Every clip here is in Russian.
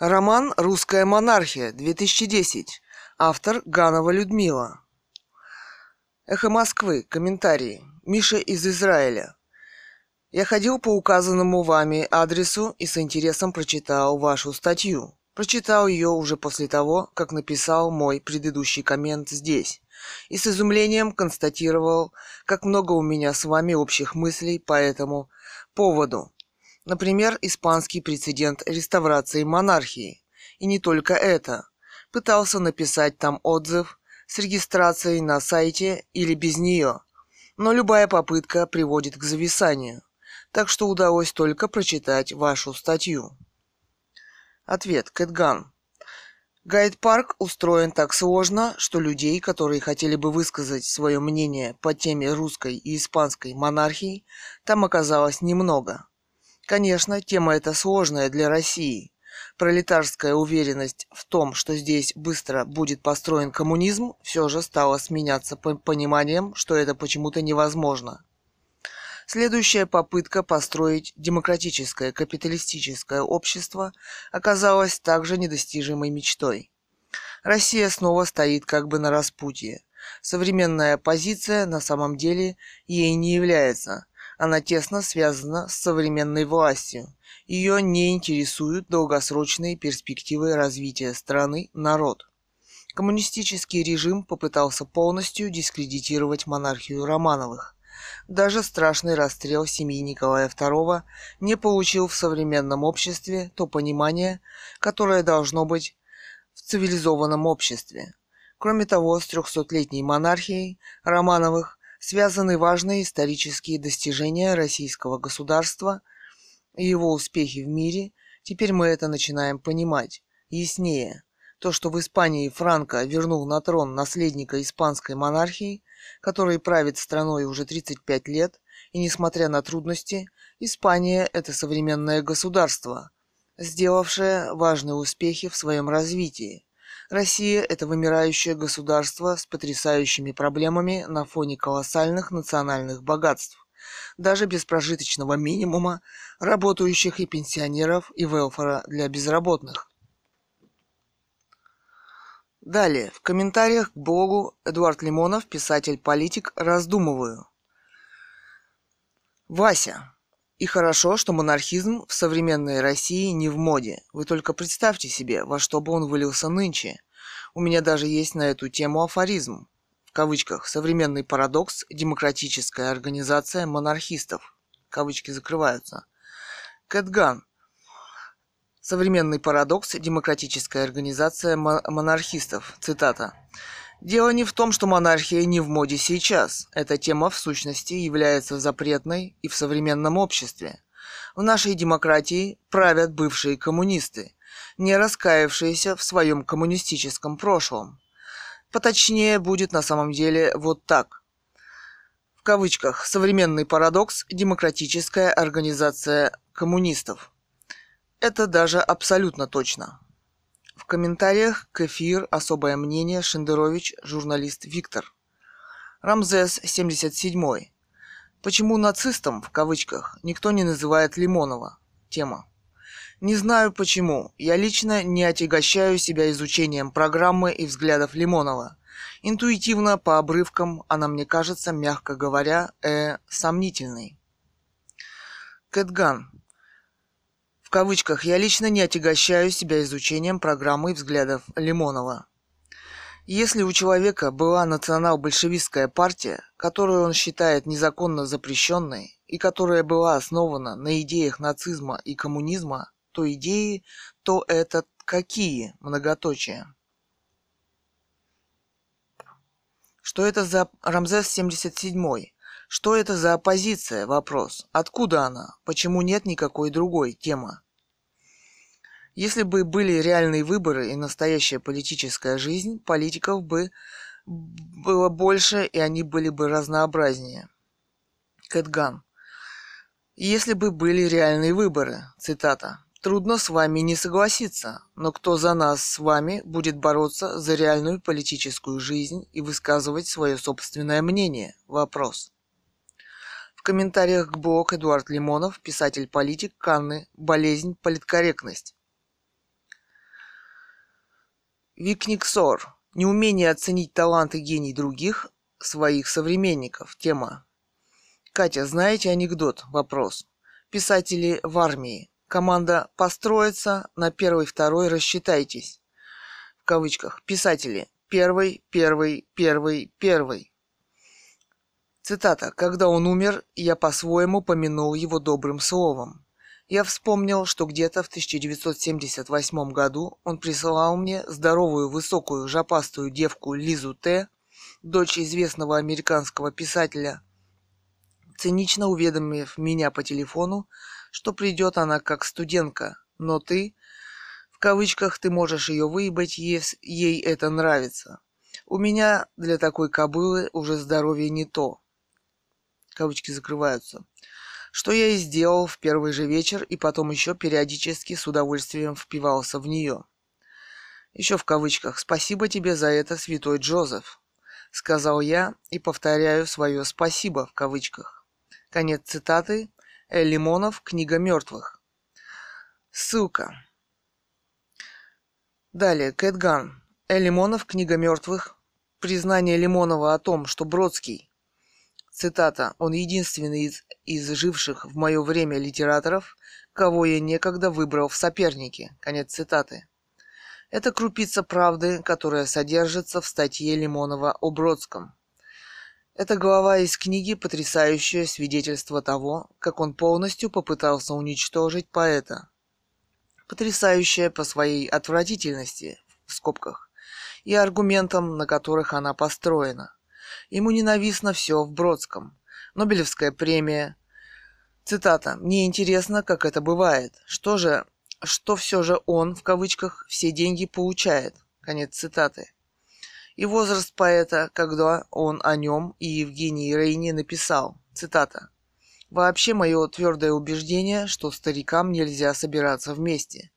Роман «Русская монархия», 2010. Автор Ганова Людмила. Эхо Москвы. Комментарии. Миша из Израиля. Я ходил по указанному вами адресу и с интересом прочитал вашу статью. Прочитал ее уже после того, как написал мой предыдущий коммент здесь. И с изумлением констатировал, как много у меня с вами общих мыслей по этому поводу. Например, испанский прецедент реставрации монархии. И не только это. Пытался написать там отзыв с регистрацией на сайте или без нее. Но любая попытка приводит к зависанию. Так что удалось только прочитать вашу статью. Ответ. Кэтган. Гайд-парк устроен так сложно, что людей, которые хотели бы высказать свое мнение по теме русской и испанской монархии, там оказалось немного. Конечно, тема эта сложная для России. Пролетарская уверенность в том, что здесь быстро будет построен коммунизм, все же стала сменяться пониманием, что это почему-то невозможно. Следующая попытка построить демократическое капиталистическое общество оказалась также недостижимой мечтой. Россия снова стоит как бы на распутье. Современная оппозиция на самом деле ей не является – она тесно связана с современной властью. Ее не интересуют долгосрочные перспективы развития страны, народ. Коммунистический режим попытался полностью дискредитировать монархию Романовых. Даже страшный расстрел семьи Николая II не получил в современном обществе то понимание, которое должно быть в цивилизованном обществе. Кроме того, с трехсотлетней монархией Романовых связаны важные исторические достижения российского государства и его успехи в мире, теперь мы это начинаем понимать яснее. То, что в Испании Франко вернул на трон наследника испанской монархии, который правит страной уже 35 лет, и несмотря на трудности, Испания – это современное государство, сделавшее важные успехи в своем развитии. Россия – это вымирающее государство с потрясающими проблемами на фоне колоссальных национальных богатств. Даже без прожиточного минимума, работающих и пенсионеров, и велфора для безработных. Далее, в комментариях к блогу Эдуард Лимонов, писатель-политик, раздумываю. Вася, и хорошо, что монархизм в современной России не в моде. Вы только представьте себе, во что бы он вылился нынче. У меня даже есть на эту тему афоризм. В кавычках «Современный парадокс. Демократическая организация монархистов». Кавычки закрываются. Кэтган. Современный парадокс. Демократическая организация монархистов. Цитата. Дело не в том, что монархия не в моде сейчас. Эта тема в сущности является запретной и в современном обществе. В нашей демократии правят бывшие коммунисты, не раскаявшиеся в своем коммунистическом прошлом. Поточнее будет на самом деле вот так. В кавычках «современный парадокс. Демократическая организация коммунистов». Это даже абсолютно точно. В комментариях к эфир особое мнение Шендерович, журналист Виктор. Рамзес 77. Почему нацистом, в кавычках, никто не называет Лимонова? Тема. Не знаю почему. Я лично не отягощаю себя изучением программы и взглядов Лимонова. Интуитивно, по обрывкам, она мне кажется, мягко говоря, э, сомнительной. Кэтган кавычках я лично не отягощаю себя изучением программы и взглядов Лимонова. Если у человека была национал-большевистская партия, которую он считает незаконно запрещенной и которая была основана на идеях нацизма и коммунизма, то идеи, то это какие, многоточие. Что это за Рамзес 77? Что это за оппозиция? Вопрос. Откуда она? Почему нет никакой другой темы? Если бы были реальные выборы и настоящая политическая жизнь, политиков бы было больше, и они были бы разнообразнее. Кэтган. Если бы были реальные выборы, цитата, Трудно с вами не согласиться, но кто за нас с вами будет бороться за реальную политическую жизнь и высказывать свое собственное мнение? Вопрос. В комментариях к блог Эдуард Лимонов, писатель-политик Канны, болезнь, политкорректность. Викниксор. Неумение оценить талант и гений других, своих современников. Тема. Катя, знаете анекдот? Вопрос. Писатели в армии. Команда «Построиться» на первый-второй рассчитайтесь. В кавычках. Писатели. Первый, первый, первый, первый. Цитата. «Когда он умер, я по-своему помянул его добрым словом. Я вспомнил, что где-то в 1978 году он присылал мне здоровую, высокую, жопастую девку Лизу Т., дочь известного американского писателя, цинично уведомив меня по телефону, что придет она как студентка, но ты, в кавычках, ты можешь ее выебать, если ей это нравится. У меня для такой кобылы уже здоровье не то. Кавычки закрываются. Что я и сделал в первый же вечер, и потом еще периодически с удовольствием впивался в нее. Еще в кавычках «Спасибо тебе за это, святой Джозеф», сказал я и повторяю свое «спасибо» в кавычках. Конец цитаты Лимонов «Книга мертвых». Ссылка. Далее, Кэтган. Э. Лимонов «Книга мертвых». Признание Лимонова о том, что Бродский, цитата, «он единственный из, из живших в мое время литераторов, кого я некогда выбрал в соперники». Конец цитаты. Это крупица правды, которая содержится в статье Лимонова о Бродском. Эта глава из книги – потрясающее свидетельство того, как он полностью попытался уничтожить поэта. Потрясающее по своей отвратительности, в скобках, и аргументам, на которых она построена. Ему ненавистно все в Бродском. Нобелевская премия. Цитата. «Мне интересно, как это бывает. Что же, что все же он, в кавычках, все деньги получает?» Конец цитаты и возраст поэта, когда он о нем и Евгении Рейне написал. Цитата. «Вообще мое твердое убеждение, что старикам нельзя собираться вместе.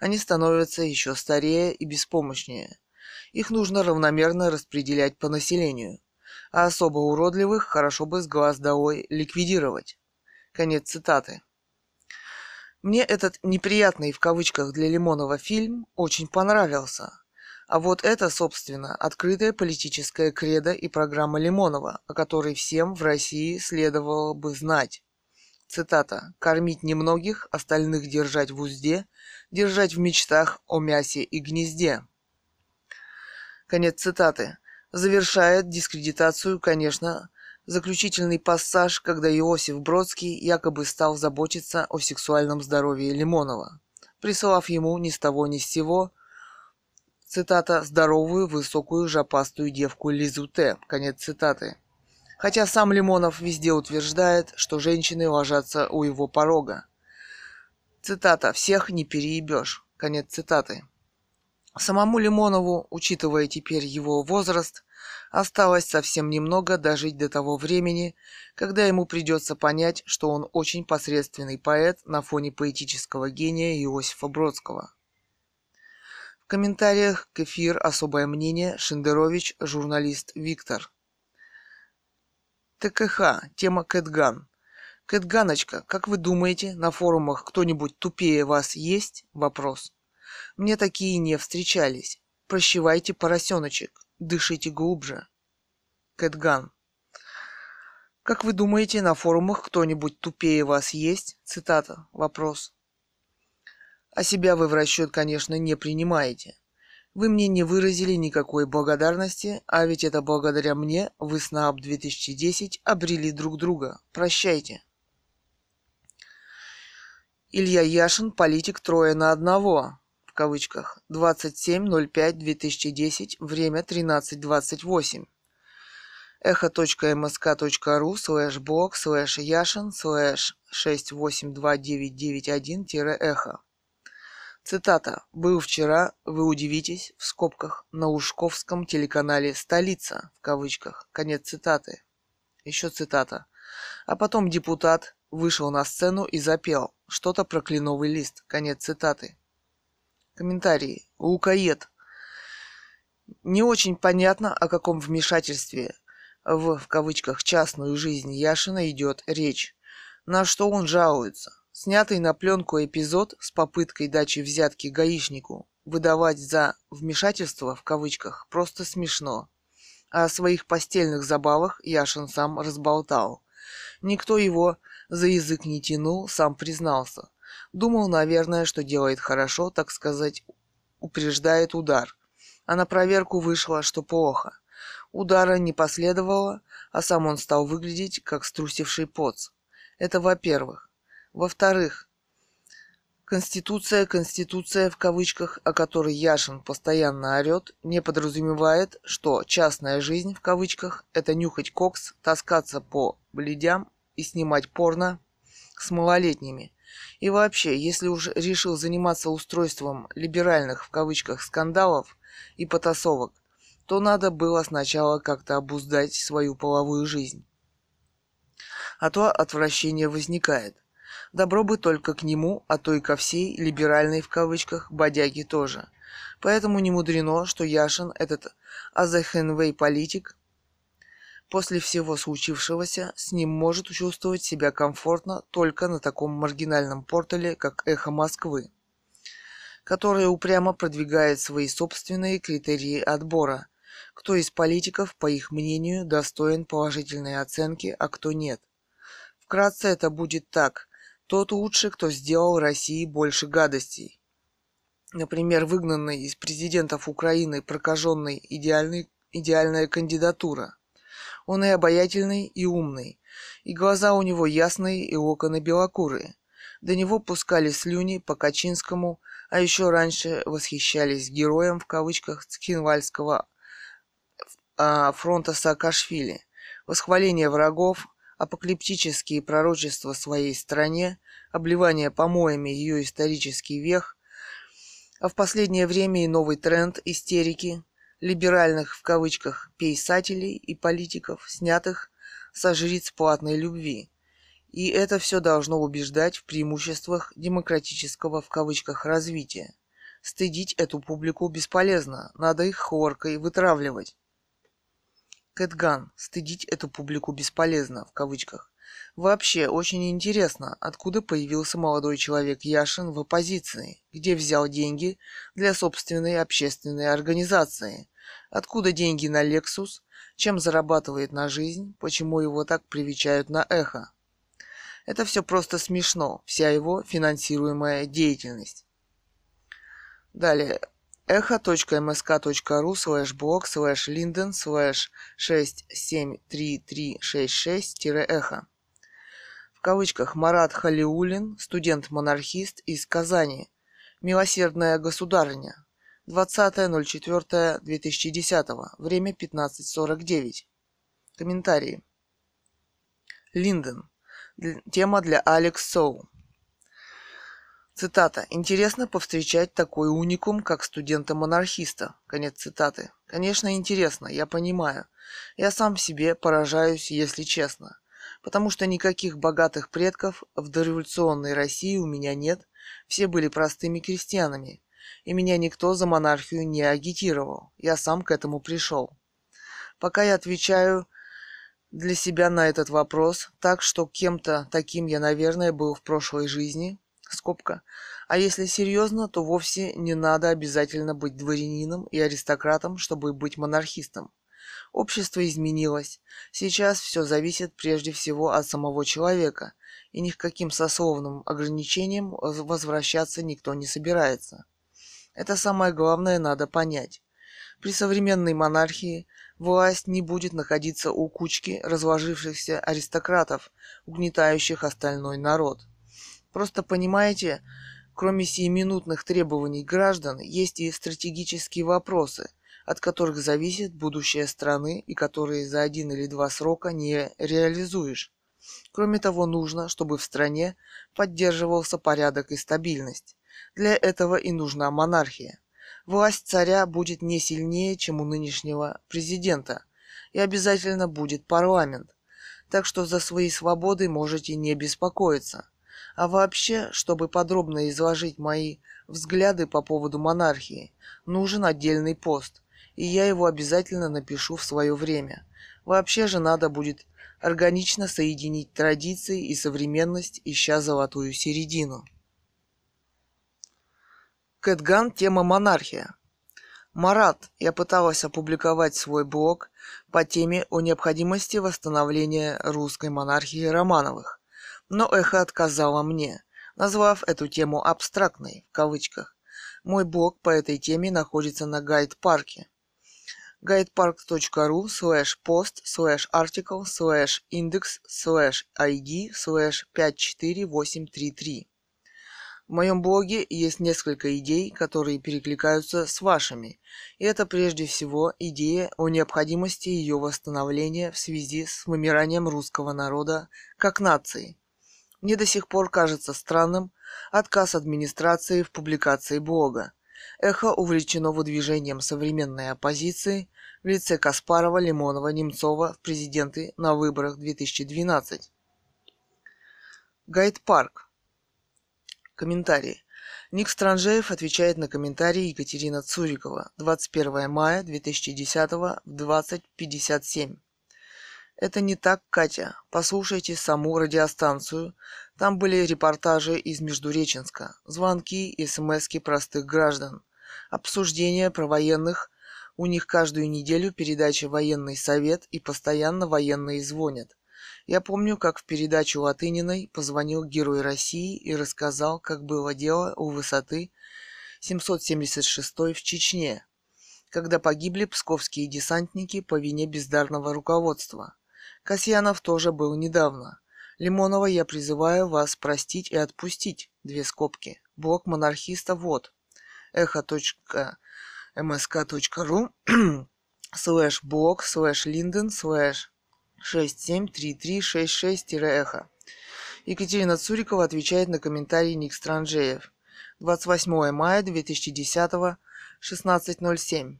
Они становятся еще старее и беспомощнее. Их нужно равномерно распределять по населению, а особо уродливых хорошо бы с глаз долой ликвидировать». Конец цитаты. Мне этот неприятный в кавычках для Лимонова фильм очень понравился – а вот это, собственно, открытая политическая кредо и программа Лимонова, о которой всем в России следовало бы знать. Цитата. «Кормить немногих, остальных держать в узде, держать в мечтах о мясе и гнезде». Конец цитаты. Завершает дискредитацию, конечно, заключительный пассаж, когда Иосиф Бродский якобы стал заботиться о сексуальном здоровье Лимонова, присылав ему ни с того ни с сего – цитата, здоровую, высокую, жопастую девку Лизу Т. Конец цитаты. Хотя сам Лимонов везде утверждает, что женщины ложатся у его порога. Цитата «Всех не переебешь». Конец цитаты. Самому Лимонову, учитывая теперь его возраст, осталось совсем немного дожить до того времени, когда ему придется понять, что он очень посредственный поэт на фоне поэтического гения Иосифа Бродского. В комментариях к эфир особое мнение Шендерович, журналист Виктор. ТКХ. Тема Кэтган. Кэтганочка, как вы думаете, на форумах кто-нибудь тупее вас есть? Вопрос. Мне такие не встречались. Прощевайте, поросеночек. Дышите глубже. Кэтган. Как вы думаете, на форумах кто-нибудь тупее вас есть? Цитата. Вопрос. А себя вы в расчет, конечно, не принимаете. Вы мне не выразили никакой благодарности, а ведь это благодаря мне вы с НААП 2010 обрели друг друга. Прощайте. Илья Яшин, политик трое на одного, в кавычках, 27.05.2010, время 13.28. echo.msk.ru слэш блог слэш Яшин слэш 682991-эхо. Цитата. «Был вчера, вы удивитесь, в скобках, на Ушковском телеканале «Столица», в кавычках». Конец цитаты. Еще цитата. А потом депутат вышел на сцену и запел что-то про кленовый лист. Конец цитаты. Комментарии. Лукоед. Не очень понятно, о каком вмешательстве в, в кавычках, частную жизнь Яшина идет речь. На что он жалуется? Снятый на пленку эпизод с попыткой дачи взятки гаишнику выдавать за «вмешательство» в кавычках просто смешно. А о своих постельных забавах Яшин сам разболтал. Никто его за язык не тянул, сам признался. Думал, наверное, что делает хорошо, так сказать, упреждает удар. А на проверку вышло, что плохо. Удара не последовало, а сам он стал выглядеть, как струсивший поц. Это во-первых. Во-вторых, Конституция, Конституция в кавычках, о которой Яшин постоянно орет, не подразумевает, что частная жизнь в кавычках – это нюхать кокс, таскаться по бледям и снимать порно с малолетними. И вообще, если уж решил заниматься устройством либеральных в кавычках скандалов и потасовок, то надо было сначала как-то обуздать свою половую жизнь. А то отвращение возникает. Добро бы только к нему, а то и ко всей либеральной в кавычках бодяге тоже. Поэтому не мудрено, что Яшин, этот Азахенвей политик, после всего случившегося, с ним может чувствовать себя комфортно только на таком маргинальном портале, как «Эхо Москвы», которое упрямо продвигает свои собственные критерии отбора, кто из политиков, по их мнению, достоин положительной оценки, а кто нет. Вкратце это будет так тот лучше, кто сделал России больше гадостей. Например, выгнанный из президентов Украины прокаженный идеальный, идеальная кандидатура. Он и обаятельный, и умный, и глаза у него ясные, и локоны белокурые. До него пускали слюни по Качинскому, а еще раньше восхищались героем в кавычках Цхинвальского а, фронта Саакашвили. Восхваление врагов, апокалиптические пророчества своей стране, обливание помоями ее исторический вех, а в последнее время и новый тренд истерики, либеральных в кавычках писателей и политиков, снятых со жриц платной любви. И это все должно убеждать в преимуществах демократического в кавычках развития. Стыдить эту публику бесполезно, надо их хлоркой вытравливать. Кэтган. Стыдить эту публику бесполезно, в кавычках. Вообще, очень интересно, откуда появился молодой человек Яшин в оппозиции, где взял деньги для собственной общественной организации, откуда деньги на Lexus, чем зарабатывает на жизнь, почему его так привечают на эхо. Это все просто смешно, вся его финансируемая деятельность. Далее, echo.msk.ru слэш блог слэш линден слэш 673366-эхо. Кавычках Марат Халиулин, студент-монархист из Казани. Милосердная государыня. 20.04.2010. Время 15.49. Комментарии. Линден. Тема для Алекс Соу. Цитата. «Интересно повстречать такой уникум, как студента-монархиста». Конец цитаты. Конечно, интересно, я понимаю. Я сам себе поражаюсь, если честно. Потому что никаких богатых предков в дореволюционной России у меня нет. Все были простыми крестьянами. И меня никто за монархию не агитировал. Я сам к этому пришел. Пока я отвечаю для себя на этот вопрос, так что кем-то таким я, наверное, был в прошлой жизни, скобка. А если серьезно, то вовсе не надо обязательно быть дворянином и аристократом, чтобы быть монархистом. Общество изменилось. Сейчас все зависит прежде всего от самого человека, и ни к каким сословным ограничениям возвращаться никто не собирается. Это самое главное надо понять. При современной монархии власть не будет находиться у кучки разложившихся аристократов, угнетающих остальной народ – Просто понимаете, кроме сиюминутных требований граждан, есть и стратегические вопросы, от которых зависит будущее страны и которые за один или два срока не реализуешь. Кроме того, нужно, чтобы в стране поддерживался порядок и стабильность. Для этого и нужна монархия. Власть царя будет не сильнее, чем у нынешнего президента, и обязательно будет парламент. Так что за свои свободы можете не беспокоиться. А вообще, чтобы подробно изложить мои взгляды по поводу монархии, нужен отдельный пост, и я его обязательно напишу в свое время. Вообще же надо будет органично соединить традиции и современность, ища золотую середину. Кэтган, тема монархия. Марат, я пыталась опубликовать свой блог по теме о необходимости восстановления русской монархии Романовых, но эхо отказало мне, назвав эту тему абстрактной, в кавычках. Мой блог по этой теме находится на гайд-парке guidepark.ru slash post slash article slash index slash id slash 54833 в моем блоге есть несколько идей, которые перекликаются с вашими. И это прежде всего идея о необходимости ее восстановления в связи с вымиранием русского народа как нации. Мне до сих пор кажется странным отказ администрации в публикации блога. Эхо увлечено выдвижением современной оппозиции в лице Каспарова, Лимонова, Немцова в президенты на выборах 2012. Гайд Парк. Комментарии. Ник Странжеев отвечает на комментарии Екатерина Цурикова 21 мая 2010 в 20.57. Это не так, Катя. Послушайте саму радиостанцию. Там были репортажи из Междуреченска, звонки и смски простых граждан, обсуждения про военных. У них каждую неделю передача «Военный совет» и постоянно военные звонят. Я помню, как в передачу Латыниной позвонил герой России и рассказал, как было дело у высоты 776 в Чечне, когда погибли псковские десантники по вине бездарного руководства. Касьянов тоже был недавно. Лимонова я призываю вас простить и отпустить. Две скобки. Блок монархиста вот. echo.msk.ru слэш блог слэш линден слэш 673366-эхо. Екатерина Цурикова отвечает на комментарий Ник Странжеев. 28 мая 2010 16.07.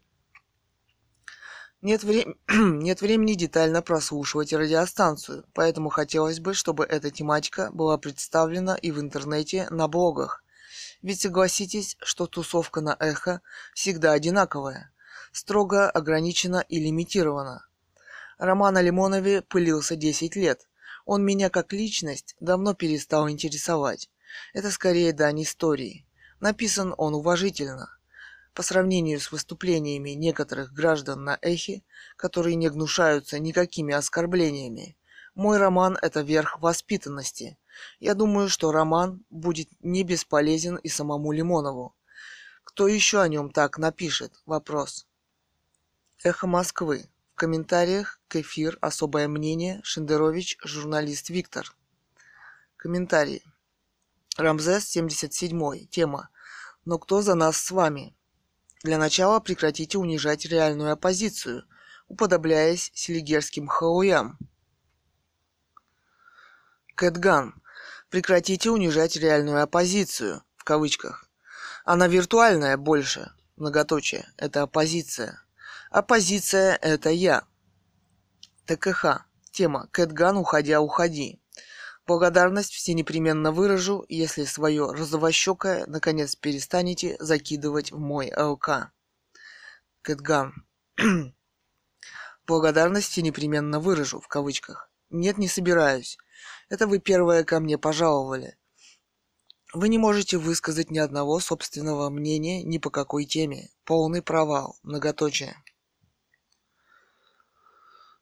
Нет, вре... Нет времени детально прослушивать радиостанцию, поэтому хотелось бы, чтобы эта тематика была представлена и в интернете на блогах. Ведь согласитесь, что тусовка на эхо всегда одинаковая, строго ограничена и лимитирована. Роман о пылился 10 лет. Он меня как личность давно перестал интересовать. Это скорее дань истории. Написан он уважительно. По сравнению с выступлениями некоторых граждан на эхе, которые не гнушаются никакими оскорблениями, мой роман – это верх воспитанности. Я думаю, что роман будет не бесполезен и самому Лимонову. Кто еще о нем так напишет? Вопрос. Эхо Москвы. В комментариях к эфир особое мнение Шендерович, журналист Виктор. Комментарий. Рамзес 77. Тема. Но кто за нас с вами? Для начала прекратите унижать реальную оппозицию, уподобляясь селигерским хауям. Кэтган. Прекратите унижать реальную оппозицию, в кавычках. Она виртуальная больше, многоточие, это оппозиция. Оппозиция – это я. ТКХ. Тема «Кэтган, уходя, уходи». Благодарность все непременно выражу, если свое розовощекое наконец перестанете закидывать в мой ЛК. Кэтган. Благодарности непременно выражу, в кавычках. Нет, не собираюсь. Это вы первое ко мне пожаловали. Вы не можете высказать ни одного собственного мнения ни по какой теме. Полный провал. Многоточие.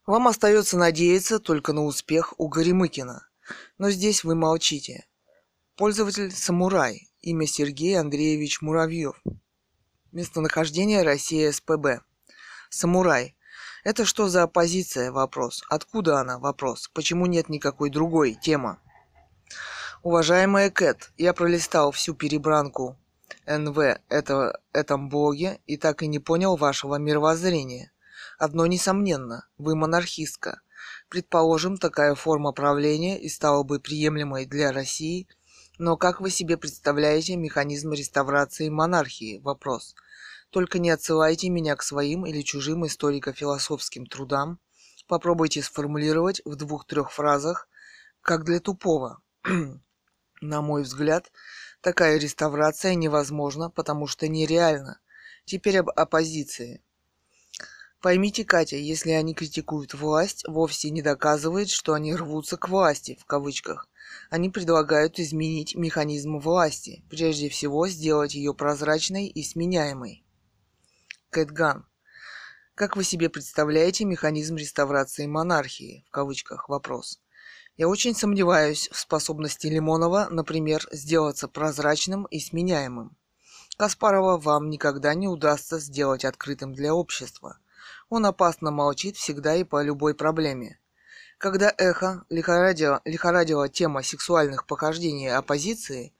Вам остается надеяться только на успех у Горемыкина. Но здесь вы молчите. Пользователь Самурай. Имя Сергей Андреевич Муравьев. Местонахождение Россия СПБ. Самурай. Это что за оппозиция? Вопрос. Откуда она? Вопрос. Почему нет никакой другой? Тема. Уважаемая Кэт, я пролистал всю перебранку НВ этого, этом блоге и так и не понял вашего мировоззрения. Одно несомненно, вы монархистка. Предположим, такая форма правления и стала бы приемлемой для России, но как вы себе представляете механизм реставрации монархии? Вопрос. Только не отсылайте меня к своим или чужим историко-философским трудам. Попробуйте сформулировать в двух-трех фразах, как для тупого. На мой взгляд, такая реставрация невозможна, потому что нереальна. Теперь об оппозиции. Поймите, Катя, если они критикуют власть, вовсе не доказывает, что они рвутся к власти, в кавычках. Они предлагают изменить механизм власти, прежде всего сделать ее прозрачной и сменяемой. Кэтган. Как вы себе представляете механизм реставрации монархии? В кавычках вопрос. Я очень сомневаюсь в способности Лимонова, например, сделаться прозрачным и сменяемым. Каспарова вам никогда не удастся сделать открытым для общества. Он опасно молчит всегда и по любой проблеме. Когда эхо лихорадила, тема сексуальных похождений оппозиции,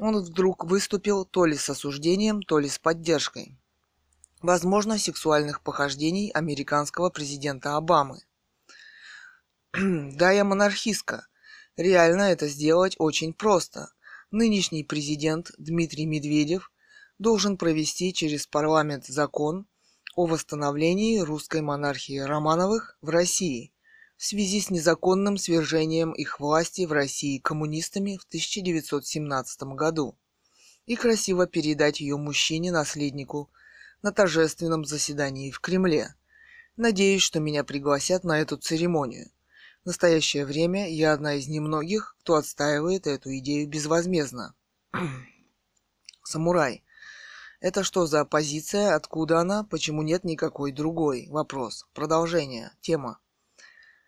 он вдруг выступил то ли с осуждением, то ли с поддержкой. Возможно, сексуальных похождений американского президента Обамы – да, я монархистка. Реально это сделать очень просто. Нынешний президент Дмитрий Медведев должен провести через парламент закон о восстановлении русской монархии Романовых в России в связи с незаконным свержением их власти в России коммунистами в 1917 году и красиво передать ее мужчине-наследнику на торжественном заседании в Кремле. Надеюсь, что меня пригласят на эту церемонию. В настоящее время я одна из немногих, кто отстаивает эту идею безвозмездно. Самурай. Это что за оппозиция? Откуда она? Почему нет никакой другой? Вопрос. Продолжение. Тема.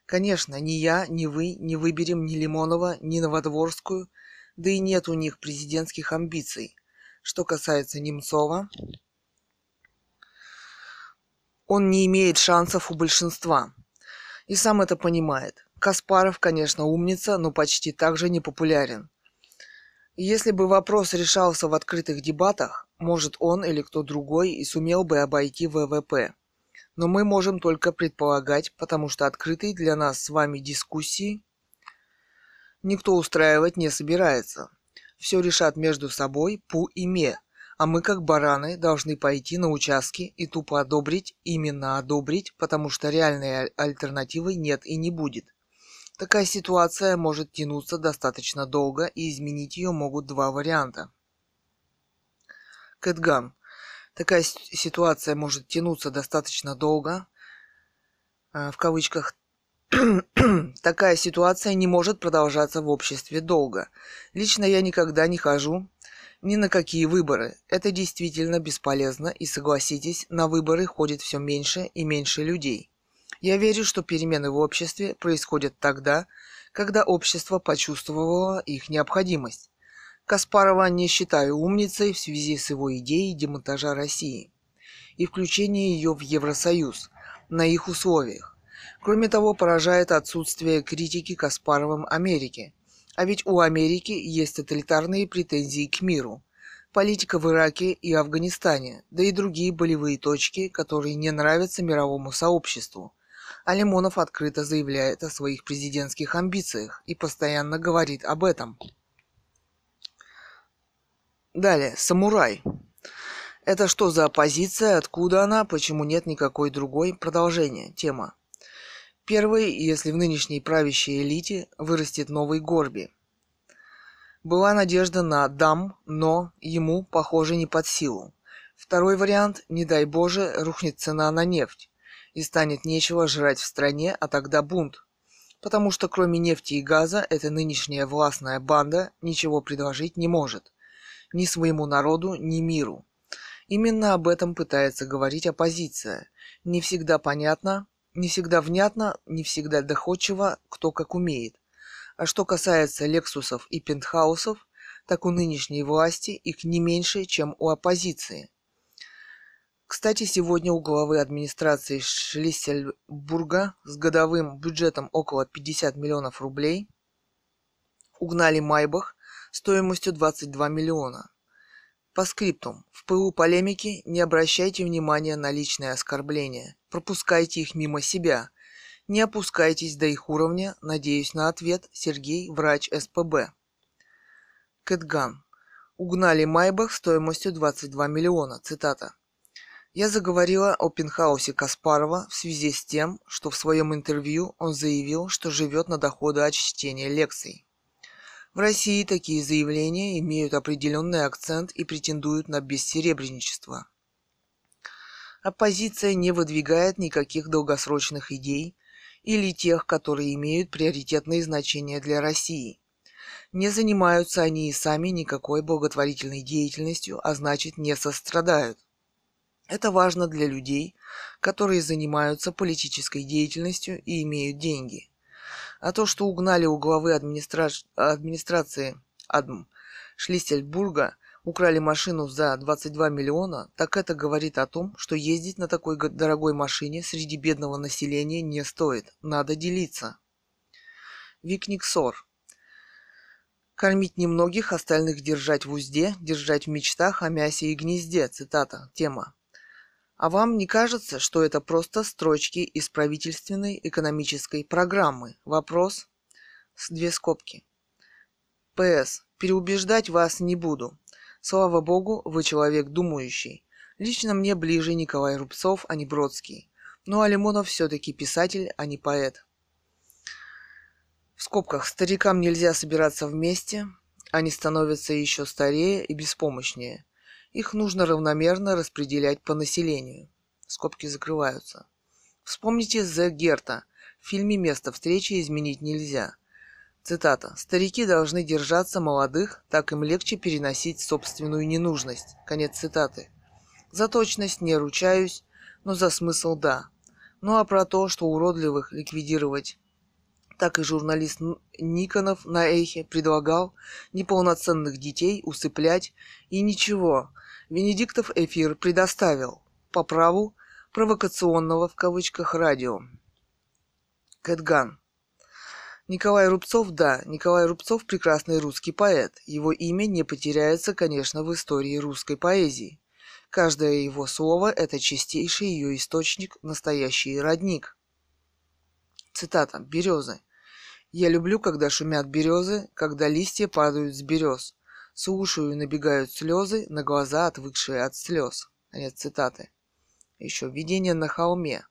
Конечно, ни я, ни вы не выберем ни Лимонова, ни Новодворскую, да и нет у них президентских амбиций. Что касается Немцова, он не имеет шансов у большинства. И сам это понимает. Каспаров, конечно, умница, но почти так же непопулярен. Если бы вопрос решался в открытых дебатах, может он или кто другой и сумел бы обойти ВВП. Но мы можем только предполагать, потому что открытые для нас с вами дискуссии никто устраивать не собирается. Все решат между собой Пу и Ме, а мы как бараны должны пойти на участки и тупо одобрить, именно одобрить, потому что реальной альтернативы нет и не будет. Такая ситуация может тянуться достаточно долго, и изменить ее могут два варианта. Кэтган. Такая ситуация может тянуться достаточно долго, а, в кавычках, такая ситуация не может продолжаться в обществе долго. Лично я никогда не хожу ни на какие выборы. Это действительно бесполезно, и согласитесь, на выборы ходит все меньше и меньше людей. Я верю, что перемены в обществе происходят тогда, когда общество почувствовало их необходимость. Каспарова не считаю умницей в связи с его идеей демонтажа России и включения ее в Евросоюз на их условиях. Кроме того, поражает отсутствие критики Каспаровым Америки. А ведь у Америки есть тоталитарные претензии к миру. Политика в Ираке и Афганистане, да и другие болевые точки, которые не нравятся мировому сообществу – а Лимонов открыто заявляет о своих президентских амбициях и постоянно говорит об этом. Далее, самурай. Это что за оппозиция, откуда она, почему нет никакой другой? Продолжение. Тема. Первый, если в нынешней правящей элите вырастет новый Горби. Была надежда на дам, но ему, похоже, не под силу. Второй вариант, не дай боже, рухнет цена на нефть и станет нечего жрать в стране, а тогда бунт. Потому что кроме нефти и газа эта нынешняя властная банда ничего предложить не может. Ни своему народу, ни миру. Именно об этом пытается говорить оппозиция. Не всегда понятно, не всегда внятно, не всегда доходчиво, кто как умеет. А что касается лексусов и пентхаусов, так у нынешней власти их не меньше, чем у оппозиции. Кстати, сегодня у главы администрации Шлиссельбурга с годовым бюджетом около 50 миллионов рублей угнали Майбах стоимостью 22 миллиона. По скриптум. В пылу полемики не обращайте внимания на личные оскорбления. Пропускайте их мимо себя. Не опускайтесь до их уровня. Надеюсь на ответ. Сергей, врач СПБ. Кэтган. Угнали Майбах стоимостью 22 миллиона. Цитата. Я заговорила о пентхаусе Каспарова в связи с тем, что в своем интервью он заявил, что живет на доходы от чтения лекций. В России такие заявления имеют определенный акцент и претендуют на бессеребреничество. Оппозиция не выдвигает никаких долгосрочных идей или тех, которые имеют приоритетные значения для России. Не занимаются они и сами никакой благотворительной деятельностью, а значит не сострадают. Это важно для людей, которые занимаются политической деятельностью и имеют деньги. А то, что угнали у главы администра... администрации Адм Шлиссельбурга, украли машину за 22 миллиона, так это говорит о том, что ездить на такой дорогой машине среди бедного населения не стоит. Надо делиться. Викниксор. Кормить немногих, остальных держать в узде, держать в мечтах о мясе и гнезде. Цитата. Тема. А вам не кажется, что это просто строчки из правительственной экономической программы? Вопрос с две скобки. П.С. Переубеждать вас не буду. Слава богу, вы человек думающий. Лично мне ближе Николай Рубцов, а не Бродский. Ну а Лимонов все-таки писатель, а не поэт. В скобках, старикам нельзя собираться вместе, они становятся еще старее и беспомощнее – их нужно равномерно распределять по населению. Скобки закрываются. Вспомните Зе Герта. В фильме «Место встречи изменить нельзя». Цитата. «Старики должны держаться молодых, так им легче переносить собственную ненужность». Конец цитаты. За точность не ручаюсь, но за смысл да. Ну а про то, что уродливых ликвидировать так и журналист Никонов на Эхе предлагал неполноценных детей усыплять и ничего, Венедиктов эфир предоставил по праву провокационного в кавычках радио. Кэтган. Николай Рубцов, да, Николай Рубцов прекрасный русский поэт. Его имя не потеряется, конечно, в истории русской поэзии. Каждое его слово – это чистейший ее источник, настоящий родник. Цитата. Березы. «Я люблю, когда шумят березы, когда листья падают с берез. Слушаю, набегают слезы, на глаза отвыкшие от слез. Конец цитаты. Еще видение на холме.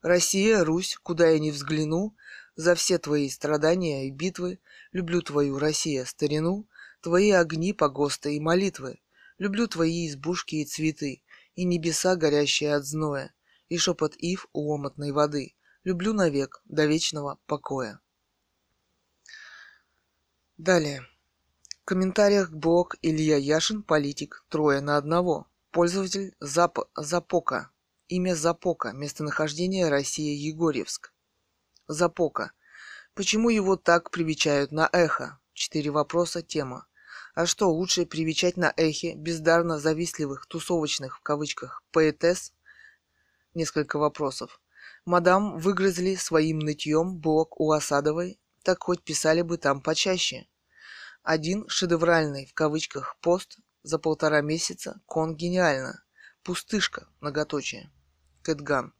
Россия, Русь, куда я ни взгляну, за все твои страдания и битвы, люблю твою, Россия, старину, твои огни, погосты и молитвы, люблю твои избушки и цветы, и небеса, горящие от зноя, и шепот ив у омутной воды, люблю навек до вечного покоя. Далее. Комментариях блог Илья Яшин, политик, трое на одного. Пользователь Зап... Запока. Имя Запока. Местонахождение Россия Егорьевск. Запока. Почему его так привечают на эхо? Четыре вопроса, тема. А что, лучше привечать на эхе бездарно завистливых, тусовочных, в кавычках, поэтесс? Несколько вопросов. Мадам выгрызли своим нытьем блок у Осадовой, так хоть писали бы там почаще. Один шедевральный, в кавычках, пост за полтора месяца, кон гениально. Пустышка, многоточие. Кэтган.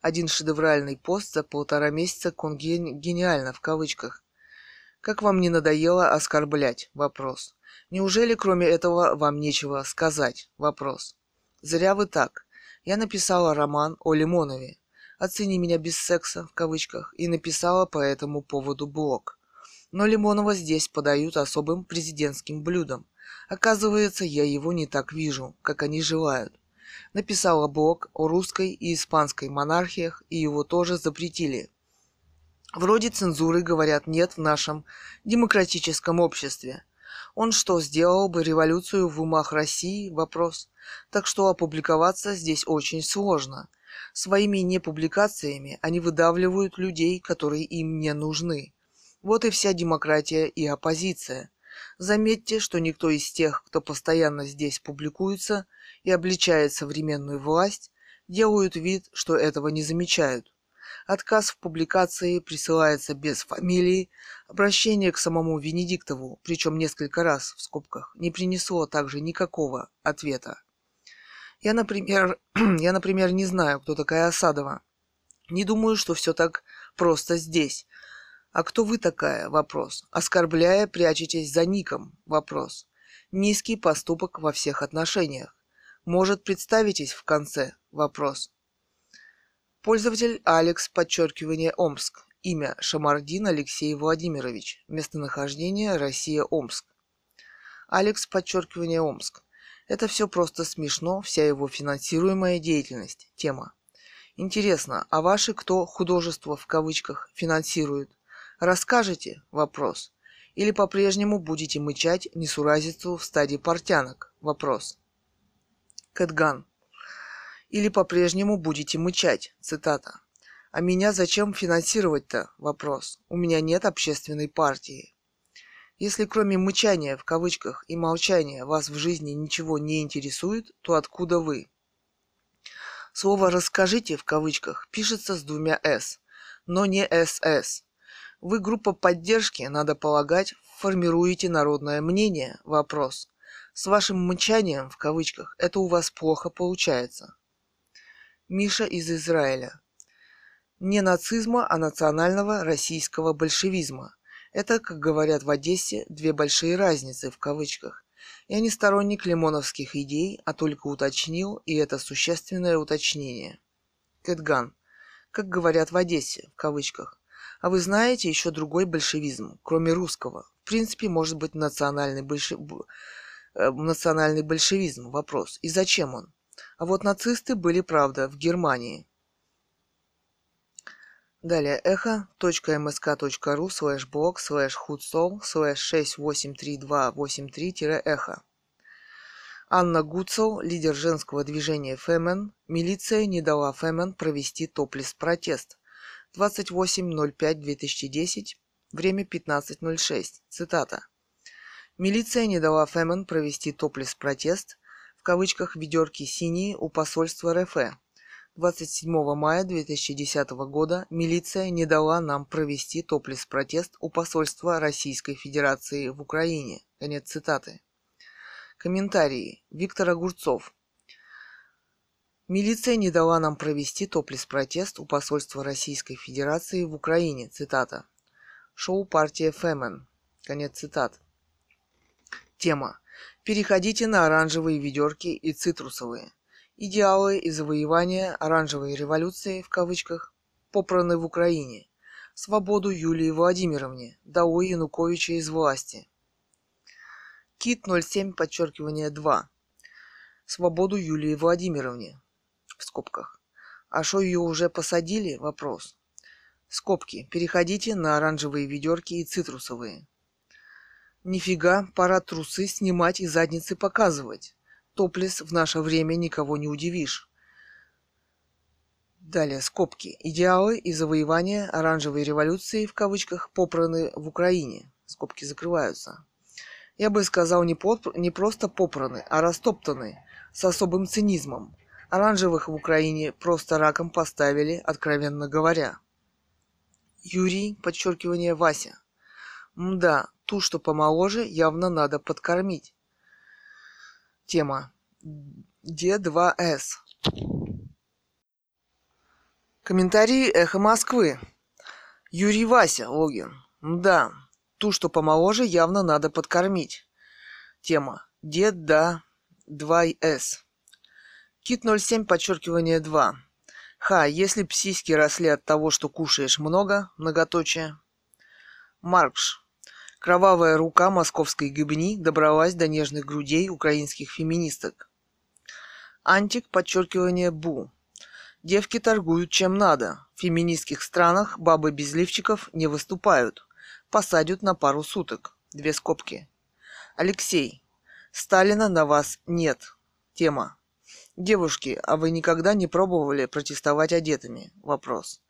Один шедевральный пост за полтора месяца, кон гениально, в кавычках. Как вам не надоело оскорблять? Вопрос. Неужели кроме этого вам нечего сказать? Вопрос. Зря вы так. Я написала роман о Лимонове. Оцени меня без секса, в кавычках, и написала по этому поводу блог. Но Лимонова здесь подают особым президентским блюдом. Оказывается, я его не так вижу, как они желают. Написала блог о русской и испанской монархиях, и его тоже запретили. Вроде цензуры, говорят, нет в нашем демократическом обществе. Он что, сделал бы революцию в умах России? Вопрос. Так что опубликоваться здесь очень сложно. Своими непубликациями они выдавливают людей, которые им не нужны. Вот и вся демократия и оппозиция. Заметьте, что никто из тех, кто постоянно здесь публикуется и обличает современную власть, делают вид, что этого не замечают. Отказ в публикации присылается без фамилии, обращение к самому Венедиктову, причем несколько раз, в скобках, не принесло также никакого ответа. Я, например, я, например, не знаю, кто такая Осадова. Не думаю, что все так просто здесь. «А кто вы такая?» – вопрос. Оскорбляя, прячетесь за ником – вопрос. Низкий поступок во всех отношениях. Может, представитесь в конце? Вопрос. Пользователь Алекс, подчеркивание Омск. Имя Шамардин Алексей Владимирович. Местонахождение Россия Омск. Алекс, подчеркивание Омск. Это все просто смешно, вся его финансируемая деятельность. Тема. Интересно, а ваши кто художество в кавычках финансируют? Расскажете? Вопрос. Или по-прежнему будете мычать несуразицу в стадии портянок? Вопрос. Кэтган. Или по-прежнему будете мычать? Цитата. А меня зачем финансировать-то? Вопрос. У меня нет общественной партии. Если кроме мычания в кавычках и молчания вас в жизни ничего не интересует, то откуда вы? Слово «расскажите» в кавычках пишется с двумя «с», но не «СС». Вы группа поддержки, надо полагать, формируете народное мнение? Вопрос. С вашим мычанием, в кавычках, это у вас плохо получается. Миша из Израиля. Не нацизма, а национального российского большевизма. Это, как говорят в Одессе, две большие разницы, в кавычках. Я не сторонник лимоновских идей, а только уточнил, и это существенное уточнение. Кэтган. Как говорят в Одессе, в кавычках. А вы знаете еще другой большевизм, кроме русского? В принципе, может быть национальный, больше... Э, национальный большевизм. Вопрос. И зачем он? А вот нацисты были, правда, в Германии. Далее echo.msk.ru слэш блог слэш худсол слэш 683283-эхо. Анна Гуцел, лидер женского движения Фемен, милиция не дала Фемен провести топлес-протест. 28.05.2010, время 15.06. Цитата. Милиция не дала Фемен провести топлес-протест, в кавычках ведерки синие у посольства РФ, 27 мая 2010 года милиция не дала нам провести топлес-протест у посольства Российской Федерации в Украине. Конец цитаты. Комментарии. Виктор Огурцов. Милиция не дала нам провести топлес-протест у посольства Российской Федерации в Украине. Цитата. Шоу партия Фемен. Конец цитат. Тема. Переходите на оранжевые ведерки и цитрусовые. Идеалы и завоевания оранжевой революции в кавычках попраны в Украине. Свободу Юлии Владимировне, Дао Януковича из власти. Кит 07, подчеркивание 2. Свободу Юлии Владимировне. В скобках. А что ее уже посадили? Вопрос. Скобки. Переходите на оранжевые ведерки и цитрусовые. Нифига, пора трусы снимать и задницы показывать топлес в наше время никого не удивишь. Далее, скобки. Идеалы и завоевания оранжевой революции, в кавычках, попраны в Украине. Скобки закрываются. Я бы сказал, не, поп... не просто попраны, а растоптаны, с особым цинизмом. Оранжевых в Украине просто раком поставили, откровенно говоря. Юрий, подчеркивание Вася. Мда, ту, что помоложе, явно надо подкормить. Тема. Д2С. Комментарии «Эхо Москвы». Юрий Вася, логин. Да, ту, что помоложе, явно надо подкормить. Тема. Дед, да, 2С. Кит 07, подчеркивание 2. Ха, если псиськи росли от того, что кушаешь много, многоточие. Маркш. Кровавая рука московской гибни добралась до нежных грудей украинских феминисток. Антик, подчеркивание Бу. Девки торгуют чем надо. В феминистских странах бабы без лифчиков не выступают. Посадят на пару суток. Две скобки. Алексей. Сталина на вас нет. Тема. Девушки, а вы никогда не пробовали протестовать одетыми? Вопрос.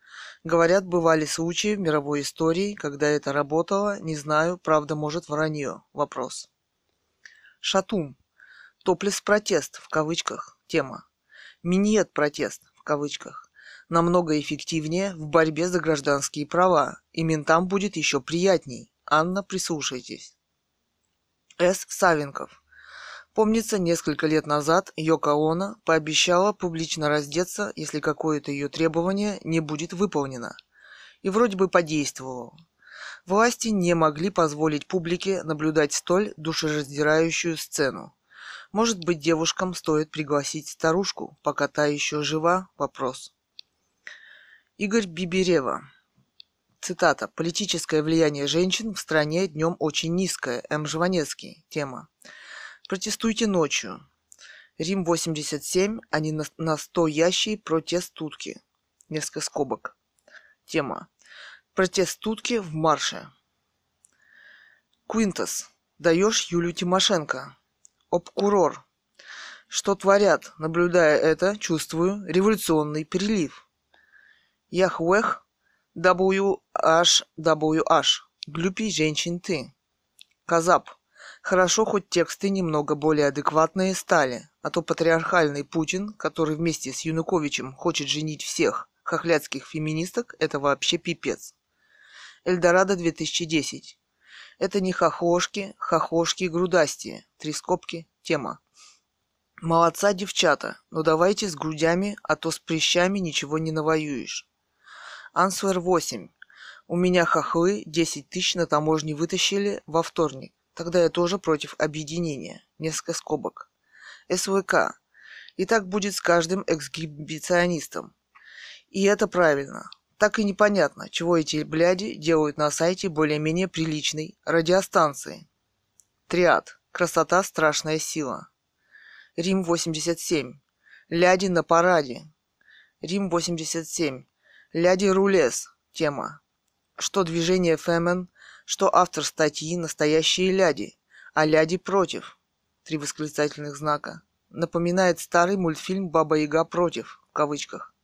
Говорят, бывали случаи в мировой истории, когда это работало, не знаю, правда, может, вранье. Вопрос. Шатум. Топлес-протест, в кавычках, тема. Миньет-протест, в кавычках. Намного эффективнее в борьбе за гражданские права, и ментам будет еще приятней. Анна, прислушайтесь. С. Савенков. Помнится, несколько лет назад Йока Оно пообещала публично раздеться, если какое-то ее требование не будет выполнено. И вроде бы подействовало. Власти не могли позволить публике наблюдать столь душераздирающую сцену. Может быть, девушкам стоит пригласить старушку, пока та еще жива? Вопрос. Игорь Биберева. Цитата. «Политическое влияние женщин в стране днем очень низкое». М. Жванецкий. Тема. Протестуйте ночью. Рим 87, а не настоящий протест тутки. Несколько скобок. Тема. Протест тутки в марше. Квинтас. Даешь Юлю Тимошенко. Обкурор. Что творят? Наблюдая это, чувствую революционный перелив. Яхвех. WHWH. Глюпи женщин ты. Казап. Хорошо, хоть тексты немного более адекватные стали, а то патриархальный Путин, который вместе с Януковичем хочет женить всех хохлядских феминисток, это вообще пипец. Эльдорадо 2010. Это не хохошки, хохошки грудастие. Три скобки, тема. Молодца, девчата, но давайте с грудями, а то с прыщами ничего не навоюешь. Ансвер 8. У меня хохлы 10 тысяч на таможне вытащили во вторник. Тогда я тоже против объединения. Несколько скобок. СВК. И так будет с каждым эксгибиционистом. И это правильно. Так и непонятно, чего эти бляди делают на сайте более-менее приличной радиостанции. Триад. Красота – страшная сила. Рим 87. Ляди на параде. Рим 87. Ляди рулес. Тема. Что движение Фемен, что автор статьи настоящие ляди, а ляди против. Три восклицательных знака. Напоминает старый мультфильм «Баба-Яга против» в кавычках.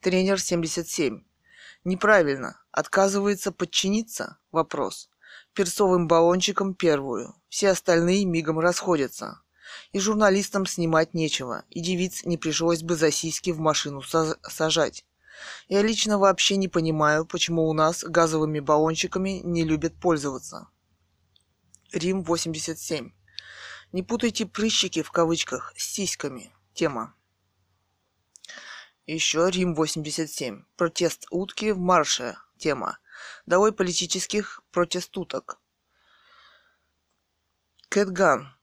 Тренер 77. Неправильно. Отказывается подчиниться? Вопрос. Перцовым баллончиком первую. Все остальные мигом расходятся. И журналистам снимать нечего, и девиц не пришлось бы за сиськи в машину сажать. Я лично вообще не понимаю, почему у нас газовыми баллончиками не любят пользоваться. Рим 87. Не путайте прыщики в кавычках с сиськами. Тема. Еще Рим 87. Протест утки в марше. Тема. Долой политических протестуток. Кэтган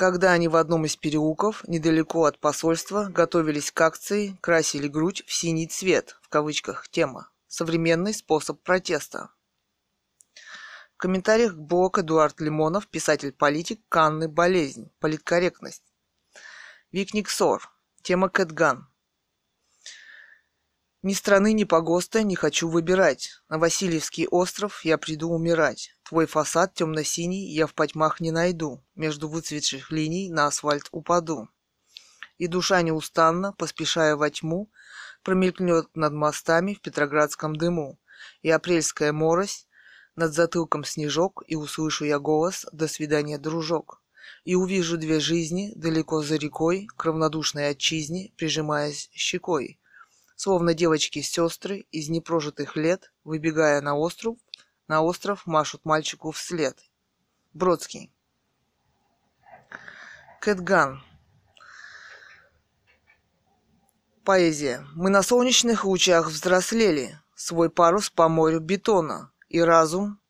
когда они в одном из переулков, недалеко от посольства, готовились к акции, красили грудь в синий цвет, в кавычках, тема. Современный способ протеста. В комментариях блог Эдуард Лимонов, писатель-политик, Канны болезнь, политкорректность. Викник Сор, тема Кэтган. Ни страны, ни погоста не хочу выбирать. На Васильевский остров я приду умирать. Твой фасад темно-синий я в потьмах не найду. Между выцветших линий на асфальт упаду. И душа неустанно, поспешая во тьму, промелькнет над мостами в петроградском дыму. И апрельская морось, над затылком снежок, и услышу я голос «До свидания, дружок». И увижу две жизни далеко за рекой, к равнодушной отчизне, прижимаясь щекой словно девочки-сестры из непрожитых лет, выбегая на остров, на остров машут мальчику вслед. Бродский. Кэтган. Поэзия. Мы на солнечных лучах взрослели, свой парус по морю бетона, и разум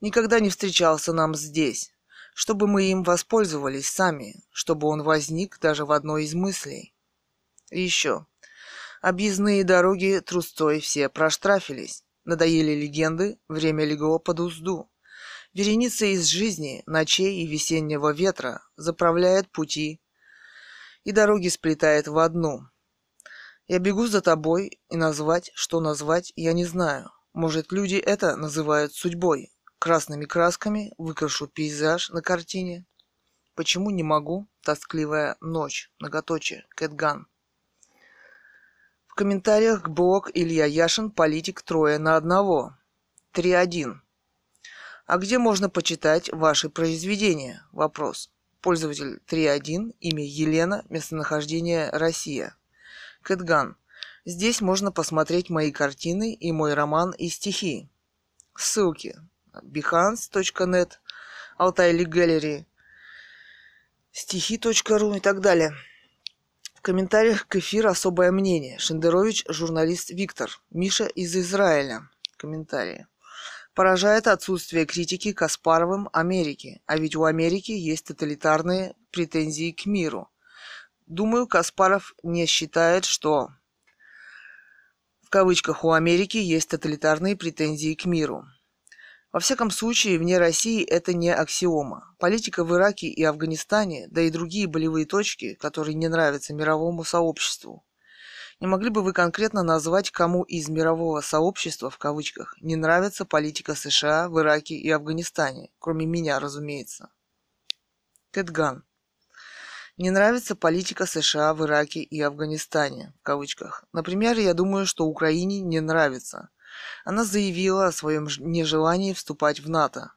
никогда не встречался нам здесь, чтобы мы им воспользовались сами, чтобы он возник даже в одной из мыслей. И еще. Объездные дороги трустой все проштрафились. Надоели легенды, время легло под узду. Вереница из жизни, ночей и весеннего ветра заправляет пути, и дороги сплетает в одну. Я бегу за тобой, и назвать, что назвать, я не знаю. Может, люди это называют судьбой. Красными красками выкрашу пейзаж на картине. Почему не могу? Тоскливая ночь, многоточие, Кэтган комментариях блог Илья Яшин «Политик трое на одного». 3.1. А где можно почитать ваши произведения? Вопрос. Пользователь 3.1, имя Елена, местонахождение Россия. Кэтган. Здесь можно посмотреть мои картины и мой роман и стихи. Ссылки. behance.net, Altai Gallery, стихи.ру и так далее. В комментариях к эфиру особое мнение. Шендерович, журналист Виктор. Миша из Израиля. Комментарии. Поражает отсутствие критики Каспаровым Америки. А ведь у Америки есть тоталитарные претензии к миру. Думаю, Каспаров не считает, что в кавычках у Америки есть тоталитарные претензии к миру. Во всяком случае, вне России это не аксиома. Политика в Ираке и Афганистане, да и другие болевые точки, которые не нравятся мировому сообществу. Не могли бы вы конкретно назвать, кому из мирового сообщества, в кавычках, не нравится политика США в Ираке и Афганистане, кроме меня, разумеется? Кэтган. Не нравится политика США в Ираке и Афганистане, в кавычках. Например, я думаю, что Украине не нравится. Она заявила о своем нежелании вступать в НАТО.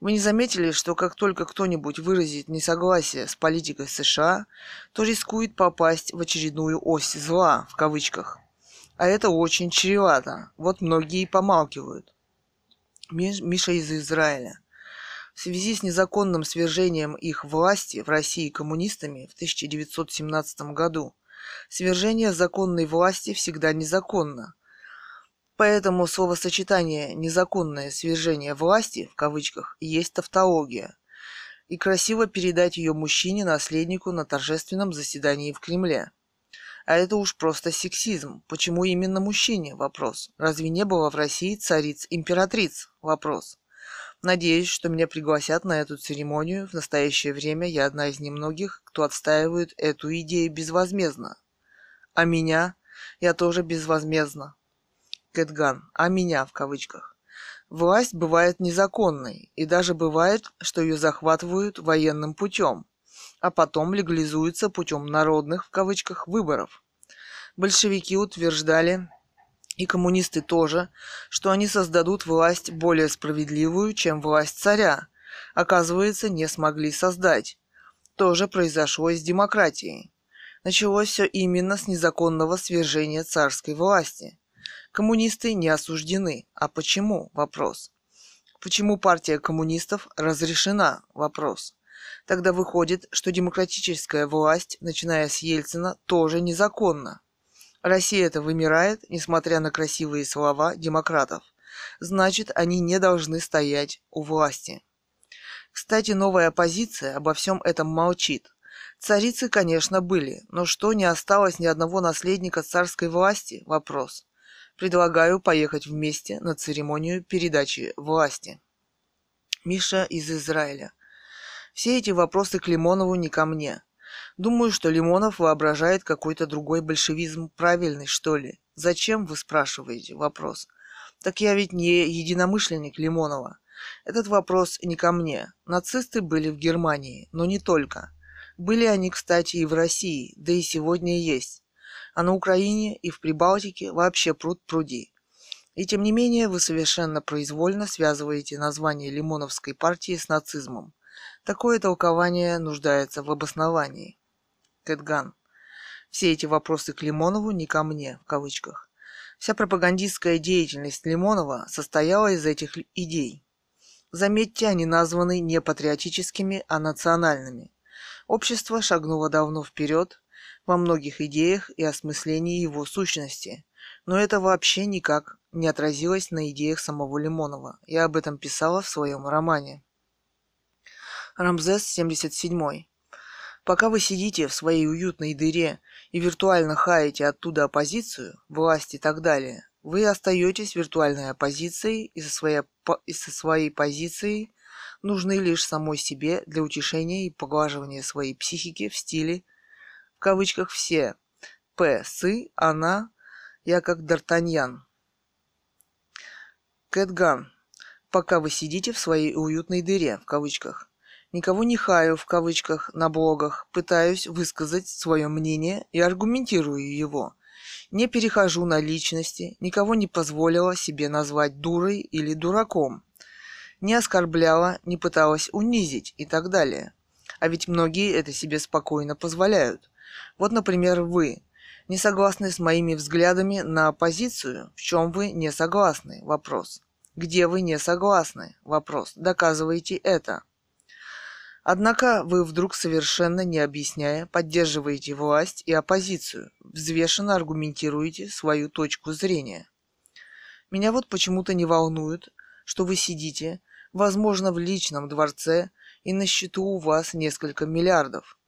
Вы не заметили, что как только кто-нибудь выразит несогласие с политикой США, то рискует попасть в очередную ось зла, в кавычках. А это очень чревато. Вот многие помалкивают. Миша из Израиля. В связи с незаконным свержением их власти в России коммунистами в 1917 году, свержение законной власти всегда незаконно. Поэтому словосочетание «незаконное свержение власти» в кавычках есть тавтология. И красиво передать ее мужчине-наследнику на торжественном заседании в Кремле. А это уж просто сексизм. Почему именно мужчине? Вопрос. Разве не было в России цариц-императриц? Вопрос. Надеюсь, что меня пригласят на эту церемонию. В настоящее время я одна из немногих, кто отстаивает эту идею безвозмездно. А меня? Я тоже безвозмездно. Кэтган. А меня в кавычках. Власть бывает незаконной, и даже бывает, что ее захватывают военным путем, а потом легализуется путем народных, в кавычках, выборов. Большевики утверждали, и коммунисты тоже, что они создадут власть более справедливую, чем власть царя. Оказывается, не смогли создать. То же произошло и с демократией. Началось все именно с незаконного свержения царской власти. Коммунисты не осуждены. А почему? Вопрос. Почему партия коммунистов разрешена? Вопрос. Тогда выходит, что демократическая власть, начиная с Ельцина, тоже незаконна. Россия это вымирает, несмотря на красивые слова демократов. Значит, они не должны стоять у власти. Кстати, новая оппозиция обо всем этом молчит. Царицы, конечно, были, но что, не осталось ни одного наследника царской власти? Вопрос. Предлагаю поехать вместе на церемонию передачи власти. Миша из Израиля. Все эти вопросы к Лимонову не ко мне. Думаю, что Лимонов воображает какой-то другой большевизм правильный, что ли. Зачем, вы спрашиваете? Вопрос. Так я ведь не единомышленник Лимонова. Этот вопрос не ко мне. Нацисты были в Германии, но не только. Были они, кстати, и в России, да и сегодня есть. А на Украине и в Прибалтике вообще пруд пруди. И тем не менее вы совершенно произвольно связываете название Лимоновской партии с нацизмом. Такое толкование нуждается в обосновании. Кэтган. Все эти вопросы к Лимонову не ко мне, в кавычках. Вся пропагандистская деятельность Лимонова состояла из этих идей. Заметьте, они названы не патриотическими, а национальными. Общество шагнуло давно вперед во многих идеях и осмыслении его сущности, но это вообще никак не отразилось на идеях самого Лимонова. Я об этом писала в своем романе. Рамзес 77. Пока вы сидите в своей уютной дыре и виртуально хаете оттуда оппозицию, власть и так далее, вы остаетесь виртуальной оппозицией и со своей, и со своей позицией нужны лишь самой себе для утешения и поглаживания своей психики в стиле, в кавычках, все. П. Сы, она, я как Д'Артаньян. Кэтган. Пока вы сидите в своей уютной дыре, в кавычках, Никого не хаю в кавычках на блогах, пытаюсь высказать свое мнение и аргументирую его. Не перехожу на личности, никого не позволила себе назвать дурой или дураком. Не оскорбляла, не пыталась унизить и так далее. А ведь многие это себе спокойно позволяют. Вот, например, вы. Не согласны с моими взглядами на оппозицию? В чем вы не согласны? Вопрос. Где вы не согласны? Вопрос. Доказывайте это. Однако вы вдруг совершенно не объясняя поддерживаете власть и оппозицию, взвешенно аргументируете свою точку зрения. Меня вот почему-то не волнует, что вы сидите, возможно, в личном дворце, и на счету у вас несколько миллиардов.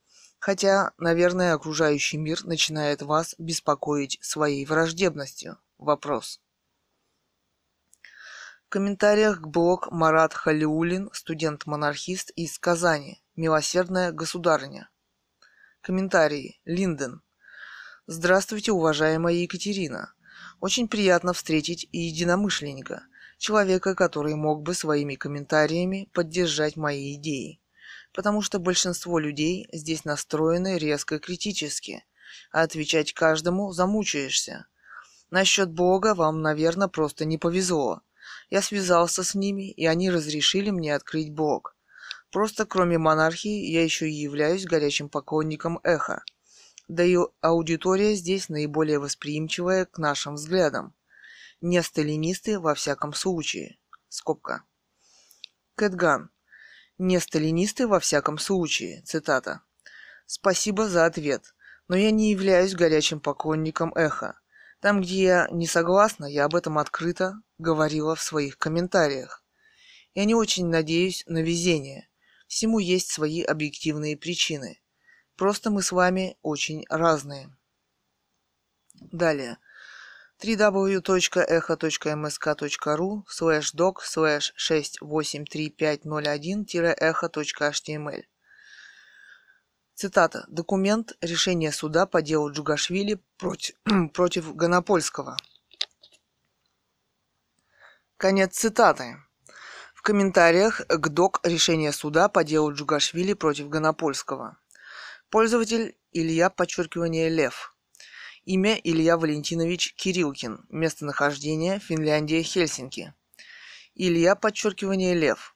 Хотя, наверное, окружающий мир начинает вас беспокоить своей враждебностью. Вопрос комментариях к блог Марат Халиулин, студент-монархист из Казани. Милосердная государыня. Комментарии. Линден. Здравствуйте, уважаемая Екатерина. Очень приятно встретить единомышленника, человека, который мог бы своими комментариями поддержать мои идеи. Потому что большинство людей здесь настроены резко критически, а отвечать каждому замучаешься. Насчет Бога вам, наверное, просто не повезло. Я связался с ними, и они разрешили мне открыть Бог. Просто кроме монархии я еще и являюсь горячим поклонником эхо. Да и аудитория здесь наиболее восприимчивая к нашим взглядам. Не сталинисты во всяком случае. Скобка. Кэтган. Не сталинисты во всяком случае. Цитата. Спасибо за ответ. Но я не являюсь горячим поклонником эхо. Там, где я не согласна, я об этом открыто говорила в своих комментариях. Я не очень надеюсь на везение. Всему есть свои объективные причины. Просто мы с вами очень разные. Далее. www.echo.msk.ru slash doc slash 683501-echo.html Цитата. Документ решения суда по делу Джугашвили против, против Гонопольского. Конец цитаты. В комментариях к док решения суда по делу Джугашвили против Гонопольского. Пользователь Илья, подчеркивание, Лев. Имя Илья Валентинович Кирилкин. Местонахождение Финляндия, Хельсинки. Илья, подчеркивание, Лев.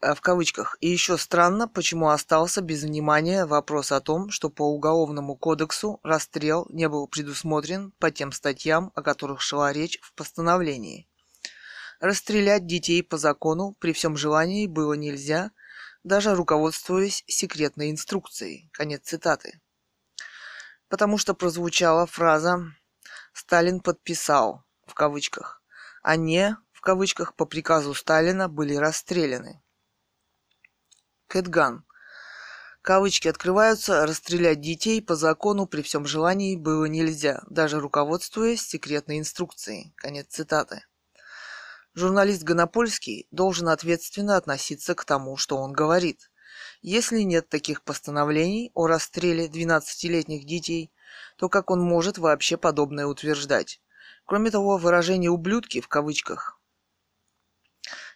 Э, в кавычках. И еще странно, почему остался без внимания вопрос о том, что по Уголовному кодексу расстрел не был предусмотрен по тем статьям, о которых шла речь в постановлении. Расстрелять детей по закону при всем желании было нельзя, даже руководствуясь секретной инструкцией. Конец цитаты. Потому что прозвучала фраза «Сталин подписал» в кавычках, а не в кавычках по приказу Сталина были расстреляны. Кэтган. Кавычки открываются, расстрелять детей по закону при всем желании было нельзя, даже руководствуясь секретной инструкцией. Конец цитаты. Журналист Гонопольский должен ответственно относиться к тому, что он говорит. Если нет таких постановлений о расстреле 12-летних детей, то как он может вообще подобное утверждать? Кроме того, выражение «ублюдки» в кавычках,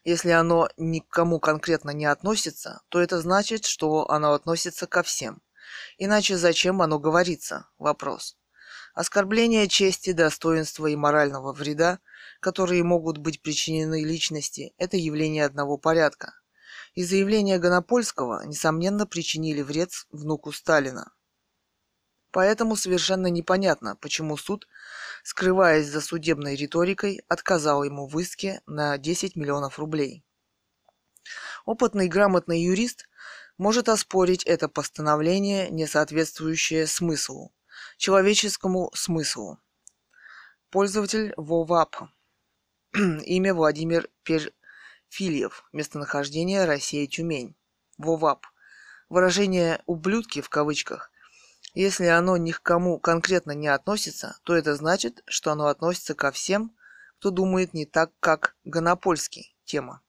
если оно ни к кому конкретно не относится, то это значит, что оно относится ко всем. Иначе зачем оно говорится? Вопрос. Оскорбление чести, достоинства и морального вреда, которые могут быть причинены личности, это явление одного порядка. И заявления Гонопольского, несомненно, причинили вред внуку Сталина. Поэтому совершенно непонятно, почему суд, скрываясь за судебной риторикой, отказал ему в иске на 10 миллионов рублей. Опытный грамотный юрист может оспорить это постановление, не соответствующее смыслу, человеческому смыслу. Пользователь ВОВАП. Имя Владимир Перфильев. Местонахождение Россия Тюмень. ВОВАП. Выражение «ублюдки» в кавычках. Если оно ни к кому конкретно не относится, то это значит, что оно относится ко всем, кто думает не так, как Гонопольский. Тема.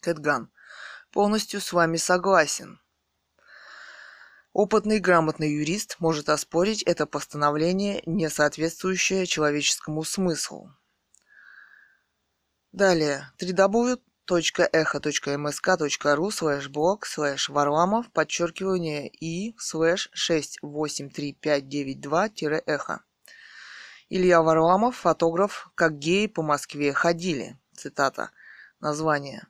Кэтган. Полностью с вами согласен. Опытный грамотный юрист может оспорить это постановление, не соответствующее человеческому смыслу. Далее. www.echo.msk.ru слэш блог слэш варламов подчеркивание и слэш 683592-эхо. Илья Варламов, фотограф, как геи по Москве ходили. Цитата. Название.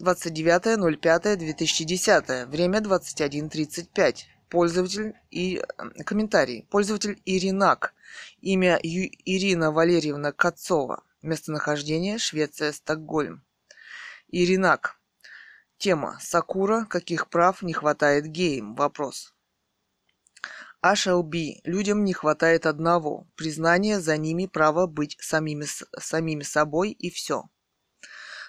29.05.2010. Время 21.35. Пользователь и комментарий. Пользователь Иринак. Имя Ю... Ирина Валерьевна Кацова. Местонахождение Швеция, Стокгольм. Иринак. Тема. Сакура. Каких прав не хватает геям? Вопрос. HLB. Людям не хватает одного. Признание за ними права быть самими, самими собой и все.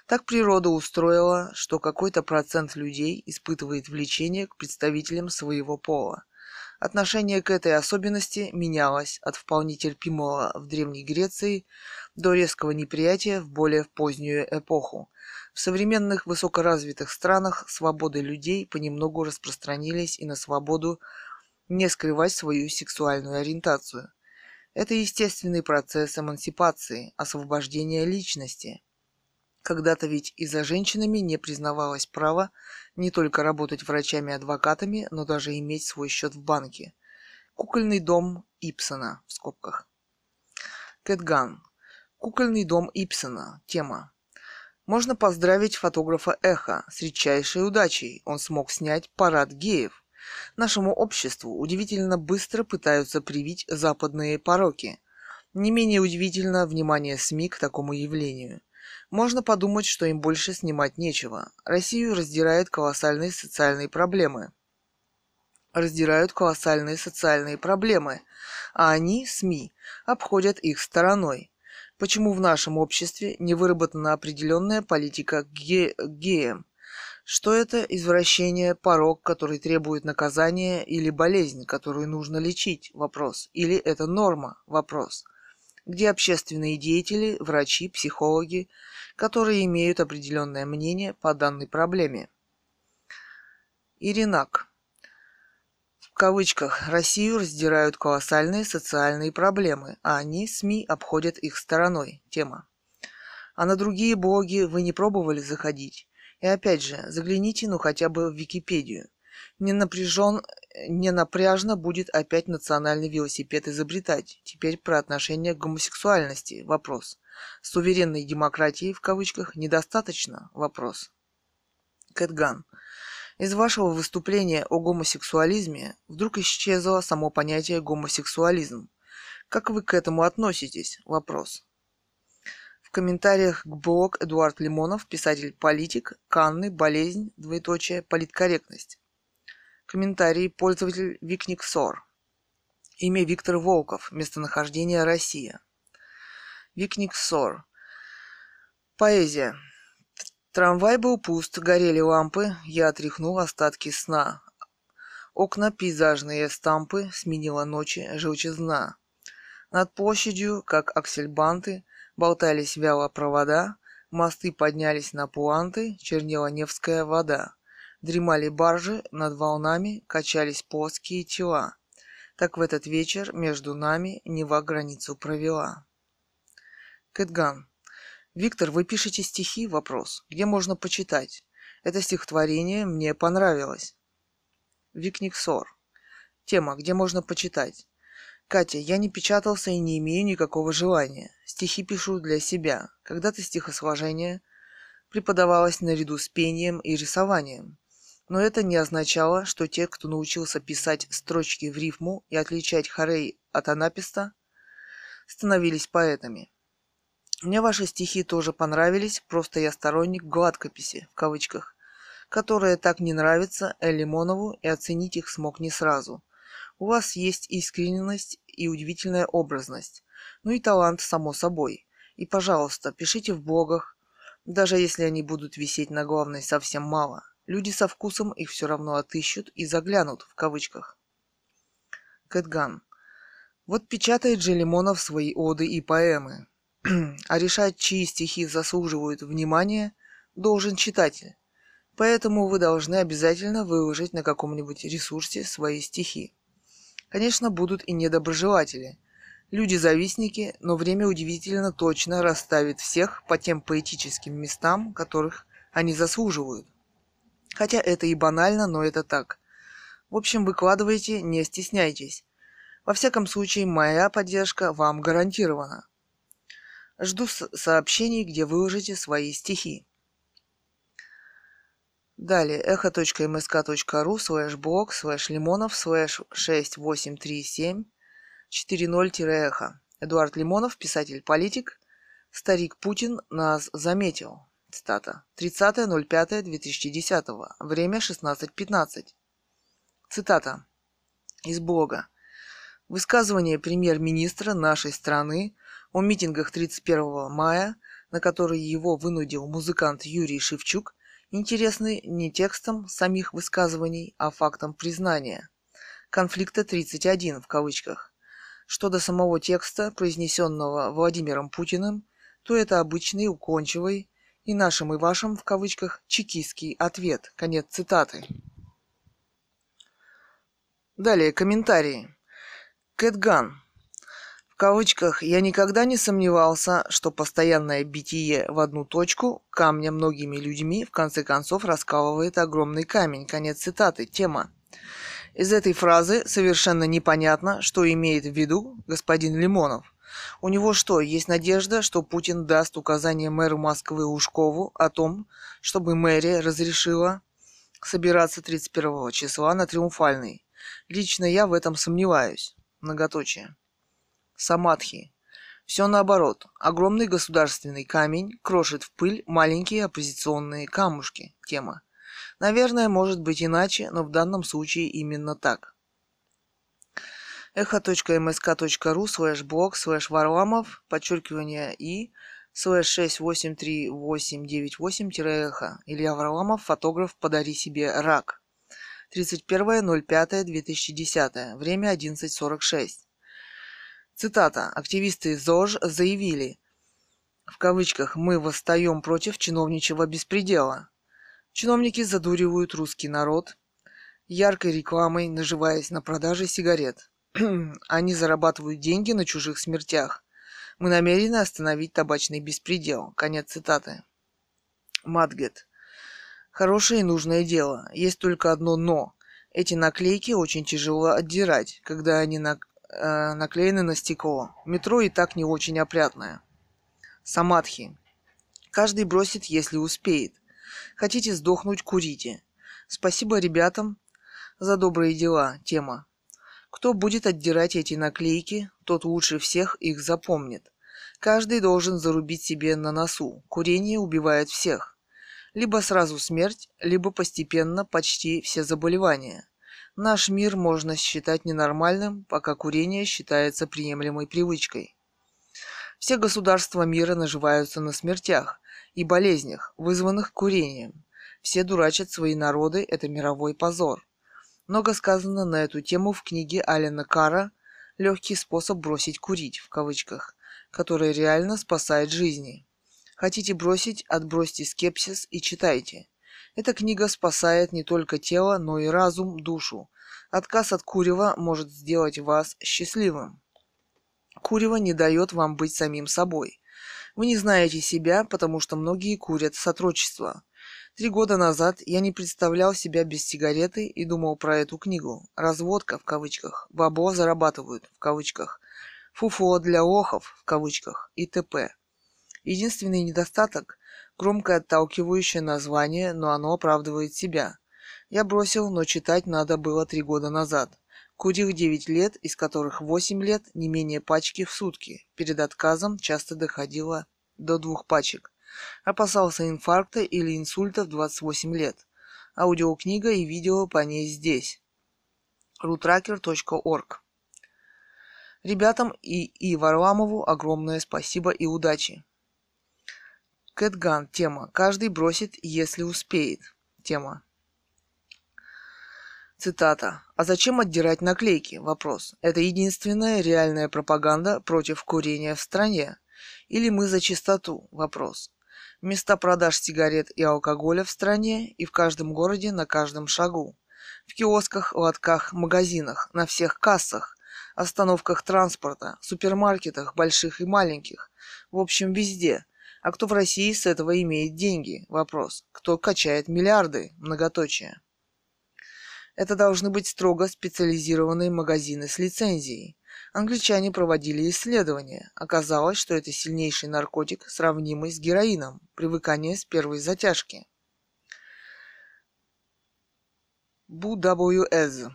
Так природа устроила, что какой-то процент людей испытывает влечение к представителям своего пола. Отношение к этой особенности менялось от вполне терпимого в Древней Греции до резкого неприятия в более позднюю эпоху. В современных высокоразвитых странах свободы людей понемногу распространились и на свободу не скрывать свою сексуальную ориентацию. Это естественный процесс эмансипации, освобождения личности. Когда-то ведь и за женщинами не признавалось право не только работать врачами-адвокатами, но даже иметь свой счет в банке. Кукольный дом Ипсона в скобках. Кэтган. Кукольный дом Ипсона. Тема. Можно поздравить фотографа Эхо с редчайшей удачей. Он смог снять парад геев. Нашему обществу удивительно быстро пытаются привить западные пороки. Не менее удивительно внимание СМИ к такому явлению. Можно подумать, что им больше снимать нечего. Россию раздирают колоссальные социальные проблемы. Раздирают колоссальные социальные проблемы, а они, СМИ, обходят их стороной. Почему в нашем обществе не выработана определенная политика ге- геям? Что это извращение, порог, который требует наказания, или болезнь, которую нужно лечить? Вопрос. Или это норма? Вопрос. Где общественные деятели, врачи, психологи, которые имеют определенное мнение по данной проблеме? Иринак. В кавычках «Россию раздирают колоссальные социальные проблемы, а они, СМИ, обходят их стороной». Тема. А на другие блоги вы не пробовали заходить? И опять же, загляните ну хотя бы в Википедию. Не напряжен, не напряжно будет опять национальный велосипед изобретать. Теперь про отношение к гомосексуальности. Вопрос. Суверенной демократии в кавычках недостаточно? Вопрос. Кэтган. Из вашего выступления о гомосексуализме вдруг исчезло само понятие гомосексуализм. Как вы к этому относитесь? Вопрос. В комментариях к блог Эдуард Лимонов, писатель-политик, Канны, болезнь, двоеточие, политкорректность. Комментарий пользователь Викник Сор. Имя Виктор Волков, местонахождение Россия. Викник Сор. Поэзия. Трамвай был пуст, горели лампы, я отряхнул остатки сна. Окна пейзажные стампы сменила ночи желчезна. Над площадью, как аксельбанты, Болтались вяло провода, мосты поднялись на пуанты, чернела Невская вода. Дремали баржи, над волнами качались плоские тела. Так в этот вечер между нами Нева границу провела. Кэтган. Виктор, вы пишете стихи? Вопрос. Где можно почитать? Это стихотворение мне понравилось. Викник Сор. Тема. Где можно почитать? Катя, я не печатался и не имею никакого желания. Стихи пишу для себя. Когда-то стихосложение преподавалось наряду с пением и рисованием. Но это не означало, что те, кто научился писать строчки в рифму и отличать хорей от анаписта, становились поэтами. Мне ваши стихи тоже понравились, просто я сторонник гладкописи, в кавычках, которая так не нравится Элимонову и оценить их смог не сразу – у вас есть искренность и удивительная образность. Ну и талант, само собой. И, пожалуйста, пишите в блогах, даже если они будут висеть на главной совсем мало. Люди со вкусом их все равно отыщут и заглянут, в кавычках. Кэтган. Вот печатает же Лимонов свои оды и поэмы. а решать, чьи стихи заслуживают внимания, должен читатель. Поэтому вы должны обязательно выложить на каком-нибудь ресурсе свои стихи. Конечно, будут и недоброжелатели. Люди-завистники, но время удивительно точно расставит всех по тем поэтическим местам, которых они заслуживают. Хотя это и банально, но это так. В общем, выкладывайте, не стесняйтесь. Во всяком случае, моя поддержка вам гарантирована. Жду сообщений, где выложите свои стихи. Далее echo.msk.ru слэш блог слэш лимонов слэш 6837 40-эхо. Эдуард Лимонов, писатель-политик. Старик Путин нас заметил. Цитата. 30.05.2010. Время 16.15. Цитата. Из блога. Высказывание премьер-министра нашей страны о митингах 31 мая, на которые его вынудил музыкант Юрий Шевчук, интересны не текстом самих высказываний, а фактом признания. Конфликта 31 в кавычках. Что до самого текста, произнесенного Владимиром Путиным, то это обычный, укончивый и нашим и вашим в кавычках чекистский ответ. Конец цитаты. Далее комментарии. Кэтган. В кавычках «Я никогда не сомневался, что постоянное битие в одну точку камня многими людьми в конце концов раскалывает огромный камень». Конец цитаты. Тема. Из этой фразы совершенно непонятно, что имеет в виду господин Лимонов. У него что, есть надежда, что Путин даст указание мэру Москвы Ушкову о том, чтобы мэрия разрешила собираться 31 числа на Триумфальный? Лично я в этом сомневаюсь. Многоточие. Самадхи. Все наоборот. Огромный государственный камень крошит в пыль маленькие оппозиционные камушки. Тема. Наверное, может быть иначе, но в данном случае именно так. echo.msk.ru слэш блог слэш варламов подчеркивание и слэш 683898-эхо. Илья Варламов, фотограф, подари себе рак. 31.05.2010. Время 11.46. Цитата. Активисты ЗОЖ заявили, в кавычках, «Мы восстаем против чиновничьего беспредела». Чиновники задуривают русский народ яркой рекламой, наживаясь на продаже сигарет. Они зарабатывают деньги на чужих смертях. Мы намерены остановить табачный беспредел. Конец цитаты. Матгет. Хорошее и нужное дело. Есть только одно «но». Эти наклейки очень тяжело отдирать, когда они на, э, наклеены на стекло. Метро и так не очень опрятное. Самадхи. Каждый бросит, если успеет. Хотите сдохнуть, курите. Спасибо ребятам за добрые дела. Тема. Кто будет отдирать эти наклейки, тот лучше всех их запомнит. Каждый должен зарубить себе на носу. Курение убивает всех. Либо сразу смерть, либо постепенно почти все заболевания. Наш мир можно считать ненормальным, пока курение считается приемлемой привычкой. Все государства мира наживаются на смертях и болезнях, вызванных курением. Все дурачат свои народы, это мировой позор. Много сказано на эту тему в книге Алена Кара «Легкий способ бросить курить» в кавычках, который реально спасает жизни. Хотите бросить, отбросьте скепсис и читайте. Эта книга спасает не только тело, но и разум, душу. Отказ от курева может сделать вас счастливым. Курево не дает вам быть самим собой. Вы не знаете себя, потому что многие курят с отрочества. Три года назад я не представлял себя без сигареты и думал про эту книгу. «Разводка» в кавычках, «бабло зарабатывают» в кавычках, «фуфло для лохов» в кавычках и т.п. Единственный недостаток – громкое отталкивающее название, но оно оправдывает себя. Я бросил, но читать надо было три года назад. Курил 9 лет, из которых 8 лет не менее пачки в сутки. Перед отказом часто доходило до двух пачек. Опасался инфаркта или инсульта в 28 лет. Аудиокнига и видео по ней здесь. rutracker.org Ребятам и, и Варламову огромное спасибо и удачи. Кэтган. Тема. Каждый бросит, если успеет. Тема. Цитата. А зачем отдирать наклейки? Вопрос. Это единственная реальная пропаганда против курения в стране? Или мы за чистоту? Вопрос. Места продаж сигарет и алкоголя в стране и в каждом городе на каждом шагу. В киосках, лотках, магазинах, на всех кассах, остановках транспорта, супермаркетах, больших и маленьких. В общем, везде – а кто в России с этого имеет деньги? Вопрос. Кто качает миллиарды? Многоточие. Это должны быть строго специализированные магазины с лицензией. Англичане проводили исследования. Оказалось, что это сильнейший наркотик, сравнимый с героином. Привыкание с первой затяжки. BWS.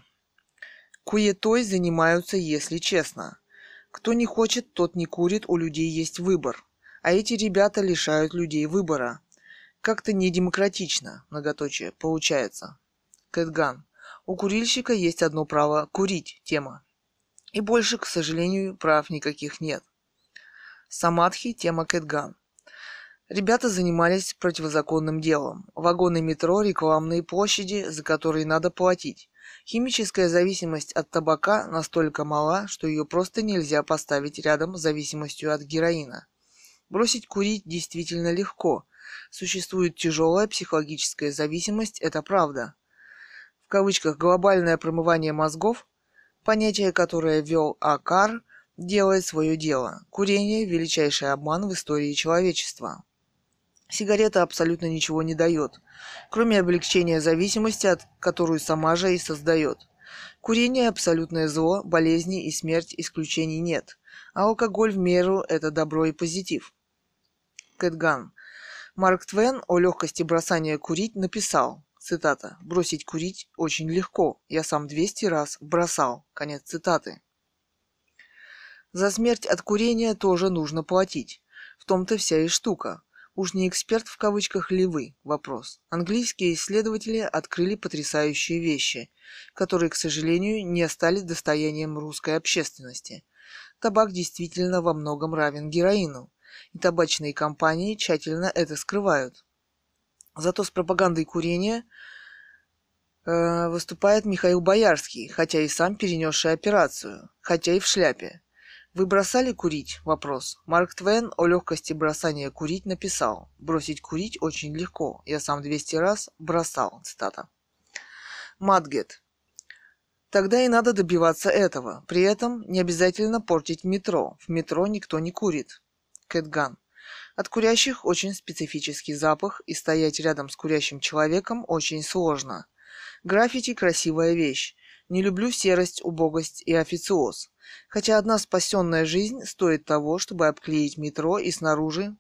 Куетой занимаются, если честно. Кто не хочет, тот не курит, у людей есть выбор. А эти ребята лишают людей выбора. Как-то недемократично, многоточие, получается. Кэтган. У курильщика есть одно право – курить, тема. И больше, к сожалению, прав никаких нет. Самадхи, тема Кэтган. Ребята занимались противозаконным делом. Вагоны метро, рекламные площади, за которые надо платить. Химическая зависимость от табака настолько мала, что ее просто нельзя поставить рядом с зависимостью от героина. Бросить курить действительно легко. Существует тяжелая психологическая зависимость, это правда. В кавычках глобальное промывание мозгов Понятие, которое ввел Акар, делает свое дело. Курение – величайший обман в истории человечества. Сигарета абсолютно ничего не дает, кроме облегчения зависимости, от которую сама же и создает. Курение – абсолютное зло, болезни и смерть исключений нет, а алкоголь в меру – это добро и позитив. Кэтган. Марк Твен о легкости бросания курить написал, цитата, «Бросить курить очень легко, я сам 200 раз бросал». Конец цитаты. За смерть от курения тоже нужно платить. В том-то вся и штука. Уж не эксперт в кавычках ли вы? Вопрос. Английские исследователи открыли потрясающие вещи, которые, к сожалению, не стали достоянием русской общественности. Табак действительно во многом равен героину, и табачные компании тщательно это скрывают. Зато с пропагандой курения э, выступает Михаил Боярский, хотя и сам перенесший операцию, хотя и в шляпе. Вы бросали курить? Вопрос. Марк Твен о легкости бросания курить написал. Бросить курить очень легко. Я сам 200 раз бросал. Цитата. Матгет. Тогда и надо добиваться этого. При этом не обязательно портить метро. В метро никто не курит. Кэтган. От курящих очень специфический запах, и стоять рядом с курящим человеком очень сложно. Граффити – красивая вещь. Не люблю серость, убогость и официоз. Хотя одна спасенная жизнь стоит того, чтобы обклеить метро и снаружи,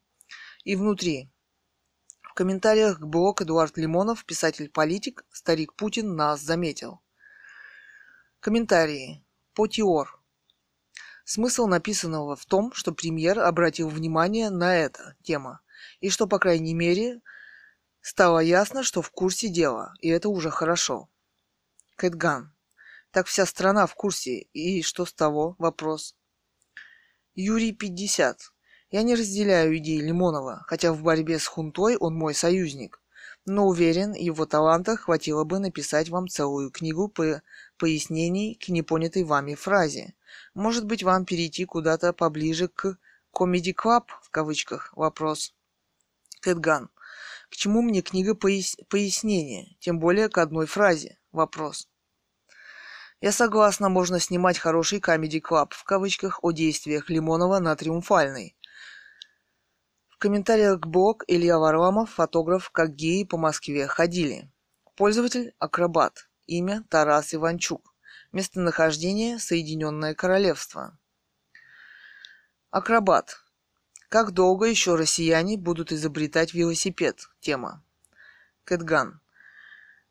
и внутри. В комментариях к блог Эдуард Лимонов, писатель-политик, старик Путин нас заметил. Комментарии. Потиор. Смысл написанного в том, что премьер обратил внимание на это тема, и что, по крайней мере, стало ясно, что в курсе дела, и это уже хорошо. Кэтган. Так вся страна в курсе. И что с того? Вопрос. Юрий 50. Я не разделяю идеи Лимонова, хотя в борьбе с хунтой он мой союзник. Но уверен, его таланта хватило бы написать вам целую книгу по пояснений к непонятой вами фразе. Может быть, вам перейти куда-то поближе к «Comedy Club» в кавычках? Вопрос. Кэтган. К чему мне книга пояс... пояснения? Тем более к одной фразе. Вопрос. Я согласна, можно снимать хороший комедий клаб в кавычках о действиях Лимонова на Триумфальной. В комментариях к блог Илья Варламов, фотограф, как геи по Москве ходили. Пользователь – акробат. Имя – Тарас Иванчук. Местонахождение – Соединенное Королевство. Акробат. Как долго еще россияне будут изобретать велосипед? Тема. Кэтган.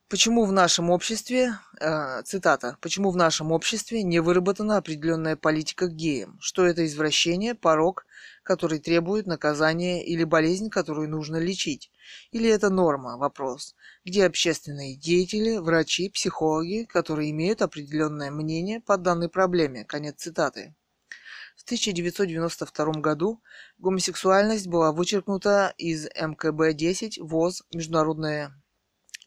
Почему в нашем обществе, э, цитата, почему в нашем обществе не выработана определенная политика к геям? Что это извращение, порог, который требует наказания или болезнь, которую нужно лечить? Или это норма? Вопрос. Где общественные деятели, врачи, психологи, которые имеют определенное мнение по данной проблеме? Конец цитаты. В 1992 году гомосексуальность была вычеркнута из МКБ-10 ВОЗ Международная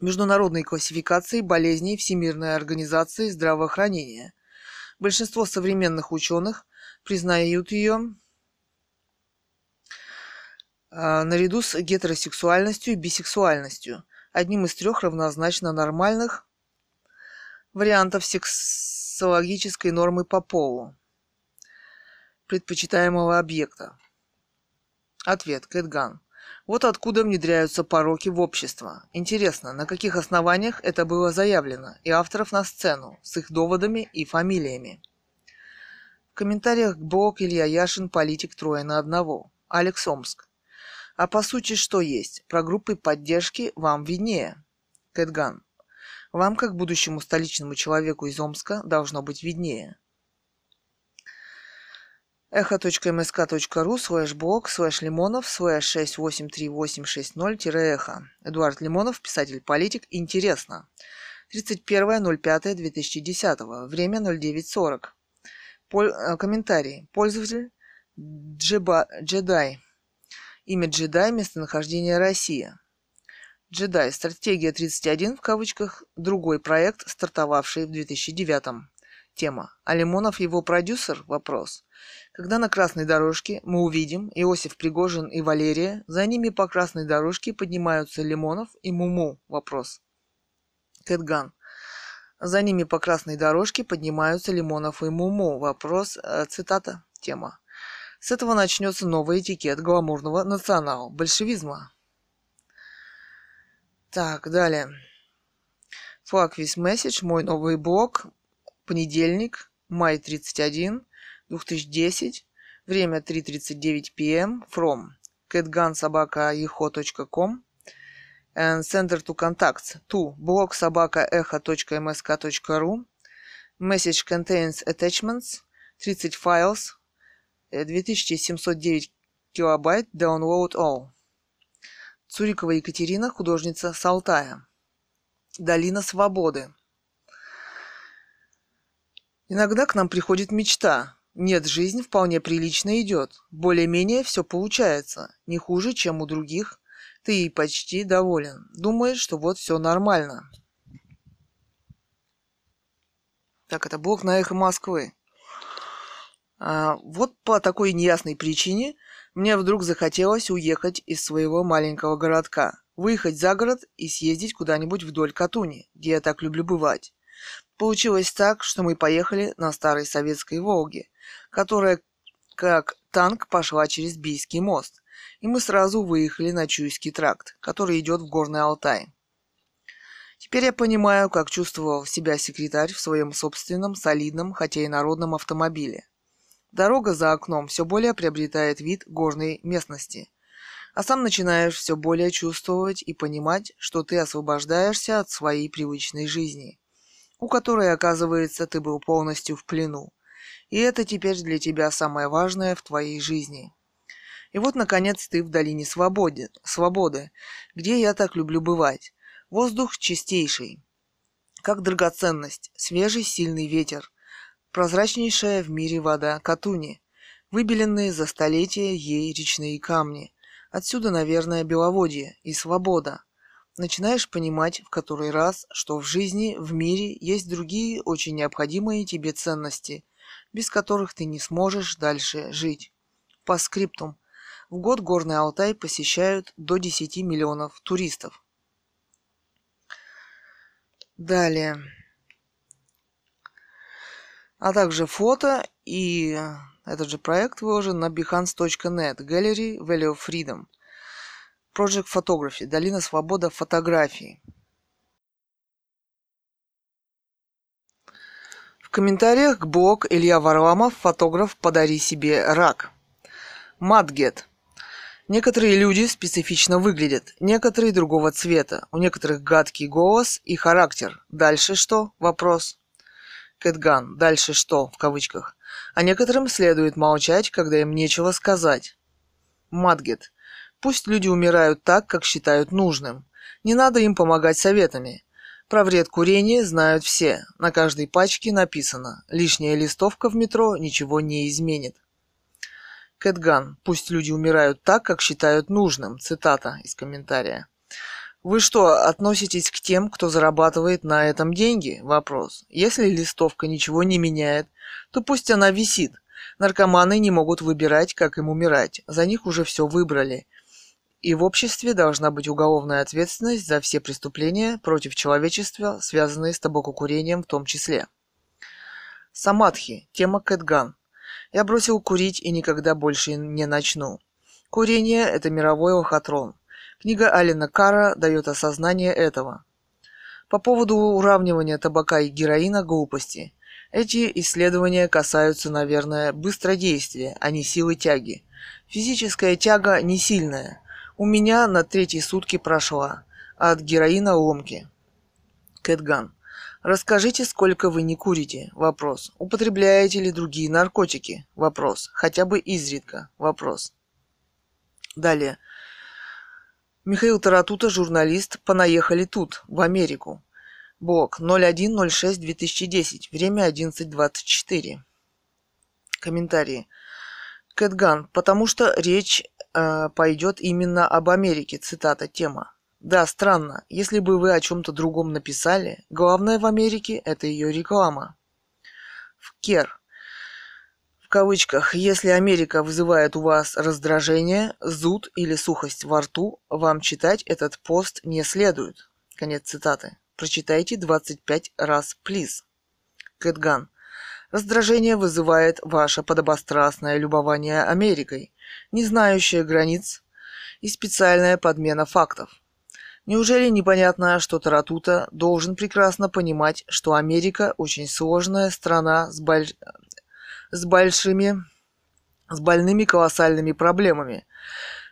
Международной классификации болезней Всемирной организации здравоохранения. Большинство современных ученых признают ее наряду с гетеросексуальностью и бисексуальностью, одним из трех равнозначно нормальных вариантов сексологической нормы по полу предпочитаемого объекта. Ответ. Кэтган. Вот откуда внедряются пороки в общество. Интересно, на каких основаниях это было заявлено, и авторов на сцену, с их доводами и фамилиями. В комментариях к блог Илья Яшин «Политик трое на одного». Алекс Омск. А по сути что есть? Про группы поддержки вам виднее. Кэтган. Вам, как будущему столичному человеку из Омска, должно быть виднее echo.msk.ru слэш блог слэш лимонов слэш 683860-эхо. Эдуард Лимонов, писатель-политик. Интересно. 31.05.2010. Время 09.40. Пол... Э, комментарий. Пользователь Джеба... Джедай. Имя Джедай. Местонахождение Россия. Джедай. Стратегия 31 в кавычках. Другой проект, стартовавший в 2009. Тема. А Лимонов его продюсер? Вопрос. Когда на красной дорожке мы увидим Иосиф Пригожин и Валерия, за ними по красной дорожке поднимаются Лимонов и Муму? Вопрос. Кэтган. За ними по красной дорожке поднимаются Лимонов и Муму. Вопрос, э, цитата, тема. С этого начнется новый этикет гламурного национал-большевизма. Так, далее. Fuck with message, мой новый блог, понедельник, май 31, 2010, время 3.39 p.m. from catgunsobaka.eho.com and sender to contacts to blog собака echo.msk.ru Message contains attachments, 30 files, 2709 килобайт, download all. Цурикова Екатерина, художница с Алтая. Долина свободы. Иногда к нам приходит мечта. Нет, жизнь вполне прилично идет. Более-менее все получается. Не хуже, чем у других. Ты и почти доволен. Думаешь, что вот все нормально. Так, это блог на эхо Москвы. А, вот по такой неясной причине мне вдруг захотелось уехать из своего маленького городка, выехать за город и съездить куда-нибудь вдоль Катуни, где я так люблю бывать. Получилось так, что мы поехали на старой советской «Волге», которая как танк пошла через Бийский мост, и мы сразу выехали на Чуйский тракт, который идет в Горный Алтай. Теперь я понимаю, как чувствовал себя секретарь в своем собственном, солидном, хотя и народном автомобиле – Дорога за окном все более приобретает вид горной местности. А сам начинаешь все более чувствовать и понимать, что ты освобождаешься от своей привычной жизни, у которой, оказывается, ты был полностью в плену. И это теперь для тебя самое важное в твоей жизни. И вот, наконец, ты в долине свободы, свободы, где я так люблю бывать. Воздух чистейший, как драгоценность, свежий сильный ветер, прозрачнейшая в мире вода Катуни, выбеленные за столетия ей речные камни. Отсюда, наверное, беловодье и свобода. Начинаешь понимать в который раз, что в жизни, в мире есть другие очень необходимые тебе ценности, без которых ты не сможешь дальше жить. По скриптум. В год Горный Алтай посещают до 10 миллионов туристов. Далее а также фото и этот же проект выложен на behance.net Gallery Value of Freedom Project Photography Долина Свобода фотографии В комментариях к блог Илья Варламов, фотограф «Подари себе рак». Матгет. Некоторые люди специфично выглядят, некоторые другого цвета, у некоторых гадкий голос и характер. Дальше что? Вопрос. Кэтган. Дальше что? В кавычках. А некоторым следует молчать, когда им нечего сказать. Матгет. Пусть люди умирают так, как считают нужным. Не надо им помогать советами. Про вред курения знают все. На каждой пачке написано «Лишняя листовка в метро ничего не изменит». Кэтган. Пусть люди умирают так, как считают нужным. Цитата из комментария. Вы что, относитесь к тем, кто зарабатывает на этом деньги? Вопрос. Если листовка ничего не меняет, то пусть она висит. Наркоманы не могут выбирать, как им умирать. За них уже все выбрали. И в обществе должна быть уголовная ответственность за все преступления против человечества, связанные с табакокурением в том числе. Самадхи. Тема Кэтган. Я бросил курить и никогда больше не начну. Курение – это мировой лохотрон – Книга Алина Кара дает осознание этого. По поводу уравнивания табака и героина глупости. Эти исследования касаются, наверное, быстродействия, а не силы тяги. Физическая тяга не сильная. У меня на третьи сутки прошла. А от героина ломки. Кэтган. Расскажите, сколько вы не курите? Вопрос. Употребляете ли другие наркотики? Вопрос. Хотя бы изредка? Вопрос. Далее. Михаил Таратута, журналист, понаехали тут, в Америку. Блок 0106-2010, время 11.24. Комментарии. Кэтган, потому что речь э, пойдет именно об Америке, цитата, тема. Да, странно, если бы вы о чем-то другом написали, главное в Америке – это ее реклама. В Кер в кавычках, если Америка вызывает у вас раздражение, зуд или сухость во рту, вам читать этот пост не следует. Конец цитаты. Прочитайте 25 раз, плиз. Кэтган. Раздражение вызывает ваше подобострастное любование Америкой, не знающее границ и специальная подмена фактов. Неужели непонятно, что Таратута должен прекрасно понимать, что Америка очень сложная страна с, боль... с большими, с больными колоссальными проблемами,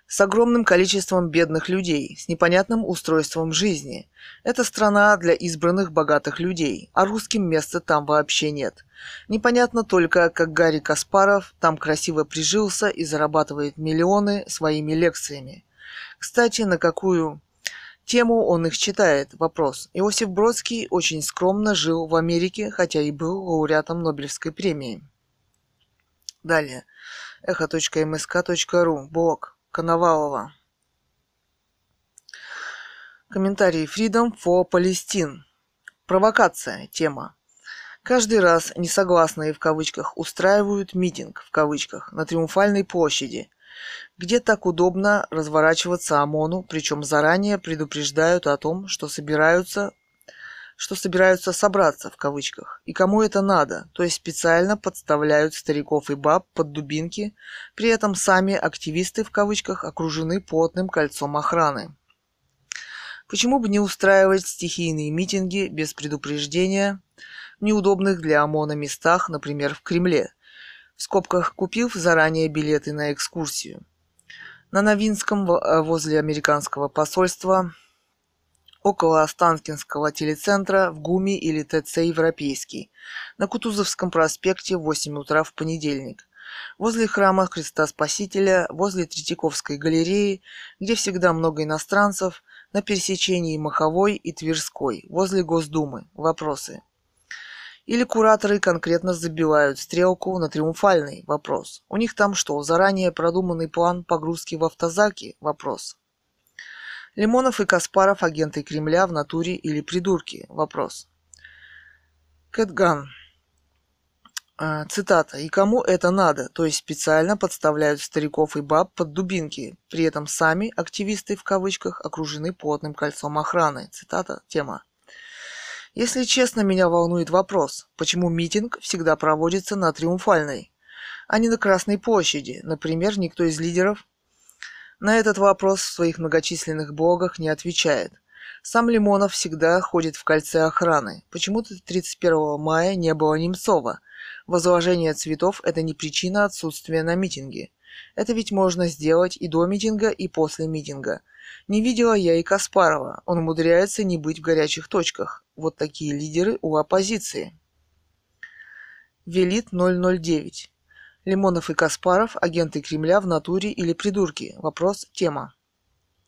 с огромным количеством бедных людей, с непонятным устройством жизни. Это страна для избранных богатых людей, а русским места там вообще нет. Непонятно только, как Гарри Каспаров там красиво прижился и зарабатывает миллионы своими лекциями. Кстати, на какую Тему он их читает. Вопрос. Иосиф Бродский очень скромно жил в Америке, хотя и был лауреатом Нобелевской премии. Далее. Эхо.мск.ру. Блог. Коновалова. Комментарий. Freedom for Palestine. Провокация. Тема. Каждый раз несогласные в кавычках устраивают митинг в кавычках на Триумфальной площади где так удобно разворачиваться ОМОНу, причем заранее предупреждают о том, что собираются что собираются собраться в кавычках. И кому это надо, то есть специально подставляют стариков и баб под дубинки, при этом сами активисты в кавычках окружены плотным кольцом охраны. Почему бы не устраивать стихийные митинги без предупреждения в неудобных для ОМОНа местах, например, в Кремле, в скобках купив заранее билеты на экскурсию. На Новинском э, возле американского посольства около Останкинского телецентра в ГУМе или ТЦ «Европейский», на Кутузовском проспекте в 8 утра в понедельник, возле храма Христа Спасителя, возле Третьяковской галереи, где всегда много иностранцев, на пересечении Маховой и Тверской, возле Госдумы. Вопросы. Или кураторы конкретно забивают стрелку на триумфальный вопрос. У них там что, заранее продуманный план погрузки в автозаки? Вопрос. Лимонов и Каспаров агенты Кремля в натуре или придурки? Вопрос. Кэтган. А, цитата. «И кому это надо?» То есть специально подставляют стариков и баб под дубинки. При этом сами, активисты в кавычках, окружены плотным кольцом охраны. Цитата. Тема. Если честно, меня волнует вопрос, почему митинг всегда проводится на Триумфальной, а не на Красной площади. Например, никто из лидеров на этот вопрос в своих многочисленных блогах не отвечает. Сам Лимонов всегда ходит в кольце охраны. Почему-то 31 мая не было Немцова. Возложение цветов – это не причина отсутствия на митинге. Это ведь можно сделать и до митинга, и после митинга – не видела я и Каспарова. Он умудряется не быть в горячих точках. Вот такие лидеры у оппозиции. Велит 009. Лимонов и Каспаров – агенты Кремля в натуре или придурки? Вопрос – тема.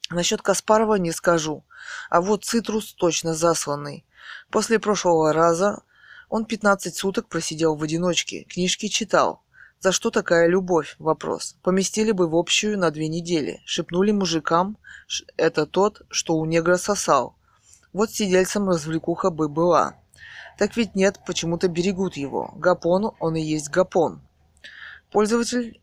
Насчет Каспарова не скажу. А вот Цитрус точно засланный. После прошлого раза он 15 суток просидел в одиночке, книжки читал. За что такая любовь? Вопрос. Поместили бы в общую на две недели. Шепнули мужикам, это тот, что у негра сосал. Вот сидельцем развлекуха бы была. Так ведь нет, почему-то берегут его. Гапон, он и есть Гапон. Пользователь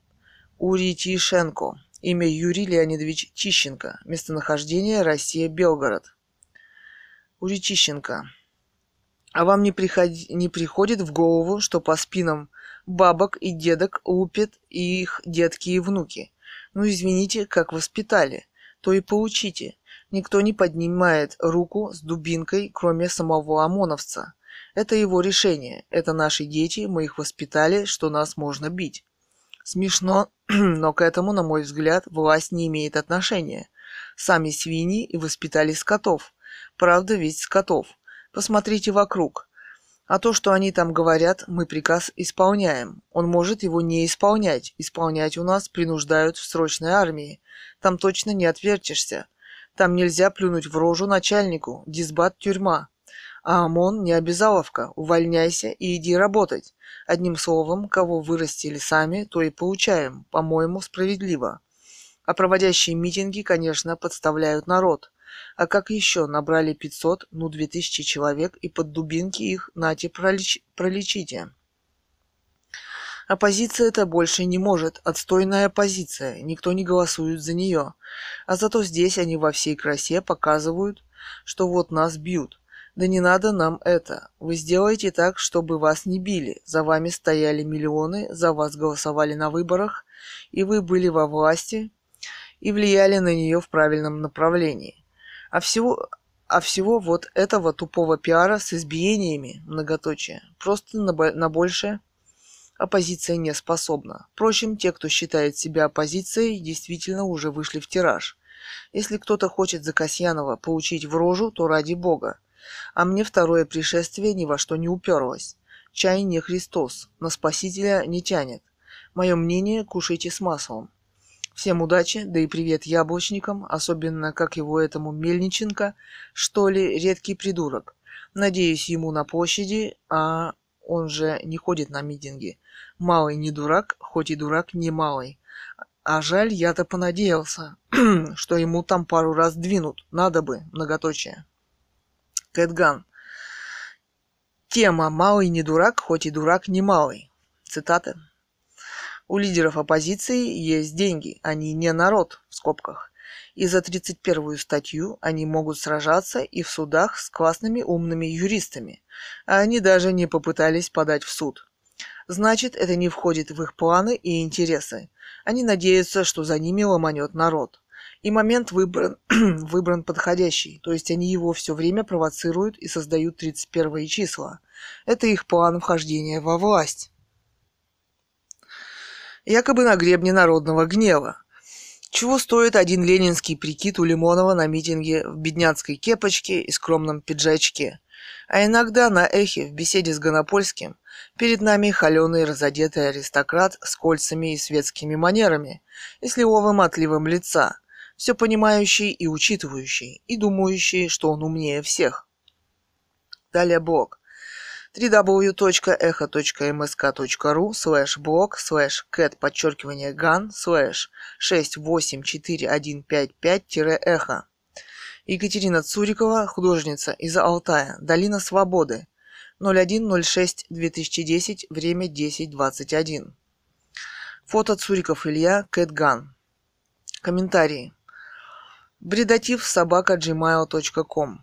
Уритишенко. Имя Юрий Леонидович Тищенко. Местонахождение Россия, Белгород. Уритищенко. А вам не, приходи, не приходит в голову, что по спинам бабок и дедок лупят их детки и внуки? Ну, извините, как воспитали то и получите. Никто не поднимает руку с дубинкой, кроме самого ОМОНовца. Это его решение. Это наши дети, мы их воспитали, что нас можно бить. Смешно, но к этому, на мой взгляд, власть не имеет отношения. Сами свиньи и воспитали скотов. Правда ведь скотов. Посмотрите вокруг. А то, что они там говорят, мы приказ исполняем. Он может его не исполнять. Исполнять у нас принуждают в срочной армии. Там точно не отвертишься. Там нельзя плюнуть в рожу начальнику. Дисбат тюрьма. А ОМОН не обязаловка. Увольняйся и иди работать. Одним словом, кого вырастили сами, то и получаем. По-моему, справедливо. А проводящие митинги, конечно, подставляют народ. А как еще набрали 500, ну 2000 человек и под дубинки их нате пролеч... пролечите? Оппозиция это больше не может. Отстойная оппозиция. Никто не голосует за нее. А зато здесь они во всей красе показывают, что вот нас бьют. Да не надо нам это. Вы сделаете так, чтобы вас не били. За вами стояли миллионы, за вас голосовали на выборах, и вы были во власти и влияли на нее в правильном направлении. А всего, а всего вот этого тупого пиара с избиениями, многоточие, просто на, на большее оппозиция не способна. Впрочем, те, кто считает себя оппозицией, действительно уже вышли в тираж. Если кто-то хочет за Касьянова получить в рожу, то ради бога. А мне второе пришествие ни во что не уперлось. Чай не Христос, на Спасителя не тянет. Мое мнение, кушайте с маслом. Всем удачи, да и привет яблочникам, особенно как его этому Мельниченко, что ли, редкий придурок. Надеюсь, ему на площади, а он же не ходит на митинги. Малый не дурак, хоть и дурак не малый. А жаль, я-то понадеялся, что ему там пару раз двинут. Надо бы, многоточие. Кэтган. Тема «Малый не дурак, хоть и дурак не малый». Цитаты. У лидеров оппозиции есть деньги, они не народ, в скобках. И за 31-ю статью они могут сражаться и в судах с классными умными юристами. А они даже не попытались подать в суд. Значит, это не входит в их планы и интересы. Они надеются, что за ними ломанет народ. И момент выбран, выбран подходящий, то есть они его все время провоцируют и создают 31 числа. Это их план вхождения во власть. Якобы на гребне народного гнева. Чего стоит один ленинский прикид у Лимонова на митинге в бедняцкой кепочке и скромном пиджачке? А иногда на эхе в беседе с Гонопольским перед нами холеный разодетый аристократ с кольцами и светскими манерами и сливовым отливом лица – все понимающий и учитывающий, и думающий, что он умнее всех. Далее блог www.echo.msk.ru слэш блог слэш cat подчеркивание ган слэш 6841555-эхо Екатерина Цурикова, художница из Алтая, Долина Свободы, 01.06.2010, время 10.21. Фото Цуриков Илья, Кэтган. Комментарии бредатив собака gmail.com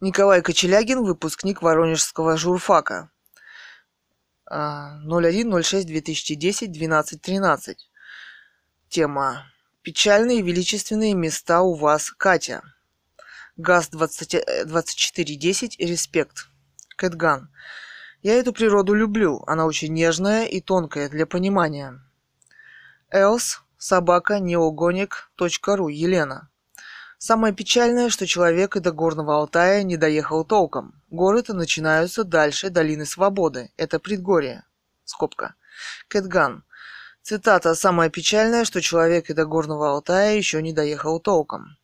Николай Кочелягин, выпускник Воронежского журфака. 01.06.2010, 12.13. Тема. Печальные величественные места у вас, Катя. ГАЗ-2410, респект. Кэтган. Я эту природу люблю, она очень нежная и тонкая для понимания. Элс собака неогоник.ру Елена. Самое печальное, что человек и до Горного Алтая не доехал толком. Горы-то начинаются дальше долины Свободы. Это предгорье. Скобка. Кэтган. Цитата «Самое печальное, что человек и до Горного Алтая еще не доехал толком».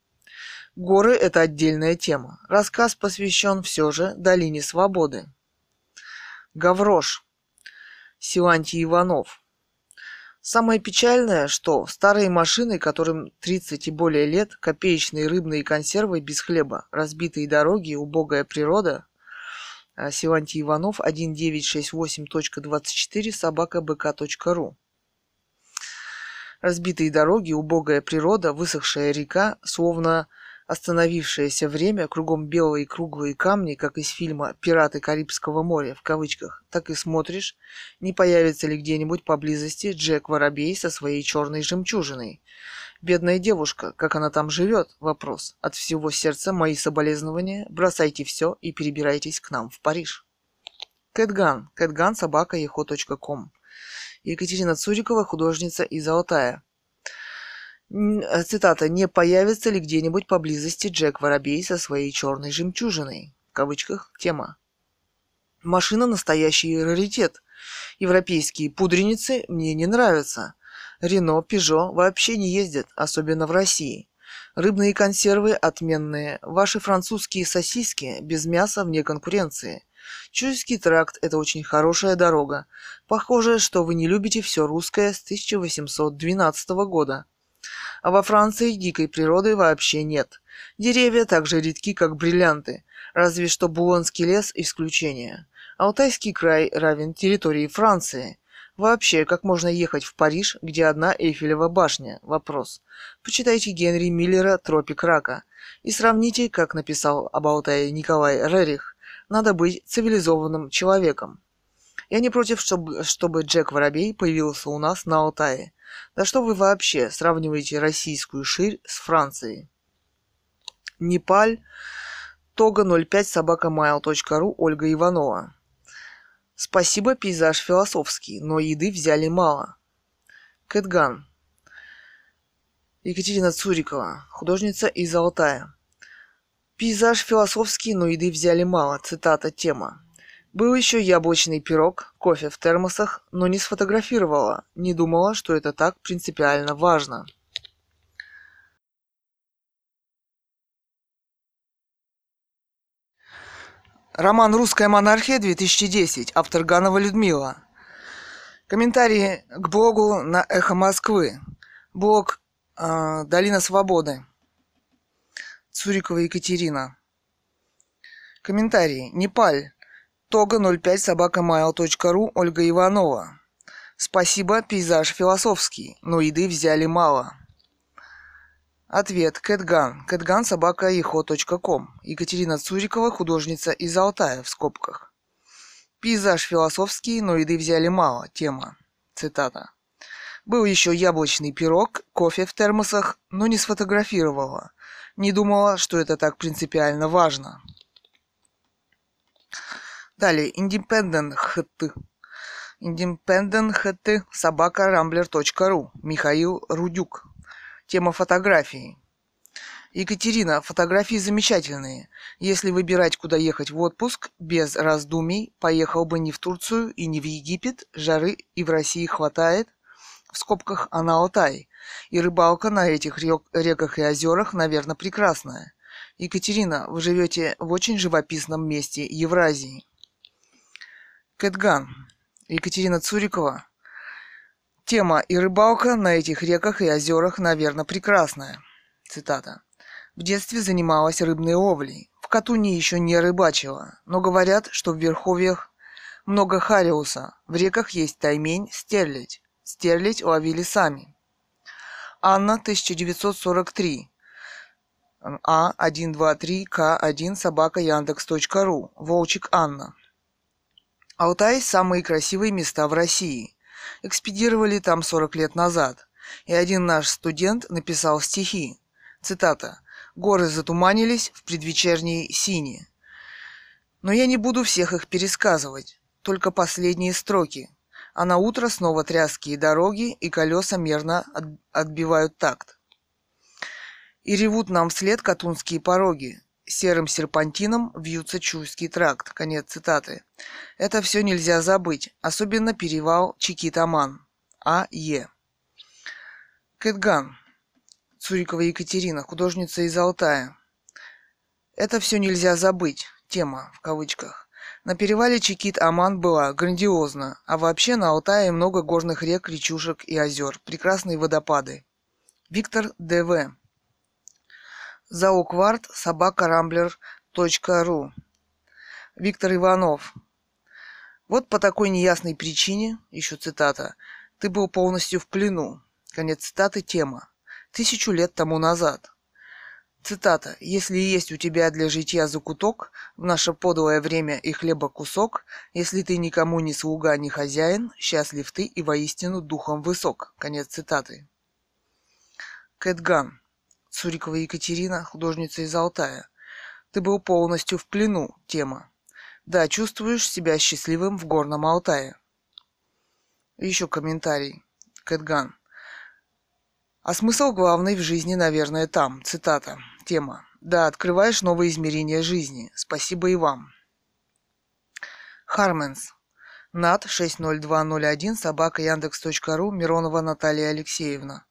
Горы – это отдельная тема. Рассказ посвящен все же долине Свободы. Гаврош. Силантий Иванов. Самое печальное, что старые машины, которым 30 и более лет, копеечные рыбные консервы без хлеба, разбитые дороги, убогая природа, а, Силантий Иванов 1968.24 собака бк.ру Разбитые дороги, убогая природа, высохшая река, словно Остановившееся время, кругом белые круглые камни, как из фильма «Пираты Карибского моря» в кавычках, так и смотришь, не появится ли где-нибудь поблизости Джек Воробей со своей черной жемчужиной. Бедная девушка, как она там живет? Вопрос. От всего сердца мои соболезнования. Бросайте все и перебирайтесь к нам в Париж. Кэтган. Кэтган собака ком. Екатерина Цурикова, художница из Алтая. Э, цитата, «не появится ли где-нибудь поблизости Джек Воробей со своей черной жемчужиной?» В кавычках тема. Машина настоящий раритет. Европейские пудреницы мне не нравятся. Рено, Пежо вообще не ездят, особенно в России. Рыбные консервы отменные. Ваши французские сосиски без мяса вне конкуренции. Чуйский тракт – это очень хорошая дорога. Похоже, что вы не любите все русское с 1812 года. А во Франции дикой природы вообще нет. Деревья так же редки, как бриллианты, разве что Булонский лес – исключение. Алтайский край равен территории Франции. Вообще, как можно ехать в Париж, где одна Эйфелева башня? Вопрос. Почитайте Генри Миллера «Тропик рака» и сравните, как написал об Алтае Николай Рерих. Надо быть цивилизованным человеком. Я не против, чтобы, чтобы Джек Воробей появился у нас на Алтае. Да что вы вообще сравниваете российскую ширь с Францией? Непаль, тога 05 собакамайл.ру Ольга Иванова. Спасибо, пейзаж философский, но еды взяли мало. Кэтган. Екатерина Цурикова, художница из Алтая. Пейзаж философский, но еды взяли мало. Цитата тема. Был еще яблочный пирог, кофе в термосах, но не сфотографировала, не думала, что это так принципиально важно. Роман «Русская монархия» 2010. Автор Ганова Людмила. Комментарии к блогу на Эхо Москвы. Блог э, Долина Свободы. Цурикова Екатерина. Комментарии. Непаль. Тога 05 собака mail.ru Ольга Иванова. Спасибо, пейзаж философский, но еды взяли мало. Ответ. Кэтган. Кэтган собака ком. Екатерина Цурикова, художница из Алтая, в скобках. Пейзаж философский, но еды взяли мало. Тема. Цитата. Был еще яблочный пирог, кофе в термосах, но не сфотографировала. Не думала, что это так принципиально важно. Далее. Independent HT. Independent HT собака rambler.ru. Михаил Рудюк. Тема фотографии. Екатерина, фотографии замечательные. Если выбирать, куда ехать в отпуск, без раздумий, поехал бы не в Турцию и не в Египет, жары и в России хватает, в скобках, а на Алтай. И рыбалка на этих реках и озерах, наверное, прекрасная. Екатерина, вы живете в очень живописном месте Евразии. Кэтган. Екатерина Цурикова, Тема и рыбалка на этих реках и озерах, наверное, прекрасная. Цитата. В детстве занималась рыбной ловлей. В Катуне еще не рыбачила, но говорят, что в Верховьях много хариуса. В реках есть таймень, стерлядь. Стерлядь ловили сами. Анна, 1943. А123К1 собака Яндекс.ру. Волчик Анна. Алтай – самые красивые места в России – экспедировали там 40 лет назад. И один наш студент написал стихи. Цитата. «Горы затуманились в предвечерней сине». Но я не буду всех их пересказывать, только последние строки. А на утро снова тряские дороги и колеса мерно отбивают такт. И ревут нам вслед катунские пороги, серым серпантином вьются Чуйский тракт. Конец цитаты. Это все нельзя забыть, особенно перевал Чикитаман. А. Е. Кэтган. Цурикова Екатерина, художница из Алтая. Это все нельзя забыть. Тема, в кавычках. На перевале Чикит-Аман была грандиозно, а вообще на Алтае много горных рек, речушек и озер, прекрасные водопады. Виктор Д.В. Заукварт собака ру. Виктор Иванов. Вот по такой неясной причине, еще цитата, ты был полностью в плену. Конец цитаты тема. Тысячу лет тому назад. Цитата. «Если есть у тебя для житья закуток, в наше подлое время и хлеба кусок, если ты никому не слуга, не хозяин, счастлив ты и воистину духом высок». Конец цитаты. Кэтган. Цурикова Екатерина, художница из Алтая. Ты был полностью в плену. Тема. Да, чувствуешь себя счастливым в горном Алтае. Еще комментарий. Кэтган. А смысл главный в жизни, наверное, там. Цитата. Тема. Да, открываешь новые измерения жизни. Спасибо и вам. Харменс. Над 60201 собака Яндекс.ру Миронова Наталья Алексеевна.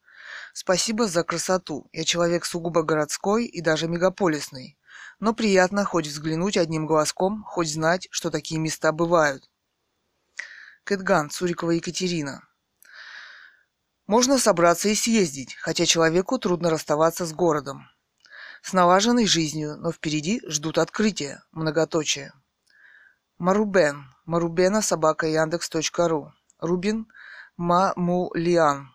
Спасибо за красоту. Я человек сугубо городской и даже мегаполисный. Но приятно хоть взглянуть одним глазком, хоть знать, что такие места бывают. Кэтган, Цурикова Екатерина. Можно собраться и съездить, хотя человеку трудно расставаться с городом. С налаженной жизнью, но впереди ждут открытия, многоточие. Марубен. Марубена собака Яндекс.ру. Рубин Мамулиан.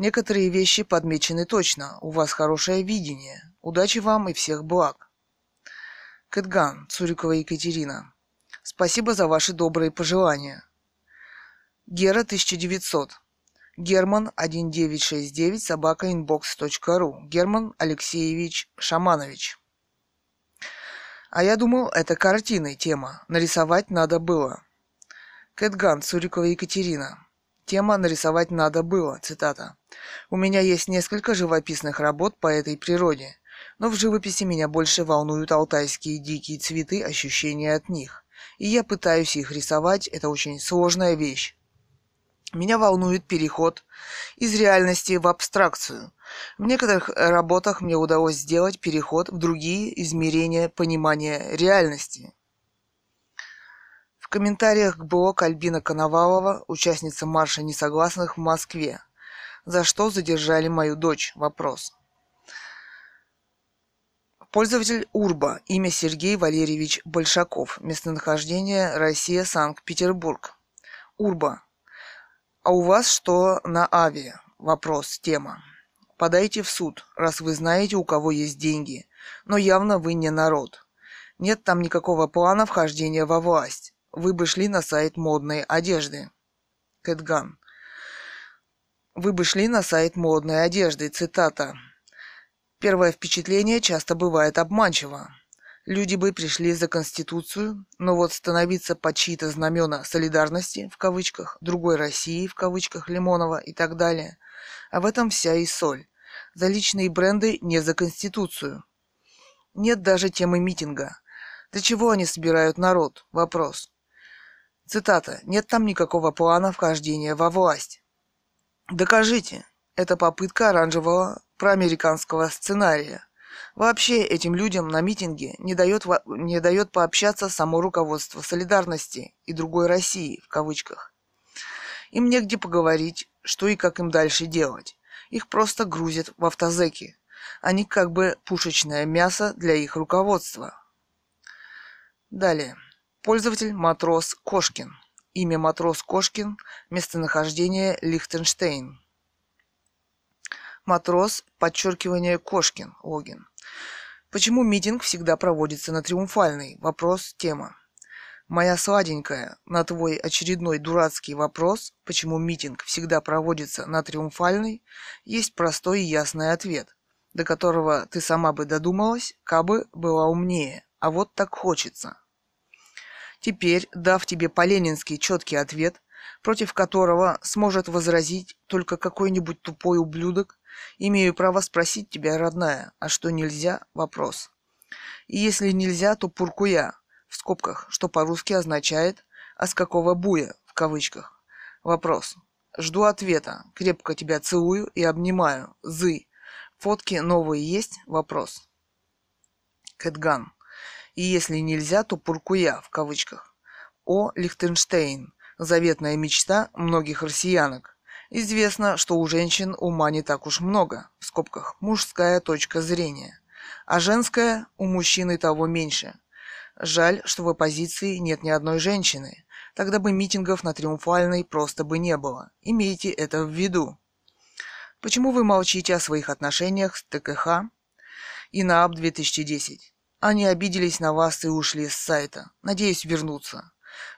Некоторые вещи подмечены точно. У вас хорошее видение. Удачи вам и всех благ. Кэтган, Цурикова Екатерина. Спасибо за ваши добрые пожелания. Гера 1900. Герман 1969 собака inbox.ru. Герман Алексеевич Шаманович. А я думал, это картины тема. Нарисовать надо было. Кэтган, Цурикова Екатерина. Тема «Нарисовать надо было», цитата. «У меня есть несколько живописных работ по этой природе, но в живописи меня больше волнуют алтайские дикие цветы, ощущения от них. И я пытаюсь их рисовать, это очень сложная вещь. Меня волнует переход из реальности в абстракцию. В некоторых работах мне удалось сделать переход в другие измерения понимания реальности комментариях к блог Альбина Коновалова, участница марша несогласных в Москве. За что задержали мою дочь? Вопрос. Пользователь Урба. Имя Сергей Валерьевич Большаков. Местонахождение Россия, Санкт-Петербург. Урба. А у вас что на Ави? Вопрос. Тема. Подайте в суд, раз вы знаете, у кого есть деньги. Но явно вы не народ. Нет там никакого плана вхождения во власть вы бы шли на сайт модной одежды. Кэтган. Вы бы шли на сайт модной одежды. Цитата. Первое впечатление часто бывает обманчиво. Люди бы пришли за Конституцию, но вот становиться под чьи-то знамена солидарности, в кавычках, другой России, в кавычках, Лимонова и так далее. А в этом вся и соль. За личные бренды не за Конституцию. Нет даже темы митинга. Для чего они собирают народ? Вопрос. Цитата. «Нет там никакого плана вхождения во власть». Докажите. Это попытка оранжевого проамериканского сценария. Вообще этим людям на митинге не дает, не дает пообщаться само руководство солидарности и другой России, в кавычках. Им негде поговорить, что и как им дальше делать. Их просто грузят в автозеки. Они как бы пушечное мясо для их руководства. Далее. Пользователь Матрос Кошкин. Имя Матрос Кошкин. Местонахождение Лихтенштейн. Матрос, подчеркивание Кошкин, логин. Почему митинг всегда проводится на Триумфальной? Вопрос, тема. Моя сладенькая, на твой очередной дурацкий вопрос, почему митинг всегда проводится на Триумфальной, есть простой и ясный ответ, до которого ты сама бы додумалась, кабы была умнее, а вот так хочется. Теперь, дав тебе по-ленински четкий ответ, против которого сможет возразить только какой-нибудь тупой ублюдок, имею право спросить тебя, родная, а что нельзя? Вопрос. И если нельзя, то пуркуя, в скобках, что по-русски означает «а с какого буя?» в кавычках. Вопрос. Жду ответа. Крепко тебя целую и обнимаю. Зы. Фотки новые есть? Вопрос. Кэтган и если нельзя, то Пуркуя в кавычках. О Лихтенштейн, заветная мечта многих россиянок. Известно, что у женщин ума не так уж много, в скобках, мужская точка зрения, а женская у мужчины того меньше. Жаль, что в оппозиции нет ни одной женщины, тогда бы митингов на Триумфальной просто бы не было. Имейте это в виду. Почему вы молчите о своих отношениях с ТКХ и НААП 2010? Они обиделись на вас и ушли с сайта. Надеюсь вернуться.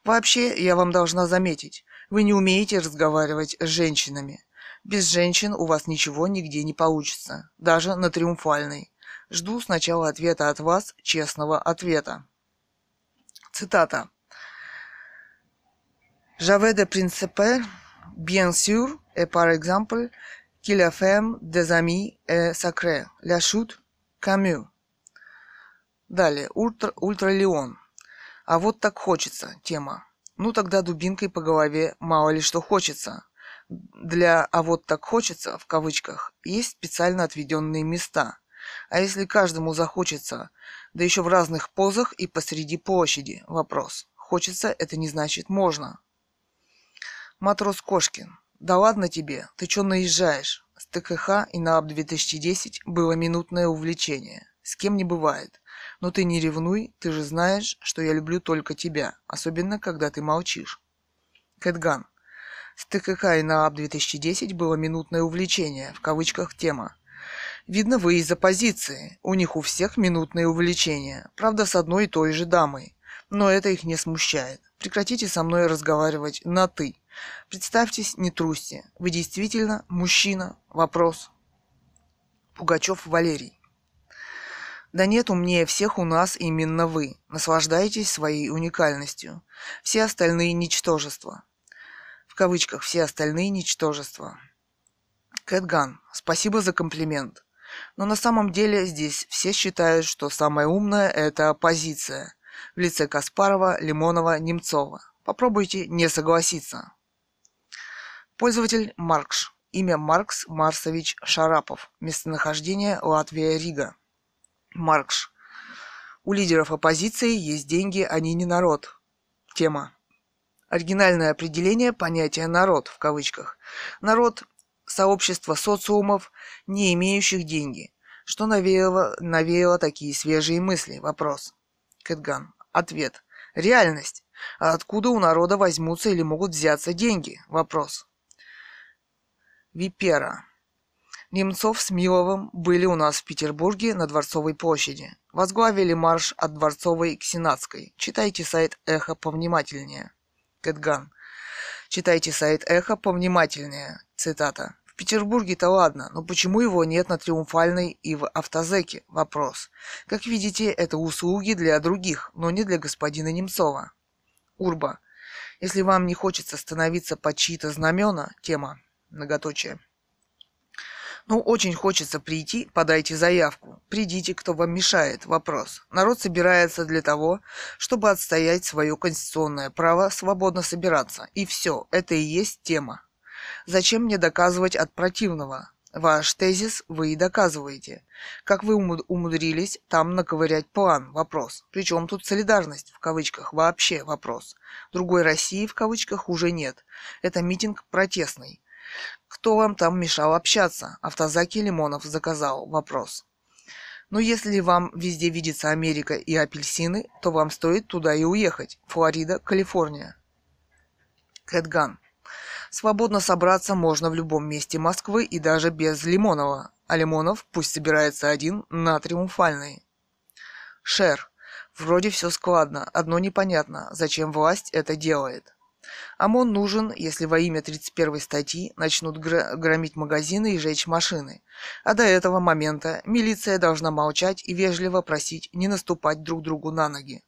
Вообще, я вам должна заметить, вы не умеете разговаривать с женщинами. Без женщин у вас ничего нигде не получится, даже на триумфальной. Жду сначала ответа от вас, честного ответа. Цитата. J'avais des principes, bien sûr, et par exemple, qu'il a fait des amis et sacrés. La chute, Camus. Далее, ультра, ультралеон. А вот так хочется, тема. Ну тогда дубинкой по голове мало ли что хочется. Для «а вот так хочется» в кавычках есть специально отведенные места. А если каждому захочется, да еще в разных позах и посреди площади, вопрос. Хочется – это не значит можно. Матрос Кошкин. Да ладно тебе, ты чё наезжаешь? С ТКХ и на АБ-2010 было минутное увлечение. С кем не бывает. Но ты не ревнуй, ты же знаешь, что я люблю только тебя, особенно когда ты молчишь. Кэтган. С ТКК и НААП 2010 было минутное увлечение, в кавычках тема. Видно, вы из оппозиции. У них у всех минутные увлечения. Правда, с одной и той же дамой. Но это их не смущает. Прекратите со мной разговаривать на «ты». Представьтесь, не трусьте. Вы действительно мужчина? Вопрос. Пугачев Валерий. Да нет, умнее всех у нас именно вы. Наслаждайтесь своей уникальностью. Все остальные ничтожества. В кавычках «все остальные ничтожества». Кэтган, спасибо за комплимент. Но на самом деле здесь все считают, что самое умное – это оппозиция в лице Каспарова, Лимонова, Немцова. Попробуйте не согласиться. Пользователь Маркш. Имя Маркс Марсович Шарапов. Местонахождение Латвия, Рига. Маркш. У лидеров оппозиции есть деньги, они не народ. Тема. Оригинальное определение понятия «народ» в кавычках. Народ – сообщество социумов, не имеющих деньги. Что навеяло, навеяло такие свежие мысли? Вопрос. Кэтган. Ответ. Реальность. А откуда у народа возьмутся или могут взяться деньги? Вопрос. Випера. Немцов с Миловым были у нас в Петербурге на Дворцовой площади. Возглавили марш от Дворцовой к Сенатской. Читайте сайт Эхо повнимательнее. Кэтган. Читайте сайт Эхо повнимательнее. Цитата. В Петербурге-то ладно, но почему его нет на Триумфальной и в Автозеке? Вопрос. Как видите, это услуги для других, но не для господина Немцова. Урба. Если вам не хочется становиться под чьи-то знамена, тема, многоточие. Ну, очень хочется прийти, подайте заявку. Придите, кто вам мешает. Вопрос. Народ собирается для того, чтобы отстоять свое конституционное право свободно собираться. И все. Это и есть тема. Зачем мне доказывать от противного? Ваш тезис вы и доказываете. Как вы умудрились там наковырять план? Вопрос. Причем тут солидарность, в кавычках, вообще вопрос. Другой России, в кавычках, уже нет. Это митинг протестный. Кто вам там мешал общаться? Автозаки Лимонов заказал. Вопрос. Но если вам везде видится Америка и апельсины, то вам стоит туда и уехать. Флорида, Калифорния. Кэтган. Свободно собраться можно в любом месте Москвы и даже без Лимонова. А Лимонов пусть собирается один на Триумфальной. Шер. Вроде все складно, одно непонятно, зачем власть это делает. ОМОН нужен, если во имя 31 статьи начнут гр- громить магазины и жечь машины. А до этого момента милиция должна молчать и вежливо просить не наступать друг другу на ноги.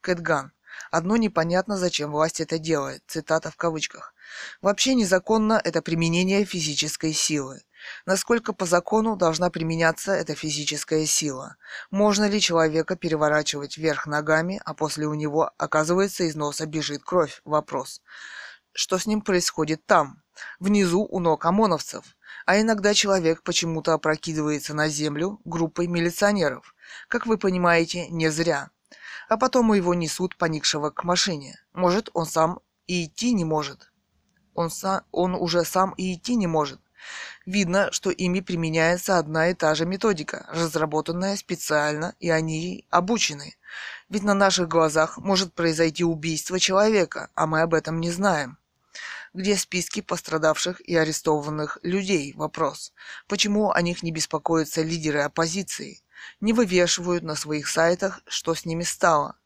Кэтган. Одно непонятно, зачем власть это делает. Цитата в кавычках. Вообще незаконно это применение физической силы. Насколько по закону должна применяться эта физическая сила? Можно ли человека переворачивать вверх ногами, а после у него, оказывается, из носа бежит кровь? Вопрос. Что с ним происходит там, внизу у ног ОМОНовцев? А иногда человек почему-то опрокидывается на землю группой милиционеров. Как вы понимаете, не зря. А потом его несут поникшего к машине. Может, он сам и идти не может. Он, сам, он уже сам и идти не может. Видно, что ими применяется одна и та же методика, разработанная специально, и они обучены. Ведь на наших глазах может произойти убийство человека, а мы об этом не знаем. Где списки пострадавших и арестованных людей? Вопрос. Почему о них не беспокоятся лидеры оппозиции? Не вывешивают на своих сайтах, что с ними стало?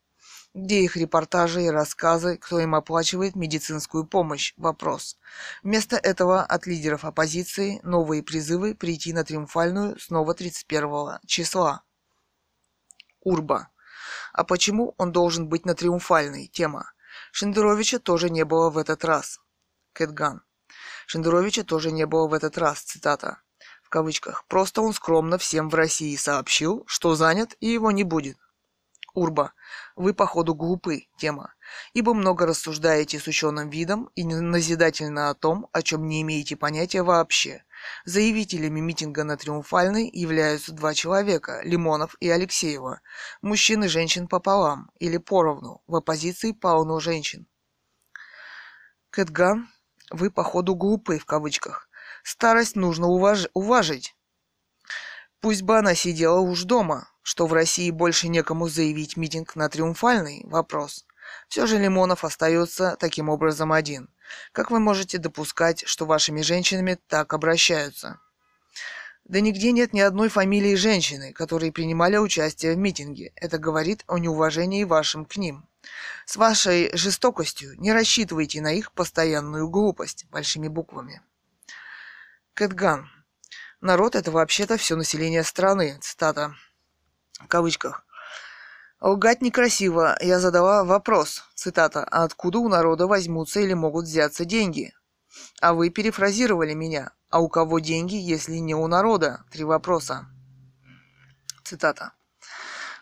Где их репортажи и рассказы, кто им оплачивает медицинскую помощь? Вопрос. Вместо этого от лидеров оппозиции новые призывы прийти на Триумфальную снова 31 числа. Урба. А почему он должен быть на Триумфальной? Тема. Шендеровича тоже не было в этот раз. Кэтган. Шендеровича тоже не было в этот раз, цитата. В кавычках. Просто он скромно всем в России сообщил, что занят и его не будет. Урба, вы походу глупы, тема, ибо много рассуждаете с ученым видом и назидательно о том, о чем не имеете понятия вообще. Заявителями митинга на Триумфальной являются два человека, Лимонов и Алексеева, мужчин и женщин пополам, или поровну, в оппозиции полно женщин. Кэтган, вы походу глупы в кавычках. Старость нужно уваж... уважить. Пусть бы она сидела уж дома, что в России больше некому заявить митинг на Триумфальный – вопрос. Все же Лимонов остается таким образом один. Как вы можете допускать, что вашими женщинами так обращаются? Да нигде нет ни одной фамилии женщины, которые принимали участие в митинге. Это говорит о неуважении вашим к ним. С вашей жестокостью не рассчитывайте на их постоянную глупость большими буквами. Кэтган. Народ – это вообще-то все население страны. Цитата. В кавычках. Лгать некрасиво. Я задала вопрос. Цитата. А откуда у народа возьмутся или могут взяться деньги? А вы перефразировали меня. А у кого деньги, если не у народа? Три вопроса. Цитата.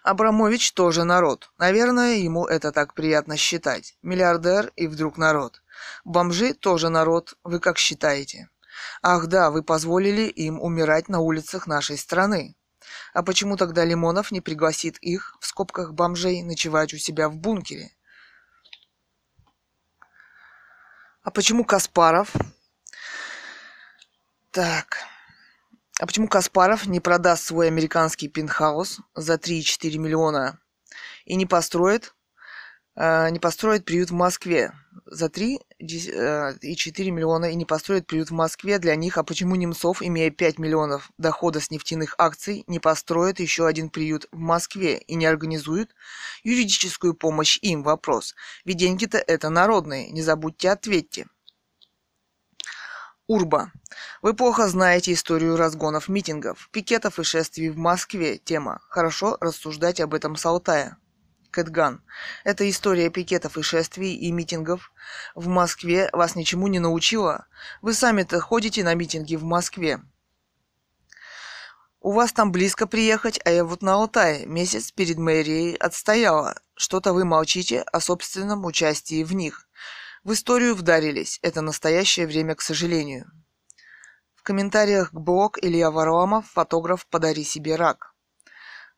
Абрамович тоже народ. Наверное, ему это так приятно считать. Миллиардер и вдруг народ. Бомжи тоже народ. Вы как считаете? Ах да, вы позволили им умирать на улицах нашей страны. А почему тогда Лимонов не пригласит их, в скобках бомжей, ночевать у себя в бункере? А почему Каспаров так. А почему Каспаров не продаст свой американский пентхаус за 3,4 миллиона и не построит, не построит приют в Москве за 3,4 э, миллиона и не построит приют в Москве для них, а почему Немцов, имея 5 миллионов дохода с нефтяных акций, не построит еще один приют в Москве и не организует юридическую помощь им? Вопрос. Ведь деньги-то это народные, не забудьте, ответьте. Урба. Вы плохо знаете историю разгонов митингов, пикетов и шествий в Москве. Тема. Хорошо рассуждать об этом с Алтая. Кэтган. Эта история пикетов и шествий и митингов в Москве вас ничему не научила? Вы сами-то ходите на митинги в Москве. У вас там близко приехать, а я вот на Алтае месяц перед мэрией отстояла. Что-то вы молчите о собственном участии в них. В историю вдарились. Это настоящее время, к сожалению. В комментариях к блог Илья Варламов, фотограф «Подари себе рак».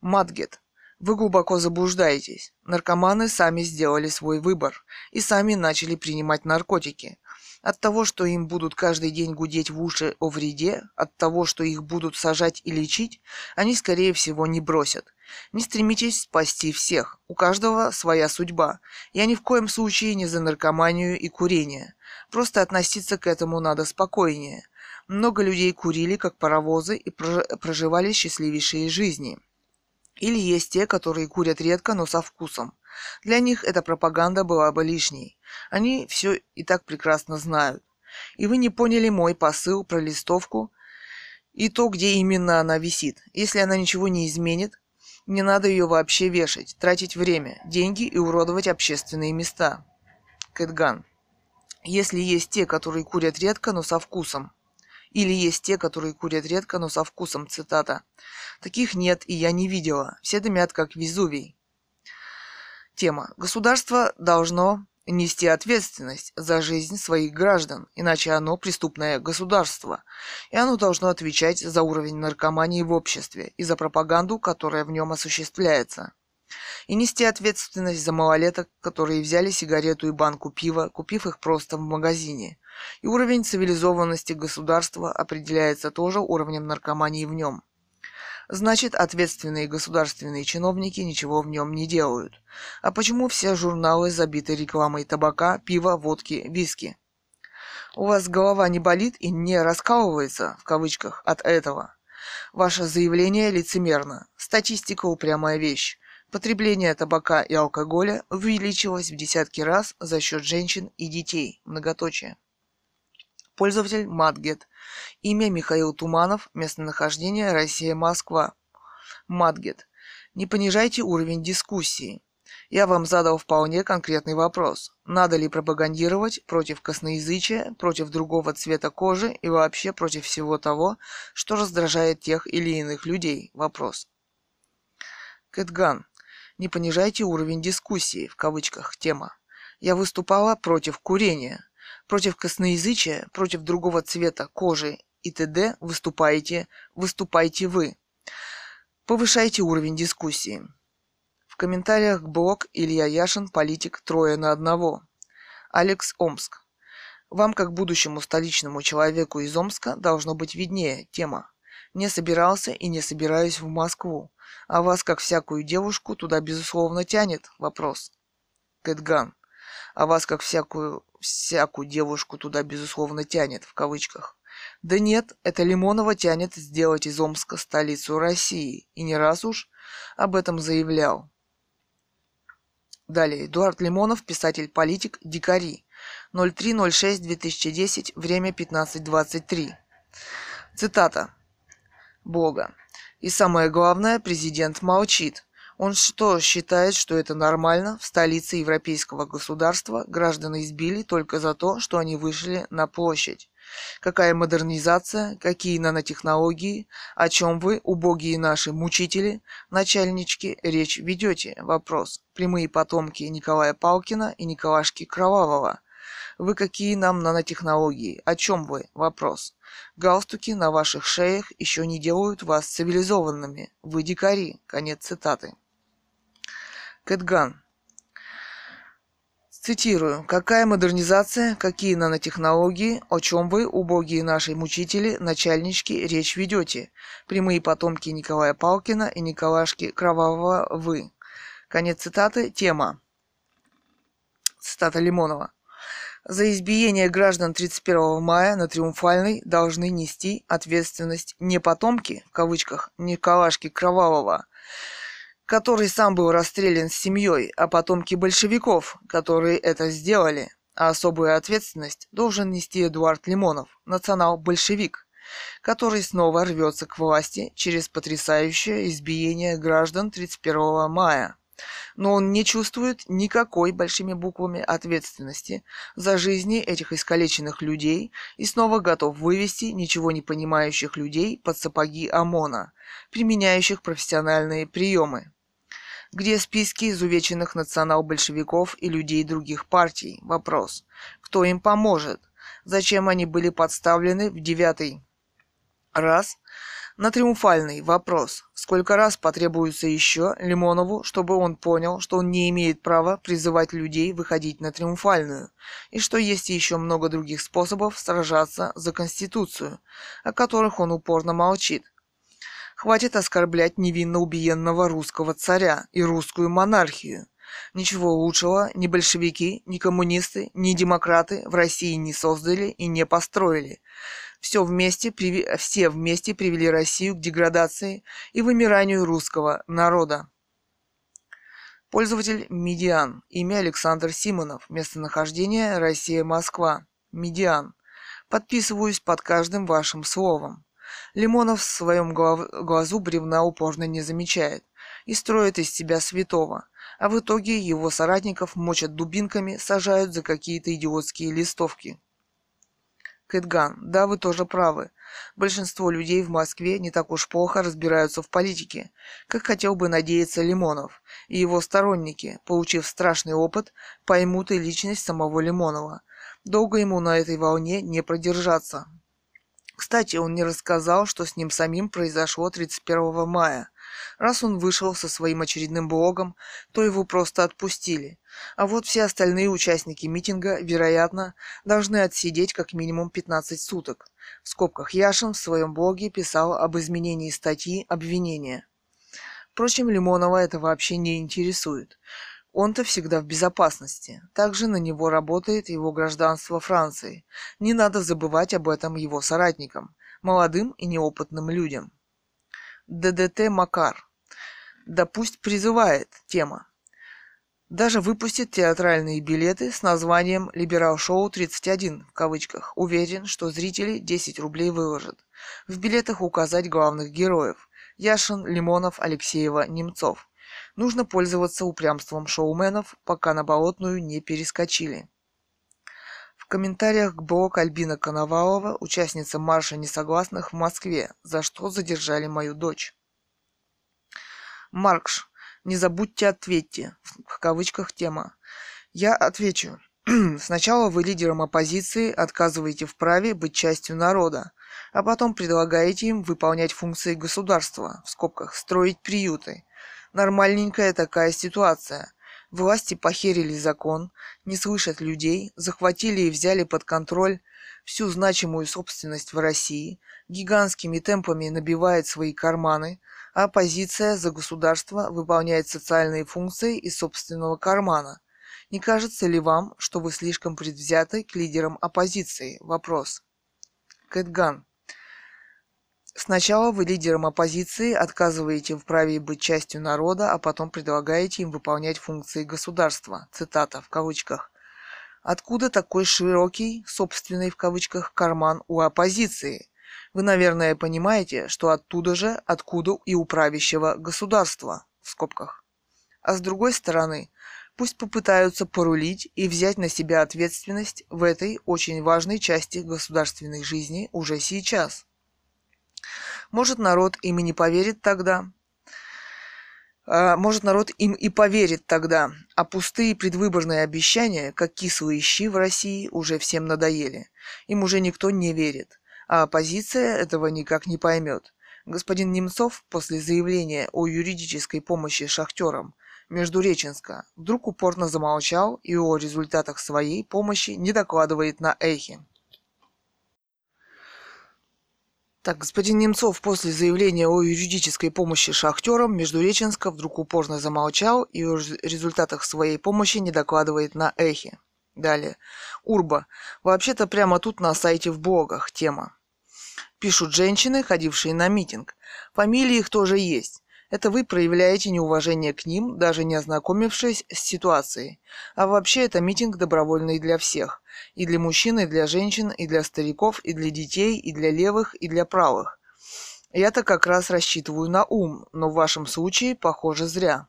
Матгет. Вы глубоко заблуждаетесь. Наркоманы сами сделали свой выбор и сами начали принимать наркотики. От того, что им будут каждый день гудеть в уши о вреде, от того, что их будут сажать и лечить, они, скорее всего, не бросят. Не стремитесь спасти всех. У каждого своя судьба. Я ни в коем случае не за наркоманию и курение. Просто относиться к этому надо спокойнее. Много людей курили, как паровозы, и проживали счастливейшие жизни. Или есть те, которые курят редко, но со вкусом. Для них эта пропаганда была бы лишней. Они все и так прекрасно знают. И вы не поняли мой посыл про листовку и то, где именно она висит. Если она ничего не изменит, не надо ее вообще вешать, тратить время, деньги и уродовать общественные места. Кэтган. Если есть те, которые курят редко, но со вкусом. Или есть те, которые курят редко, но со вкусом, цитата. Таких нет, и я не видела. Все дымят, как Везувий. Тема. Государство должно нести ответственность за жизнь своих граждан, иначе оно преступное государство, и оно должно отвечать за уровень наркомании в обществе и за пропаганду, которая в нем осуществляется. И нести ответственность за малолеток, которые взяли сигарету и банку пива, купив их просто в магазине. И уровень цивилизованности государства определяется тоже уровнем наркомании в нем. Значит, ответственные государственные чиновники ничего в нем не делают. А почему все журналы забиты рекламой табака, пива, водки, виски? У вас голова не болит и не раскалывается, в кавычках, от этого. Ваше заявление лицемерно. Статистика упрямая вещь. Потребление табака и алкоголя увеличилось в десятки раз за счет женщин и детей. Многоточие. Пользователь Матгет. Имя Михаил Туманов. Местонахождение Россия, Москва. Матгет. Не понижайте уровень дискуссии. Я вам задал вполне конкретный вопрос. Надо ли пропагандировать против косноязычия, против другого цвета кожи и вообще против всего того, что раздражает тех или иных людей? Вопрос. Кэтган. Не понижайте уровень дискуссии, в кавычках, тема. Я выступала против курения. Против косноязычия, против другого цвета кожи и т.д. выступаете, выступайте вы. Повышайте уровень дискуссии. В комментариях блог Илья Яшин, политик, трое на одного. Алекс Омск. Вам, как будущему столичному человеку из Омска, должно быть виднее тема. Не собирался и не собираюсь в Москву. А вас, как всякую девушку, туда безусловно тянет вопрос. Кэтган. А вас, как всякую, всякую девушку, туда, безусловно, тянет, в кавычках. Да нет, это Лимонова тянет сделать из Омска столицу России, и не раз уж об этом заявлял. Далее. Эдуард Лимонов, писатель-политик, дикари. 03.06.2010, время 15.23. Цитата. Бога. И самое главное, президент молчит. Он что, считает, что это нормально? В столице европейского государства граждан избили только за то, что они вышли на площадь. Какая модернизация, какие нанотехнологии, о чем вы, убогие наши мучители, начальнички, речь ведете? Вопрос. Прямые потомки Николая Палкина и Николашки Кровавого. Вы какие нам нанотехнологии? О чем вы? Вопрос. Галстуки на ваших шеях еще не делают вас цивилизованными. Вы дикари. Конец цитаты. Кэтган. Цитирую. «Какая модернизация, какие нанотехнологии, о чем вы, убогие наши мучители, начальнички, речь ведете? Прямые потомки Николая Палкина и Николашки Кровавого вы». Конец цитаты. Тема. Цитата Лимонова. За избиение граждан 31 мая на Триумфальной должны нести ответственность не потомки, в кавычках, Николашки Кровавого, который сам был расстрелян с семьей, а потомки большевиков, которые это сделали. А особую ответственность должен нести Эдуард Лимонов, национал-большевик, который снова рвется к власти через потрясающее избиение граждан 31 мая. Но он не чувствует никакой большими буквами ответственности за жизни этих искалеченных людей и снова готов вывести ничего не понимающих людей под сапоги ОМОНа, применяющих профессиональные приемы где списки изувеченных национал-большевиков и людей других партий. Вопрос. Кто им поможет? Зачем они были подставлены в девятый раз? На триумфальный вопрос. Сколько раз потребуется еще Лимонову, чтобы он понял, что он не имеет права призывать людей выходить на триумфальную, и что есть еще много других способов сражаться за Конституцию, о которых он упорно молчит, Хватит оскорблять невинно убиенного русского царя и русскую монархию. Ничего лучшего ни большевики, ни коммунисты, ни демократы в России не создали и не построили. Все вместе, все вместе привели Россию к деградации и вымиранию русского народа. Пользователь Медиан. Имя Александр Симонов. Местонахождение Россия-Москва. Медиан. Подписываюсь под каждым вашим словом. Лимонов в своем глазу бревна упорно не замечает и строит из себя святого, а в итоге его соратников мочат дубинками, сажают за какие-то идиотские листовки. Кэтган, да, вы тоже правы. Большинство людей в Москве не так уж плохо разбираются в политике, как хотел бы надеяться Лимонов, и его сторонники, получив страшный опыт, поймут и личность самого Лимонова. Долго ему на этой волне не продержаться. Кстати, он не рассказал, что с ним самим произошло 31 мая. Раз он вышел со своим очередным блогом, то его просто отпустили. А вот все остальные участники митинга, вероятно, должны отсидеть как минимум 15 суток. В скобках Яшин в своем блоге писал об изменении статьи обвинения. Впрочем, Лимонова это вообще не интересует. Он-то всегда в безопасности. Также на него работает его гражданство Франции. Не надо забывать об этом его соратникам, молодым и неопытным людям. ДДТ Макар. Да пусть призывает тема. Даже выпустит театральные билеты с названием «Либерал-шоу 31» в кавычках. Уверен, что зрители 10 рублей выложат. В билетах указать главных героев. Яшин, Лимонов, Алексеева, Немцов. Нужно пользоваться упрямством шоуменов, пока на болотную не перескочили. В комментариях к блог Альбина Коновалова, участница марша несогласных в Москве, за что задержали мою дочь. Маркш, не забудьте ответьте, в кавычках тема. Я отвечу. Сначала вы лидерам оппозиции отказываете в праве быть частью народа, а потом предлагаете им выполнять функции государства, в скобках строить приюты, Нормальненькая такая ситуация. Власти похерили закон, не слышат людей, захватили и взяли под контроль всю значимую собственность в России, гигантскими темпами набивает свои карманы, а оппозиция за государство выполняет социальные функции из собственного кармана. Не кажется ли вам, что вы слишком предвзяты к лидерам оппозиции? Вопрос. Кэтган. Сначала вы лидерам оппозиции отказываете в праве быть частью народа, а потом предлагаете им выполнять функции государства. Цитата в кавычках. Откуда такой широкий, собственный в кавычках, карман у оппозиции? Вы, наверное, понимаете, что оттуда же, откуда и у правящего государства, в скобках. А с другой стороны, пусть попытаются порулить и взять на себя ответственность в этой очень важной части государственной жизни уже сейчас. Может, народ им и не поверит тогда, а, может, народ им и поверит тогда, а пустые предвыборные обещания, как кислые щи в России, уже всем надоели. Им уже никто не верит а оппозиция этого никак не поймет. Господин Немцов после заявления о юридической помощи шахтерам Междуреченска вдруг упорно замолчал и о результатах своей помощи не докладывает на эхе. Так, господин Немцов после заявления о юридической помощи шахтерам Междуреченска вдруг упорно замолчал и о результатах своей помощи не докладывает на эхе. Далее. Урба. Вообще-то прямо тут на сайте в блогах тема. Пишут женщины, ходившие на митинг. Фамилии их тоже есть. Это вы проявляете неуважение к ним, даже не ознакомившись с ситуацией. А вообще это митинг добровольный для всех. И для мужчин, и для женщин, и для стариков, и для детей, и для левых, и для правых. Я-то как раз рассчитываю на ум, но в вашем случае, похоже, зря.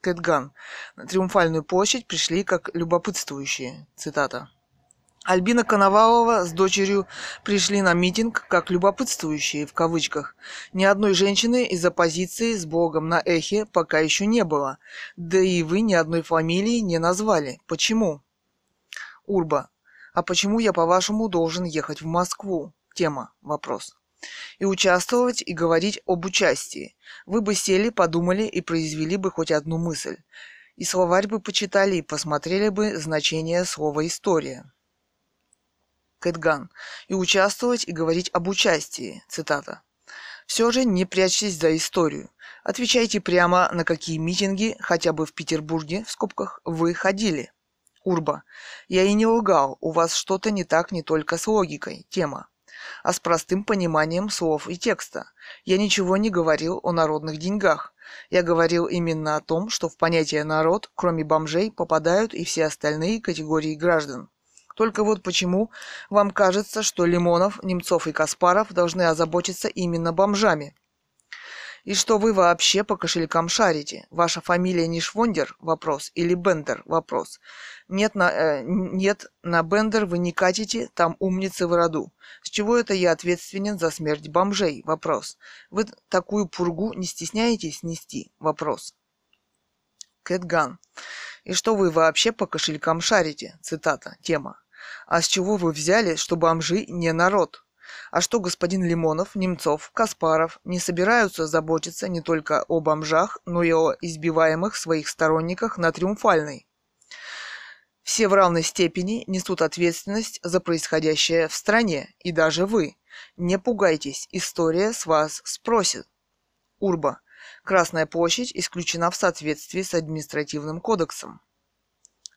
Кэтган. На Триумфальную площадь пришли как любопытствующие. Цитата. Альбина Коновалова с дочерью пришли на митинг как любопытствующие в кавычках. Ни одной женщины из оппозиции с Богом на эхе пока еще не было. Да и вы ни одной фамилии не назвали. Почему? Урба. А почему я, по-вашему, должен ехать в Москву? Тема. Вопрос. И участвовать, и говорить об участии. Вы бы сели, подумали и произвели бы хоть одну мысль. И словарь бы почитали и посмотрели бы значение слова «история». Кэтган, и участвовать и говорить об участии. Цитата. Все же не прячьтесь за историю. Отвечайте прямо, на какие митинги, хотя бы в Петербурге, в скобках, вы ходили. Урба. Я и не лгал, у вас что-то не так не только с логикой, тема, а с простым пониманием слов и текста. Я ничего не говорил о народных деньгах. Я говорил именно о том, что в понятие «народ», кроме бомжей, попадают и все остальные категории граждан. Только вот почему вам кажется, что Лимонов, Немцов и Каспаров должны озаботиться именно бомжами? И что вы вообще по кошелькам шарите? Ваша фамилия не Швондер? Вопрос. Или Бендер? Вопрос. Нет, на, э, нет, на Бендер вы не катите, там умницы в роду. С чего это я ответственен за смерть бомжей? Вопрос. Вы такую пургу не стесняетесь нести? Вопрос. Кэтган. И что вы вообще по кошелькам шарите? Цитата. Тема. А с чего вы взяли, что бомжи не народ? А что господин Лимонов, Немцов, Каспаров не собираются заботиться не только о бомжах, но и о избиваемых своих сторонниках на Триумфальной? Все в равной степени несут ответственность за происходящее в стране, и даже вы. Не пугайтесь, история с вас спросит. Урба. Красная площадь исключена в соответствии с административным кодексом.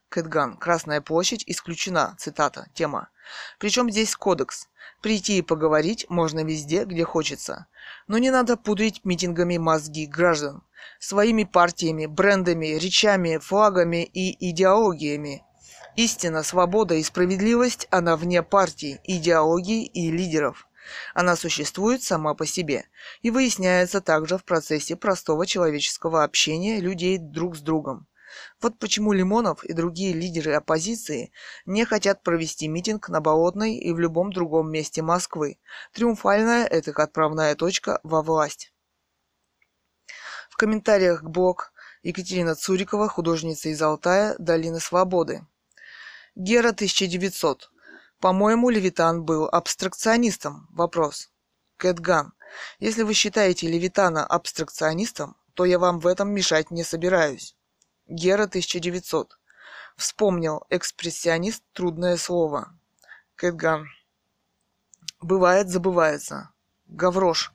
Кэтган. Красная площадь исключена. Цитата. Тема. Причем здесь кодекс. Прийти и поговорить можно везде, где хочется. Но не надо пудрить митингами мозги граждан. Своими партиями, брендами, речами, флагами и идеологиями. Истина, свобода и справедливость, она вне партий, идеологий и лидеров. Она существует сама по себе и выясняется также в процессе простого человеческого общения людей друг с другом. Вот почему Лимонов и другие лидеры оппозиции не хотят провести митинг на Болотной и в любом другом месте Москвы. Триумфальная – это отправная точка во власть. В комментариях к блог Екатерина Цурикова, художница из Алтая, Долины Свободы. Гера 1900. По-моему, Левитан был абстракционистом. Вопрос. Кэтган. Если вы считаете Левитана абстракционистом, то я вам в этом мешать не собираюсь. Гера 1900. Вспомнил. Экспрессионист. Трудное слово. Кэтган. Бывает, забывается. Гаврош.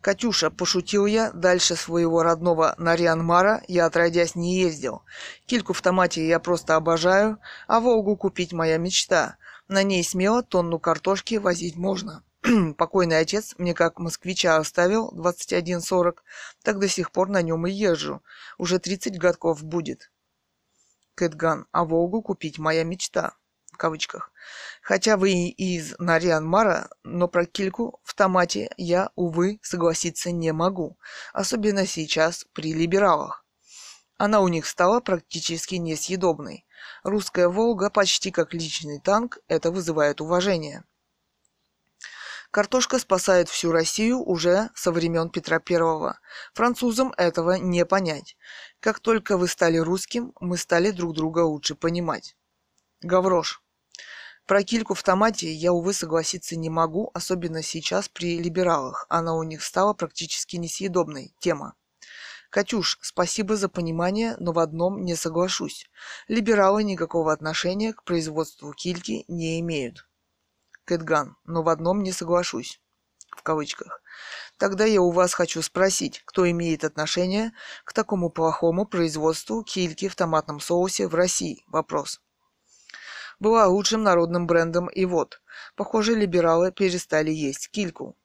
Катюша, пошутил я, дальше своего родного Нарьянмара я отродясь не ездил. Кильку в томате я просто обожаю, а Волгу купить моя мечта. На ней смело тонну картошки возить можно. Покойный отец мне как москвича оставил 21.40, так до сих пор на нем и езжу. Уже 30 годков будет. Кэтган, а Волгу купить моя мечта в кавычках. Хотя вы и из Нарьян-Мара, но про кильку в томате я, увы, согласиться не могу. Особенно сейчас при либералах. Она у них стала практически несъедобной. Русская «Волга» почти как личный танк, это вызывает уважение. Картошка спасает всю Россию уже со времен Петра Первого. Французам этого не понять. Как только вы стали русским, мы стали друг друга лучше понимать. Гаврош. Про кильку в томате я, увы, согласиться не могу, особенно сейчас при либералах. Она у них стала практически несъедобной. Тема. Катюш, спасибо за понимание, но в одном не соглашусь. Либералы никакого отношения к производству кильки не имеют. Кэтган, но в одном не соглашусь. В кавычках. Тогда я у вас хочу спросить, кто имеет отношение к такому плохому производству кильки в томатном соусе в России? Вопрос была лучшим народным брендом и вот, похоже, либералы перестали есть кильку.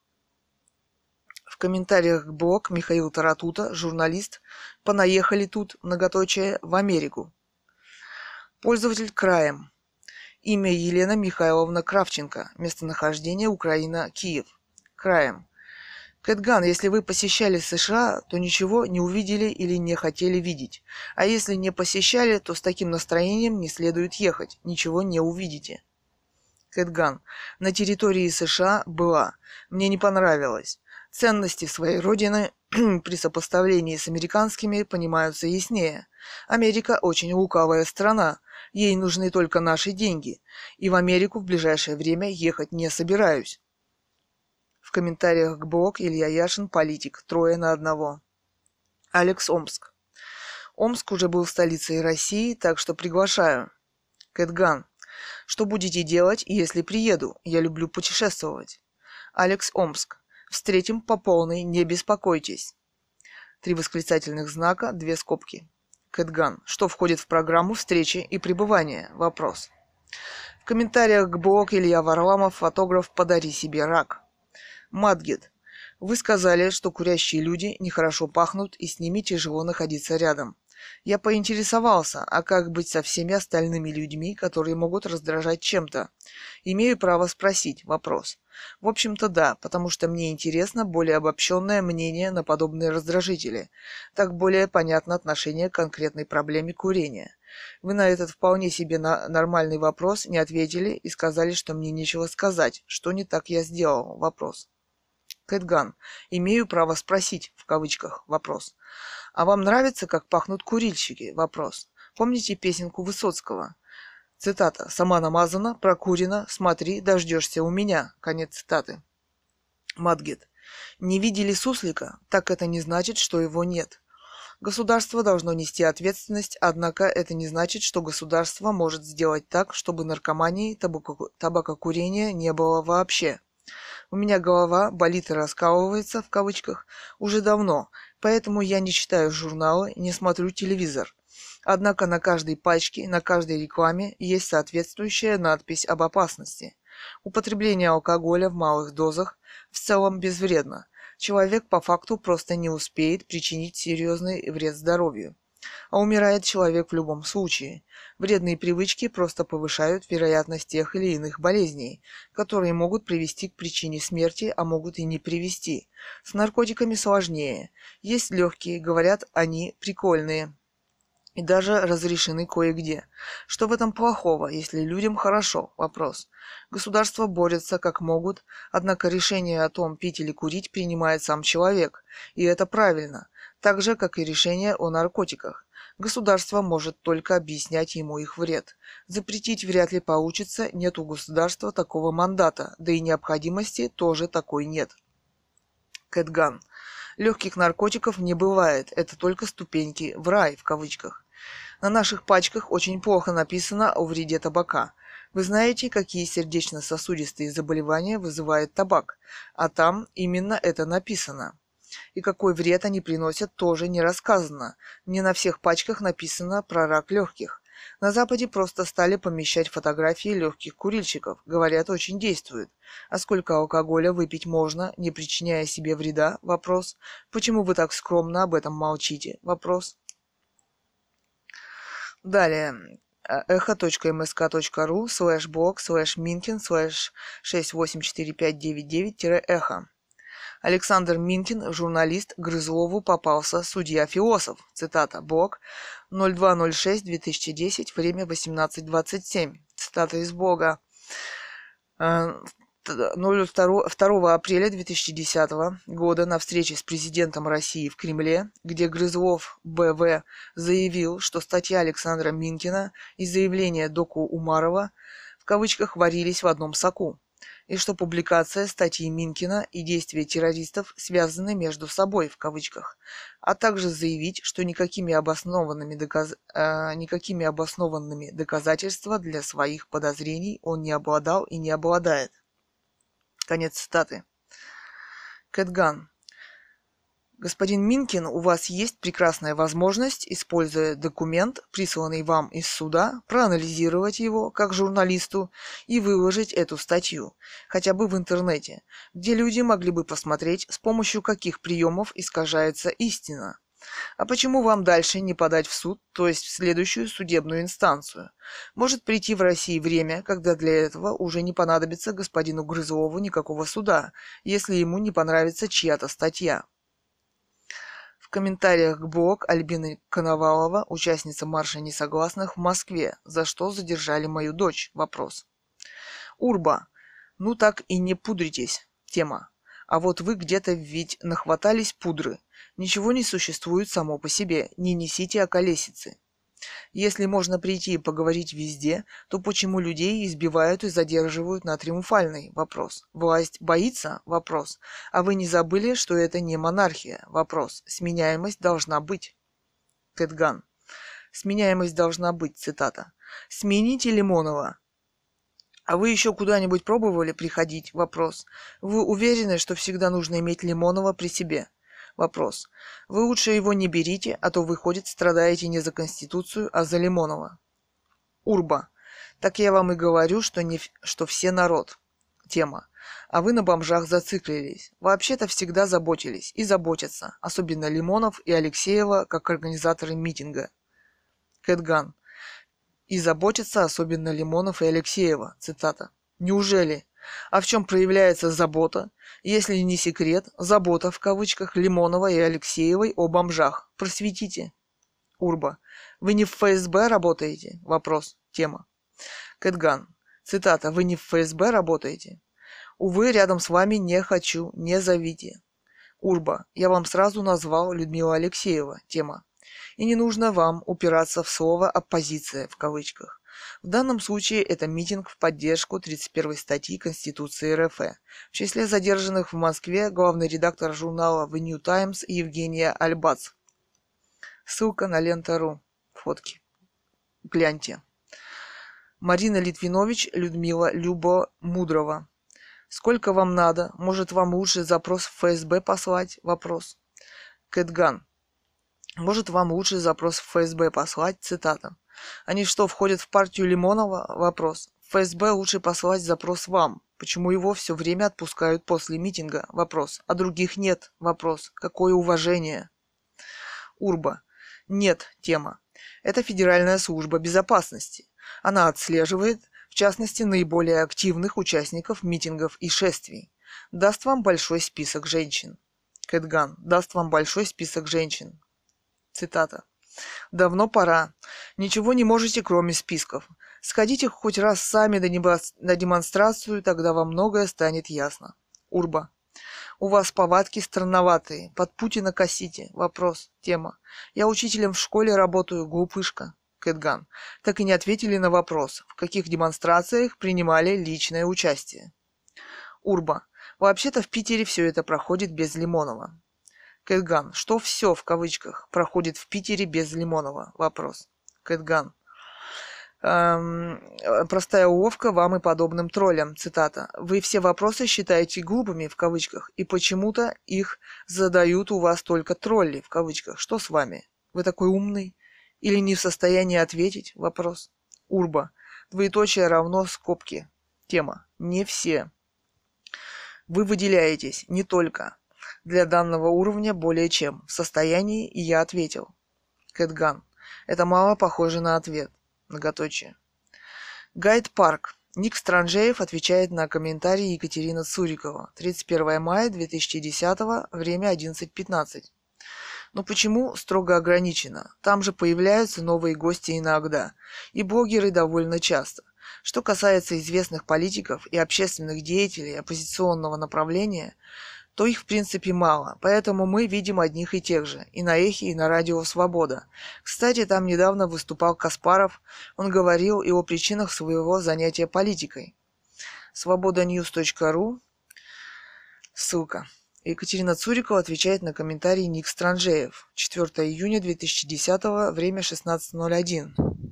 В комментариях к блог Михаил Таратута, журналист, понаехали тут, многоточие, в Америку. Пользователь краем. Имя Елена Михайловна Кравченко. Местонахождение Украина, Киев. Краем. Кэтган, если вы посещали США, то ничего не увидели или не хотели видеть. А если не посещали, то с таким настроением не следует ехать, ничего не увидите. Кэтган, на территории США была. Мне не понравилось. Ценности своей родины при сопоставлении с американскими понимаются яснее. Америка очень лукавая страна. Ей нужны только наши деньги. И в Америку в ближайшее время ехать не собираюсь. В комментариях к блог Илья Яшин, политик, трое на одного. Алекс Омск. Омск уже был столицей России, так что приглашаю. Кэтган. Что будете делать, если приеду? Я люблю путешествовать. Алекс Омск. Встретим по полной, не беспокойтесь. Три восклицательных знака, две скобки. Кэтган. Что входит в программу встречи и пребывания? Вопрос. В комментариях к блог Илья Варламов, фотограф «Подари себе рак». Мадгет, вы сказали, что курящие люди нехорошо пахнут и с ними тяжело находиться рядом. Я поинтересовался, а как быть со всеми остальными людьми, которые могут раздражать чем-то? Имею право спросить вопрос. В общем-то да, потому что мне интересно более обобщенное мнение на подобные раздражители. Так более понятно отношение к конкретной проблеме курения. Вы на этот вполне себе на нормальный вопрос не ответили и сказали, что мне нечего сказать. Что не так я сделал? Вопрос. Кэтган. Имею право спросить, в кавычках, вопрос. А вам нравится, как пахнут курильщики? Вопрос. Помните песенку Высоцкого? Цитата. «Сама намазана, прокурена, смотри, дождешься у меня». Конец цитаты. Мадгет. Не видели суслика? Так это не значит, что его нет. Государство должно нести ответственность, однако это не значит, что государство может сделать так, чтобы наркомании, табакокурения не было вообще. У меня голова болит и раскалывается, в кавычках, уже давно, поэтому я не читаю журналы, не смотрю телевизор. Однако на каждой пачке, на каждой рекламе есть соответствующая надпись об опасности. Употребление алкоголя в малых дозах в целом безвредно. Человек по факту просто не успеет причинить серьезный вред здоровью а умирает человек в любом случае. Вредные привычки просто повышают вероятность тех или иных болезней, которые могут привести к причине смерти, а могут и не привести. С наркотиками сложнее. Есть легкие, говорят, они прикольные и даже разрешены кое-где. Что в этом плохого, если людям хорошо? Вопрос. Государства борются как могут, однако решение о том, пить или курить, принимает сам человек, и это правильно так же, как и решение о наркотиках. Государство может только объяснять ему их вред. Запретить вряд ли получится, нет у государства такого мандата, да и необходимости тоже такой нет. Кэтган. Легких наркотиков не бывает, это только ступеньки в рай, в кавычках. На наших пачках очень плохо написано о вреде табака. Вы знаете, какие сердечно-сосудистые заболевания вызывает табак, а там именно это написано. И какой вред они приносят, тоже не рассказано. Не на всех пачках написано про рак легких. На Западе просто стали помещать фотографии легких курильщиков. Говорят, очень действует. А сколько алкоголя выпить можно, не причиняя себе вреда? Вопрос. Почему вы так скромно об этом молчите? Вопрос. Далее. echo.msk.ru слэш блог слэш минкин слэш 684599-эхо. Александр Минкин, журналист, Грызлову попался судья-философ. Цитата. Блог 0206-2010, время 18.27. Цитата из блога. 2 э, апреля 2010 года на встрече с президентом России в Кремле, где Грызлов БВ заявил, что статья Александра Минкина и заявление Доку Умарова в кавычках варились в одном соку и что публикация статьи Минкина и действия террористов связаны между собой в кавычках, а также заявить, что никакими обоснованными, доказ... э, никакими обоснованными доказательства для своих подозрений он не обладал и не обладает. Конец цитаты. Кэтган. Господин Минкин, у вас есть прекрасная возможность, используя документ, присланный вам из суда, проанализировать его как журналисту и выложить эту статью, хотя бы в интернете, где люди могли бы посмотреть, с помощью каких приемов искажается истина. А почему вам дальше не подать в суд, то есть в следующую судебную инстанцию? Может прийти в России время, когда для этого уже не понадобится господину Грызлову никакого суда, если ему не понравится чья-то статья. В комментариях блог Альбины Коновалова, участница марша несогласных в Москве, за что задержали мою дочь? Вопрос. Урба. Ну так и не пудритесь. Тема. А вот вы где-то ведь нахватались пудры. Ничего не существует само по себе. Не несите околесицы. Если можно прийти и поговорить везде, то почему людей избивают и задерживают на Триумфальной? Вопрос. Власть боится? Вопрос. А вы не забыли, что это не монархия? Вопрос. Сменяемость должна быть. Кэтган. Сменяемость должна быть, цитата. Смените Лимонова. А вы еще куда-нибудь пробовали приходить? Вопрос. Вы уверены, что всегда нужно иметь Лимонова при себе? Вопрос. Вы лучше его не берите, а то, выходит, страдаете не за Конституцию, а за Лимонова. Урба. Так я вам и говорю, что, не, что все народ. Тема. А вы на бомжах зациклились. Вообще-то всегда заботились и заботятся, особенно Лимонов и Алексеева, как организаторы митинга. Кэтган. И заботятся особенно Лимонов и Алексеева. Цитата. Неужели? А в чем проявляется забота? Если не секрет, забота в кавычках Лимонова и Алексеевой о бомжах. Просветите. Урба. Вы не в ФСБ работаете? Вопрос. Тема. Кэтган. Цитата. Вы не в ФСБ работаете? Увы, рядом с вами не хочу, не зовите. Урба. Я вам сразу назвал Людмила Алексеева. Тема. И не нужно вам упираться в слово «оппозиция» в кавычках. В данном случае это митинг в поддержку 31 статьи Конституции РФ. В числе задержанных в Москве главный редактор журнала The New Times Евгения Альбац. Ссылка на лента.ру. Фотки. Гляньте. Марина Литвинович, Людмила Любо Мудрова. Сколько вам надо? Может, вам лучше запрос в ФСБ послать? Вопрос. Кэтган. Может, вам лучше запрос в ФСБ послать? Цитата. Они что, входят в партию Лимонова? Вопрос. ФСБ лучше посылать запрос вам. Почему его все время отпускают после митинга? Вопрос. А других нет? Вопрос. Какое уважение? Урба. Нет. Тема. Это Федеральная служба безопасности. Она отслеживает, в частности, наиболее активных участников митингов и шествий. Даст вам большой список женщин. Кэтган. Даст вам большой список женщин. Цитата. Давно пора. Ничего не можете, кроме списков. Сходите хоть раз сами на демонстрацию, тогда вам многое станет ясно. Урба. У вас повадки странноватые. Под Путина косите. Вопрос. Тема. Я учителем в школе работаю. Глупышка. Кэтган. Так и не ответили на вопрос, в каких демонстрациях принимали личное участие. Урба. Вообще-то в Питере все это проходит без Лимонова. Кэтган. Что все в кавычках проходит в Питере без Лимонова? Вопрос. Кэтган. Эм, простая уловка вам и подобным троллям. Цитата. Вы все вопросы считаете глупыми, в кавычках, и почему-то их задают у вас только тролли, в кавычках. Что с вами? Вы такой умный? Или не в состоянии ответить? Вопрос. Урба. Двоеточие равно скобки. Тема. Не все. Вы выделяетесь не только для данного уровня более чем в состоянии, и я ответил. Кэтган. Это мало похоже на ответ. Многоточие. Гайд Парк. Ник Странжеев отвечает на комментарий Екатерина Цурикова. 31 мая 2010, время 11.15. Но почему строго ограничено? Там же появляются новые гости иногда. И блогеры довольно часто. Что касается известных политиков и общественных деятелей оппозиционного направления, то их в принципе мало, поэтому мы видим одних и тех же, и на Эхе, и на Радио Свобода. Кстати, там недавно выступал Каспаров, он говорил и о причинах своего занятия политикой. свободаньюз.ру Ссылка. Екатерина Цурикова отвечает на комментарий Ник Странжеев. 4 июня 2010, время 16.01.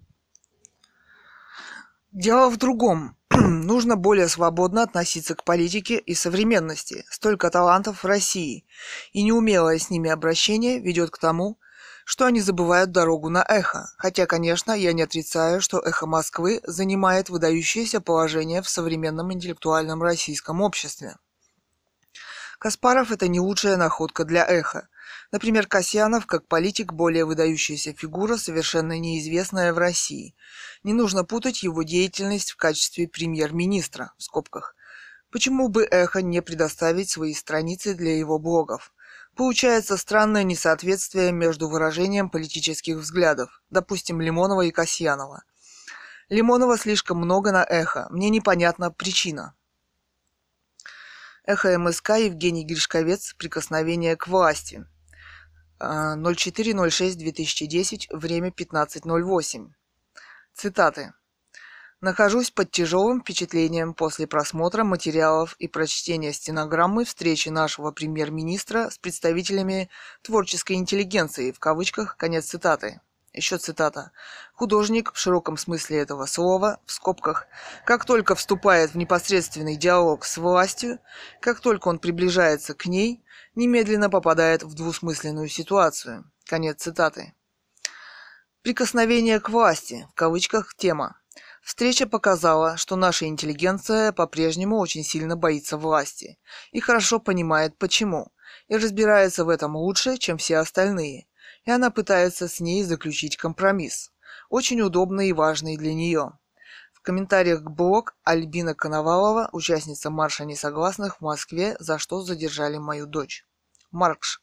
Дело в другом. Нужно более свободно относиться к политике и современности. Столько талантов в России. И неумелое с ними обращение ведет к тому, что они забывают дорогу на эхо. Хотя, конечно, я не отрицаю, что эхо Москвы занимает выдающееся положение в современном интеллектуальном российском обществе. Каспаров – это не лучшая находка для эхо. Например, Касьянов, как политик, более выдающаяся фигура, совершенно неизвестная в России. Не нужно путать его деятельность в качестве премьер-министра, в скобках. Почему бы Эхо не предоставить свои страницы для его блогов? Получается странное несоответствие между выражением политических взглядов, допустим, Лимонова и Касьянова. Лимонова слишком много на эхо, мне непонятна причина. Эхо МСК Евгений Гришковец «Прикосновение к власти». 04.06.2010, время 15.08. Цитаты. Нахожусь под тяжелым впечатлением после просмотра материалов и прочтения стенограммы встречи нашего премьер-министра с представителями творческой интеллигенции, в кавычках, конец цитаты. Еще цитата. Художник в широком смысле этого слова, в скобках, как только вступает в непосредственный диалог с властью, как только он приближается к ней, немедленно попадает в двусмысленную ситуацию. Конец цитаты. Прикосновение к власти, в кавычках, тема. Встреча показала, что наша интеллигенция по-прежнему очень сильно боится власти и хорошо понимает почему, и разбирается в этом лучше, чем все остальные – и она пытается с ней заключить компромисс, очень удобный и важный для нее. В комментариях к блог Альбина Коновалова, участница марша несогласных в Москве, за что задержали мою дочь. Маркш.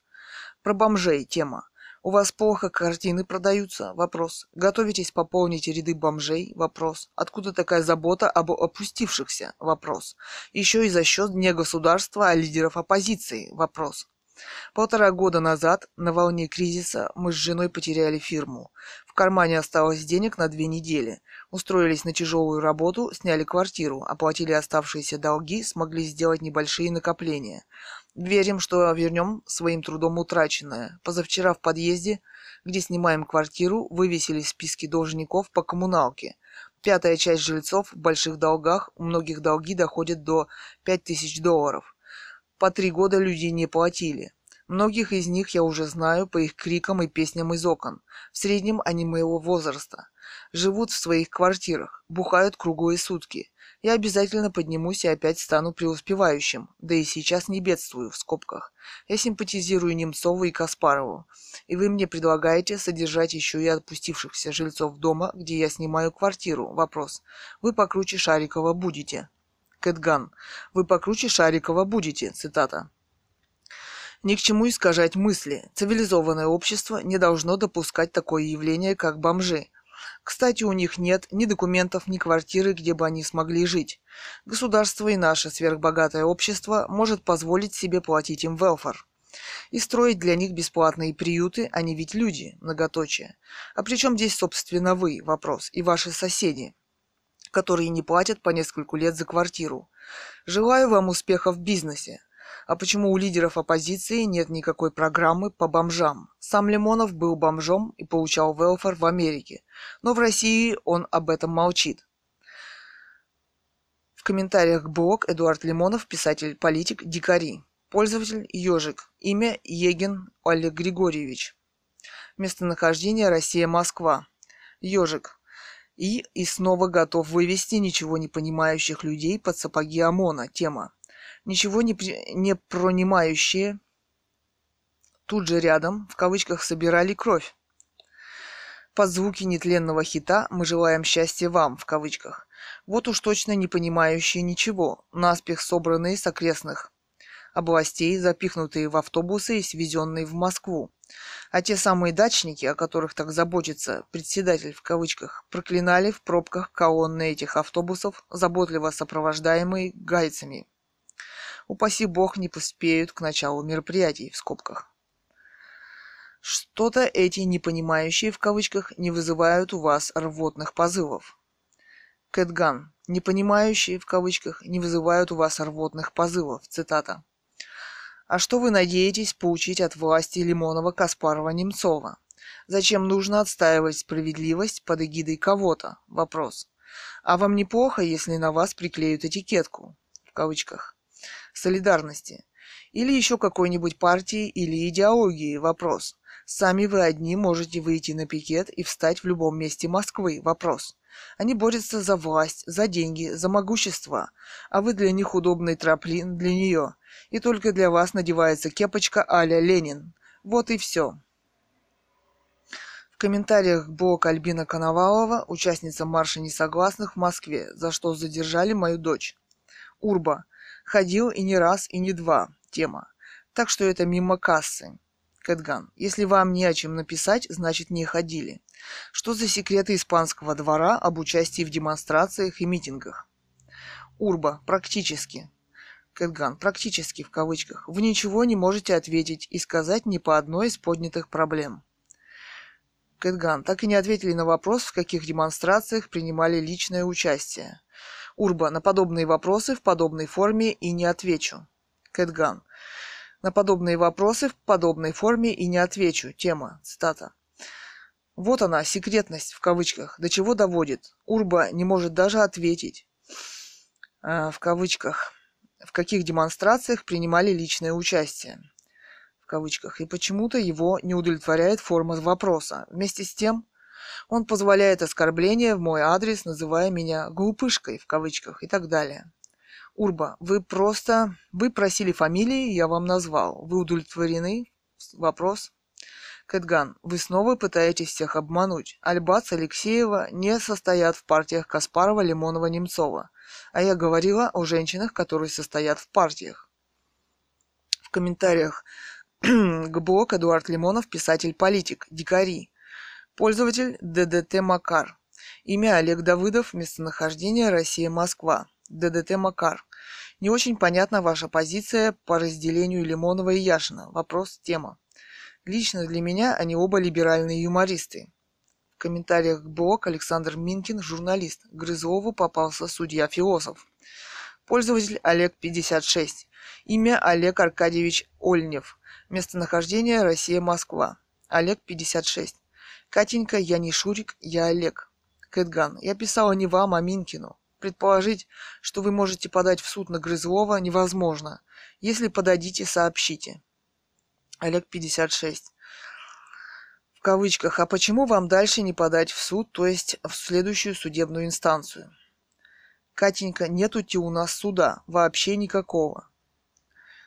Про бомжей тема. У вас плохо картины продаются? Вопрос. Готовитесь пополнить ряды бомжей? Вопрос. Откуда такая забота об опустившихся? Вопрос. Еще и за счет не государства, а лидеров оппозиции? Вопрос. Полтора года назад, на волне кризиса, мы с женой потеряли фирму. В кармане осталось денег на две недели. Устроились на тяжелую работу, сняли квартиру, оплатили оставшиеся долги, смогли сделать небольшие накопления. Верим, что вернем своим трудом утраченное. Позавчера в подъезде, где снимаем квартиру, вывесили списки должников по коммуналке. Пятая часть жильцов в больших долгах, у многих долги доходят до 5000 долларов. По три года люди не платили. Многих из них я уже знаю по их крикам и песням из окон. В среднем они моего возраста. Живут в своих квартирах, бухают круглые сутки. Я обязательно поднимусь и опять стану преуспевающим. Да и сейчас не бедствую, в скобках. Я симпатизирую Немцову и Каспарову. И вы мне предлагаете содержать еще и отпустившихся жильцов дома, где я снимаю квартиру. Вопрос. Вы покруче Шарикова будете. Кэтган. Вы покруче Шарикова будете. Цитата. Ни к чему искажать мысли. Цивилизованное общество не должно допускать такое явление, как бомжи. Кстати, у них нет ни документов, ни квартиры, где бы они смогли жить. Государство и наше сверхбогатое общество может позволить себе платить им велфар. И строить для них бесплатные приюты, они ведь люди, многоточие. А при чем здесь, собственно, вы, вопрос, и ваши соседи? Которые не платят по нескольку лет за квартиру. Желаю вам успеха в бизнесе. А почему у лидеров оппозиции нет никакой программы по бомжам? Сам Лимонов был бомжом и получал велфер в Америке, но в России он об этом молчит. В комментариях блог Эдуард Лимонов, писатель-политик, дикари. Пользователь Ежик. Имя Егин Олег Григорьевич. Местонахождение Россия-Москва. Ежик. И, и снова готов вывести ничего не понимающих людей под сапоги ОМОНа. Тема ничего не, не пронимающие, тут же рядом, в кавычках, собирали кровь. Под звуки нетленного хита «Мы желаем счастья вам» в кавычках. Вот уж точно не понимающие ничего, наспех собранные с окрестных областей, запихнутые в автобусы и свезенные в Москву. А те самые дачники, о которых так заботится председатель в кавычках, проклинали в пробках колонны этих автобусов, заботливо сопровождаемые гайцами упаси бог, не поспеют к началу мероприятий в скобках. Что-то эти непонимающие в кавычках не вызывают у вас рвотных позывов. Кэтган. Непонимающие в кавычках не вызывают у вас рвотных позывов. Цитата. А что вы надеетесь получить от власти Лимонова, Каспарова, Немцова? Зачем нужно отстаивать справедливость под эгидой кого-то? Вопрос. А вам неплохо, если на вас приклеют этикетку? В кавычках солидарности. Или еще какой-нибудь партии или идеологии вопрос. Сами вы одни можете выйти на пикет и встать в любом месте Москвы вопрос. Они борются за власть, за деньги, за могущество, а вы для них удобный троплин для нее. И только для вас надевается кепочка а-ля Ленин. Вот и все. В комментариях блог Альбина Коновалова, участница марша несогласных в Москве, за что задержали мою дочь. Урба. Ходил и не раз, и не два. Тема. Так что это мимо кассы. Кэтган. Если вам не о чем написать, значит не ходили. Что за секреты испанского двора об участии в демонстрациях и митингах? Урба. Практически. Кэтган. Практически в кавычках. Вы ничего не можете ответить и сказать ни по одной из поднятых проблем. Кэтган. Так и не ответили на вопрос, в каких демонстрациях принимали личное участие. Урба, на подобные вопросы в подобной форме и не отвечу. Кэтган. На подобные вопросы в подобной форме и не отвечу. Тема. Цитата. Вот она, секретность в кавычках. До чего доводит? Урба не может даже ответить. Э, в кавычках. В каких демонстрациях принимали личное участие? В кавычках. И почему-то его не удовлетворяет форма вопроса. Вместе с тем, он позволяет оскорбления в мой адрес, называя меня «глупышкой» в кавычках и так далее. Урба, вы просто... Вы просили фамилии, я вам назвал. Вы удовлетворены? Вопрос. Кэтган, вы снова пытаетесь всех обмануть. Альбац, Алексеева не состоят в партиях Каспарова, Лимонова, Немцова. А я говорила о женщинах, которые состоят в партиях. В комментариях к блог Эдуард Лимонов, писатель-политик, дикари. Пользователь ДДТ Макар. Имя Олег Давыдов. Местонахождение Россия-Москва. ДДТ Макар. Не очень понятна ваша позиция по разделению Лимонова и Яшина. Вопрос, тема. Лично для меня они оба либеральные юмористы. В комментариях блог Александр Минкин, журналист. Грызлову попался судья-философ. Пользователь Олег 56. Имя Олег Аркадьевич Ольнев. Местонахождение Россия-Москва. Олег 56. Катенька, я не Шурик, я Олег. Кэтган, я писала не вам, а Минкину. Предположить, что вы можете подать в суд на Грызлова, невозможно. Если подадите, сообщите. Олег 56. В кавычках. А почему вам дальше не подать в суд, то есть в следующую судебную инстанцию? Катенька, нету-те у нас суда, вообще никакого.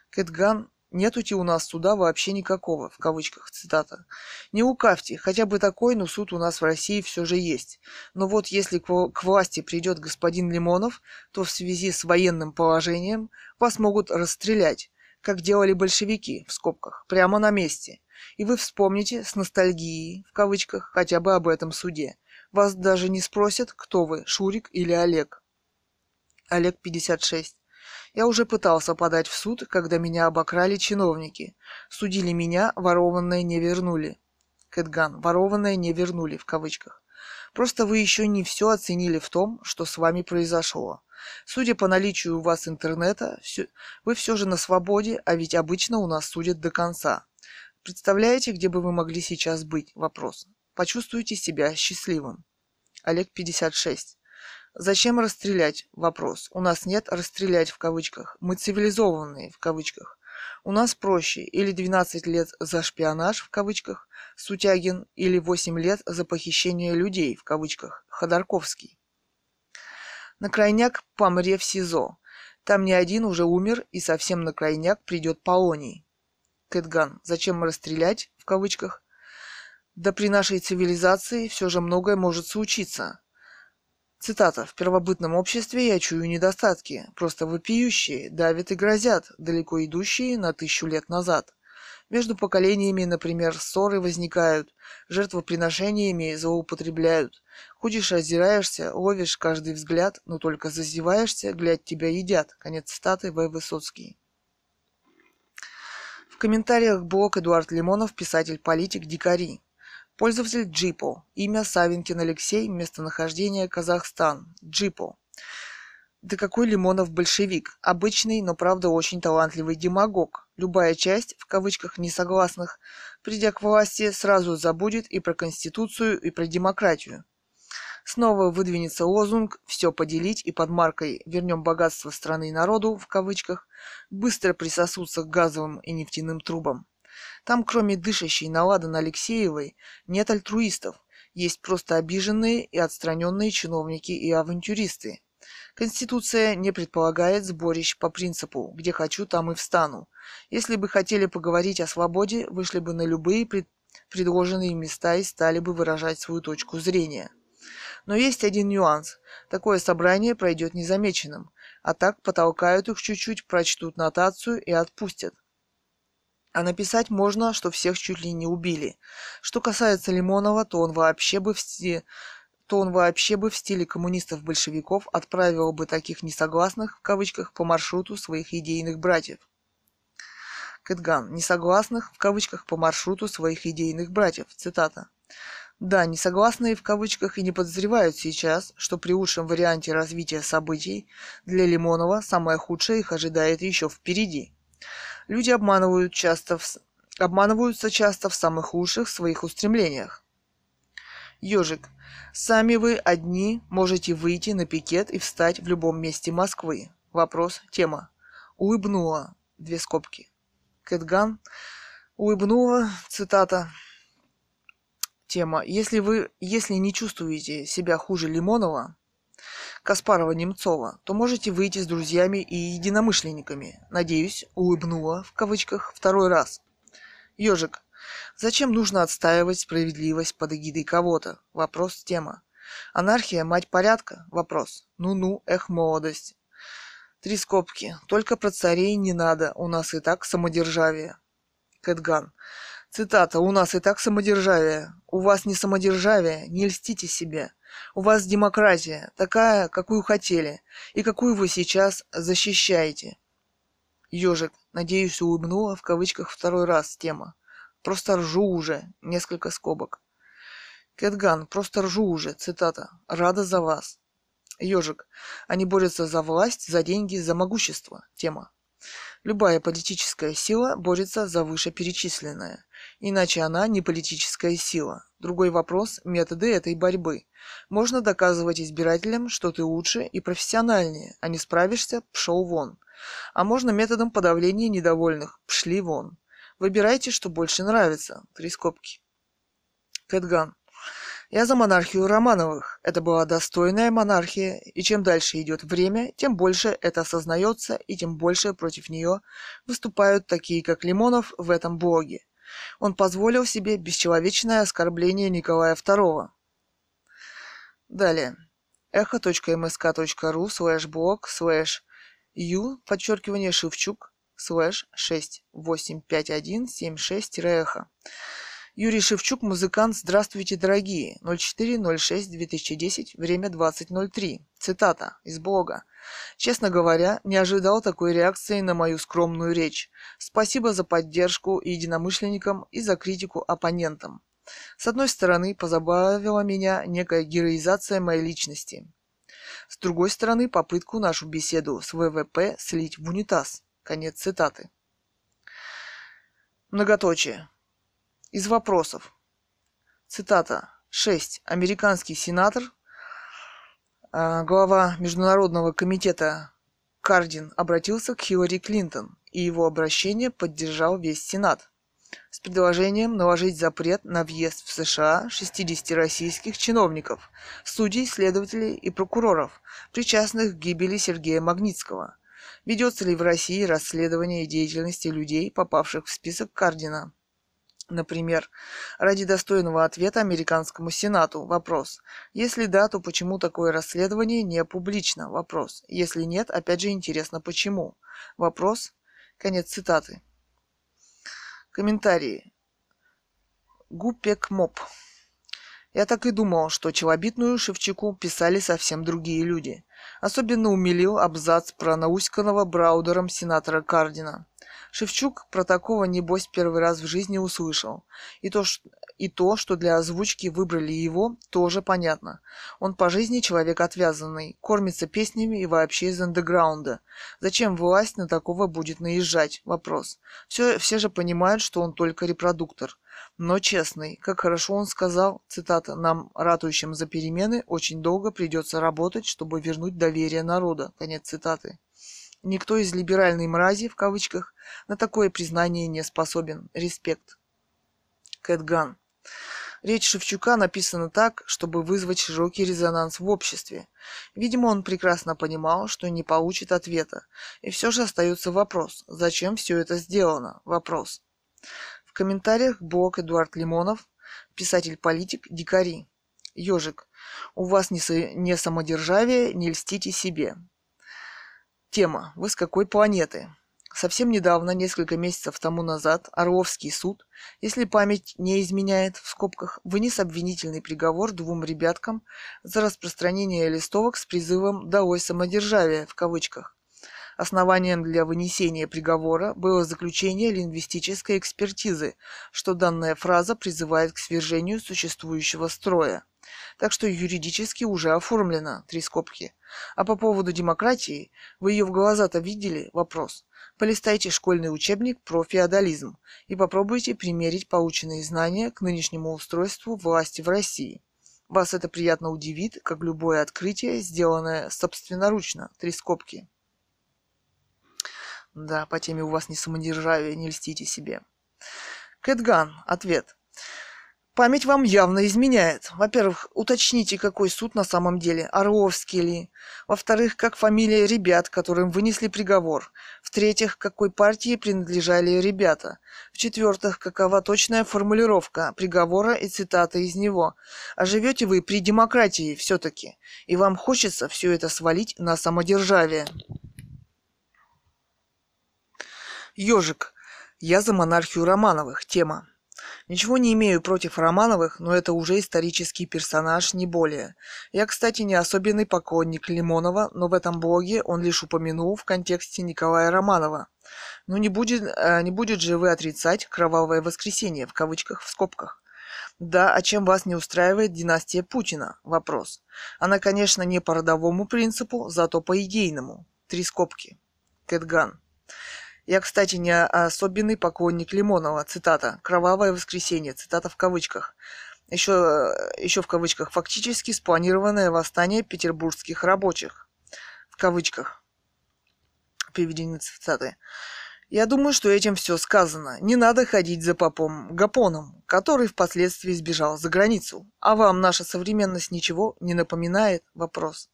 Кэтган, Нетути у нас суда вообще никакого, в кавычках, цитата. Не лукавьте, хотя бы такой, но суд у нас в России все же есть. Но вот если к власти придет господин Лимонов, то в связи с военным положением вас могут расстрелять, как делали большевики, в скобках, прямо на месте. И вы вспомните с ностальгией, в кавычках, хотя бы об этом суде. Вас даже не спросят, кто вы, Шурик или Олег. Олег 56. Я уже пытался подать в суд, когда меня обокрали чиновники. Судили меня, ворованное не вернули. Кэтган, ворованное не вернули, в кавычках. Просто вы еще не все оценили в том, что с вами произошло. Судя по наличию у вас интернета, вы все же на свободе, а ведь обычно у нас судят до конца. Представляете, где бы вы могли сейчас быть? Вопрос. Почувствуйте себя счастливым. Олег 56. Зачем расстрелять? Вопрос. У нас нет расстрелять в кавычках. Мы цивилизованные в кавычках. У нас проще. Или 12 лет за шпионаж в кавычках Сутягин, или 8 лет за похищение людей в кавычках Ходорковский. На крайняк помре в СИЗО. Там не один уже умер, и совсем на крайняк придет Полоний. Кэтган. Зачем расстрелять, в кавычках? Да при нашей цивилизации все же многое может случиться. Цитата. «В первобытном обществе я чую недостатки, просто вопиющие, давят и грозят, далеко идущие на тысячу лет назад. Между поколениями, например, ссоры возникают, жертвоприношениями злоупотребляют. Ходишь, озираешься, ловишь каждый взгляд, но только зазеваешься, глядь, тебя едят». Конец цитаты В. Высоцкий. В комментариях блог Эдуард Лимонов, писатель-политик, дикари. Пользователь Джипо. Имя Савинкин Алексей. Местонахождение Казахстан. Джипо. Да какой Лимонов большевик? Обычный, но правда очень талантливый демагог. Любая часть, в кавычках несогласных, придя к власти, сразу забудет и про Конституцию, и про демократию. Снова выдвинется лозунг «все поделить» и под маркой «вернем богатство страны и народу» в кавычках быстро присосутся к газовым и нефтяным трубам. Там, кроме дышащей на ладан Алексеевой, нет альтруистов, есть просто обиженные и отстраненные чиновники и авантюристы. Конституция не предполагает сборищ по принципу «где хочу, там и встану». Если бы хотели поговорить о свободе, вышли бы на любые пред... предложенные места и стали бы выражать свою точку зрения. Но есть один нюанс. Такое собрание пройдет незамеченным, а так потолкают их чуть-чуть, прочтут нотацию и отпустят. А написать можно, что всех чуть ли не убили. Что касается Лимонова, то он вообще бы в стиле то он вообще бы в стиле коммунистов-большевиков отправил бы таких несогласных, в кавычках, по маршруту своих идейных братьев. Кэтган. Несогласных, в кавычках, по маршруту своих идейных братьев. Цитата. Да, несогласные в кавычках и не подозревают сейчас, что при лучшем варианте развития событий для Лимонова самое худшее их ожидает еще впереди. Люди обманывают часто в... обманываются часто в самых лучших своих устремлениях. Ежик. Сами вы одни можете выйти на пикет и встать в любом месте Москвы. Вопрос. Тема. Улыбнула. Две скобки. Кэтган. Улыбнула. Цитата. Тема. Если вы, если не чувствуете себя хуже Лимонова, Каспарова-Немцова, то можете выйти с друзьями и единомышленниками. Надеюсь, улыбнула, в кавычках, второй раз. Ежик. Зачем нужно отстаивать справедливость под эгидой кого-то? Вопрос тема. Анархия – мать порядка? Вопрос. Ну-ну, эх, молодость. Три скобки. Только про царей не надо, у нас и так самодержавие. Кэтган. Цитата. «У нас и так самодержавие. У вас не самодержавие, не льстите себе. У вас демократия, такая, какую хотели, и какую вы сейчас защищаете». Ежик, надеюсь, улыбнула в кавычках второй раз тема. Просто ржу уже. Несколько скобок. Кэтган, просто ржу уже. Цитата. Рада за вас. Ежик. Они борются за власть, за деньги, за могущество. Тема. Любая политическая сила борется за вышеперечисленное. Иначе она не политическая сила. Другой вопрос – методы этой борьбы. Можно доказывать избирателям, что ты лучше и профессиональнее, а не справишься – пшел вон. А можно методом подавления недовольных – пшли вон. Выбирайте, что больше нравится. Три скобки. Кэтган. Я за монархию Романовых. Это была достойная монархия, и чем дальше идет время, тем больше это осознается, и тем больше против нее выступают такие, как Лимонов в этом блоге. Он позволил себе бесчеловечное оскорбление Николая II. Далее. echo.msk.ru слэш блог слэш ю подчеркивание Шевчук слэш 685176-эхо. Юрий Шевчук, музыкант «Здравствуйте, дорогие». 04.06.2010, время 20.03. Цитата из блога. Честно говоря, не ожидал такой реакции на мою скромную речь. Спасибо за поддержку единомышленникам и за критику оппонентам. С одной стороны, позабавила меня некая героизация моей личности. С другой стороны, попытку нашу беседу с ВВП слить в унитаз. Конец цитаты. Многоточие. Из вопросов. Цитата. 6. Американский сенатор, а, глава Международного комитета Кардин обратился к Хиллари Клинтон, и его обращение поддержал весь Сенат с предложением наложить запрет на въезд в США 60 российских чиновников, судей, следователей и прокуроров, причастных к гибели Сергея Магнитского. Ведется ли в России расследование деятельности людей, попавших в список Кардина? Например, ради достойного ответа американскому Сенату вопрос. Если да, то почему такое расследование не публично? Вопрос. Если нет, опять же интересно почему. Вопрос. Конец цитаты. Комментарии. Гупек Моп. Я так и думал, что челобитную Шевчуку писали совсем другие люди. Особенно умилил абзац про науськанного Браудером сенатора Кардина. Шевчук про такого, небось, первый раз в жизни услышал. И то, и то, что для озвучки выбрали его, тоже понятно. Он по жизни человек отвязанный, кормится песнями и вообще из андеграунда. Зачем власть на такого будет наезжать? Вопрос. Все, все же понимают, что он только репродуктор. Но честный, как хорошо он сказал, цитата, «Нам, ратующим за перемены, очень долго придется работать, чтобы вернуть доверие народа». Конец цитаты. Никто из либеральной мрази, в кавычках, на такое признание не способен. Респект. Кэтган. Речь Шевчука написана так, чтобы вызвать широкий резонанс в обществе. Видимо, он прекрасно понимал, что не получит ответа. И все же остается вопрос, зачем все это сделано? Вопрос. В комментариях блог Эдуард Лимонов, писатель-политик, дикари. Ежик, у вас не, со... не самодержавие, не льстите себе. Тема. Вы с какой планеты? Совсем недавно, несколько месяцев тому назад, Орловский суд, если память не изменяет, в скобках, вынес обвинительный приговор двум ребяткам за распространение листовок с призывом «Долой самодержавие» в кавычках. Основанием для вынесения приговора было заключение лингвистической экспертизы, что данная фраза призывает к свержению существующего строя. Так что юридически уже оформлено, три скобки. А по поводу демократии, вы ее в глаза-то видели? Вопрос. Полистайте школьный учебник про феодализм и попробуйте примерить полученные знания к нынешнему устройству власти в России. Вас это приятно удивит, как любое открытие, сделанное собственноручно. Три скобки. Да, по теме у вас не самодержавие, не льстите себе. Кэтган. Ответ. Память вам явно изменяет. Во-первых, уточните, какой суд на самом деле, Орловский ли. Во-вторых, как фамилия ребят, которым вынесли приговор. В-третьих, какой партии принадлежали ребята. В-четвертых, какова точная формулировка приговора и цитаты из него. А живете вы при демократии все-таки, и вам хочется все это свалить на самодержавие. Ежик. Я за монархию Романовых. Тема. Ничего не имею против Романовых, но это уже исторический персонаж, не более. Я, кстати, не особенный поклонник Лимонова, но в этом блоге он лишь упомянул в контексте Николая Романова. Но не будет, э, не будет же вы отрицать «кровавое воскресенье» в кавычках в скобках. Да, а чем вас не устраивает династия Путина? Вопрос. Она, конечно, не по родовому принципу, зато по идейному. Три скобки. Кэтган. Я, кстати, не особенный поклонник Лимонова. Цитата. «Кровавое воскресенье». Цитата в кавычках. Еще, еще в кавычках. Фактически спланированное восстание петербургских рабочих. В кавычках. Приведение цитаты. Я думаю, что этим все сказано. Не надо ходить за попом Гапоном, который впоследствии сбежал за границу. А вам наша современность ничего не напоминает? Вопрос.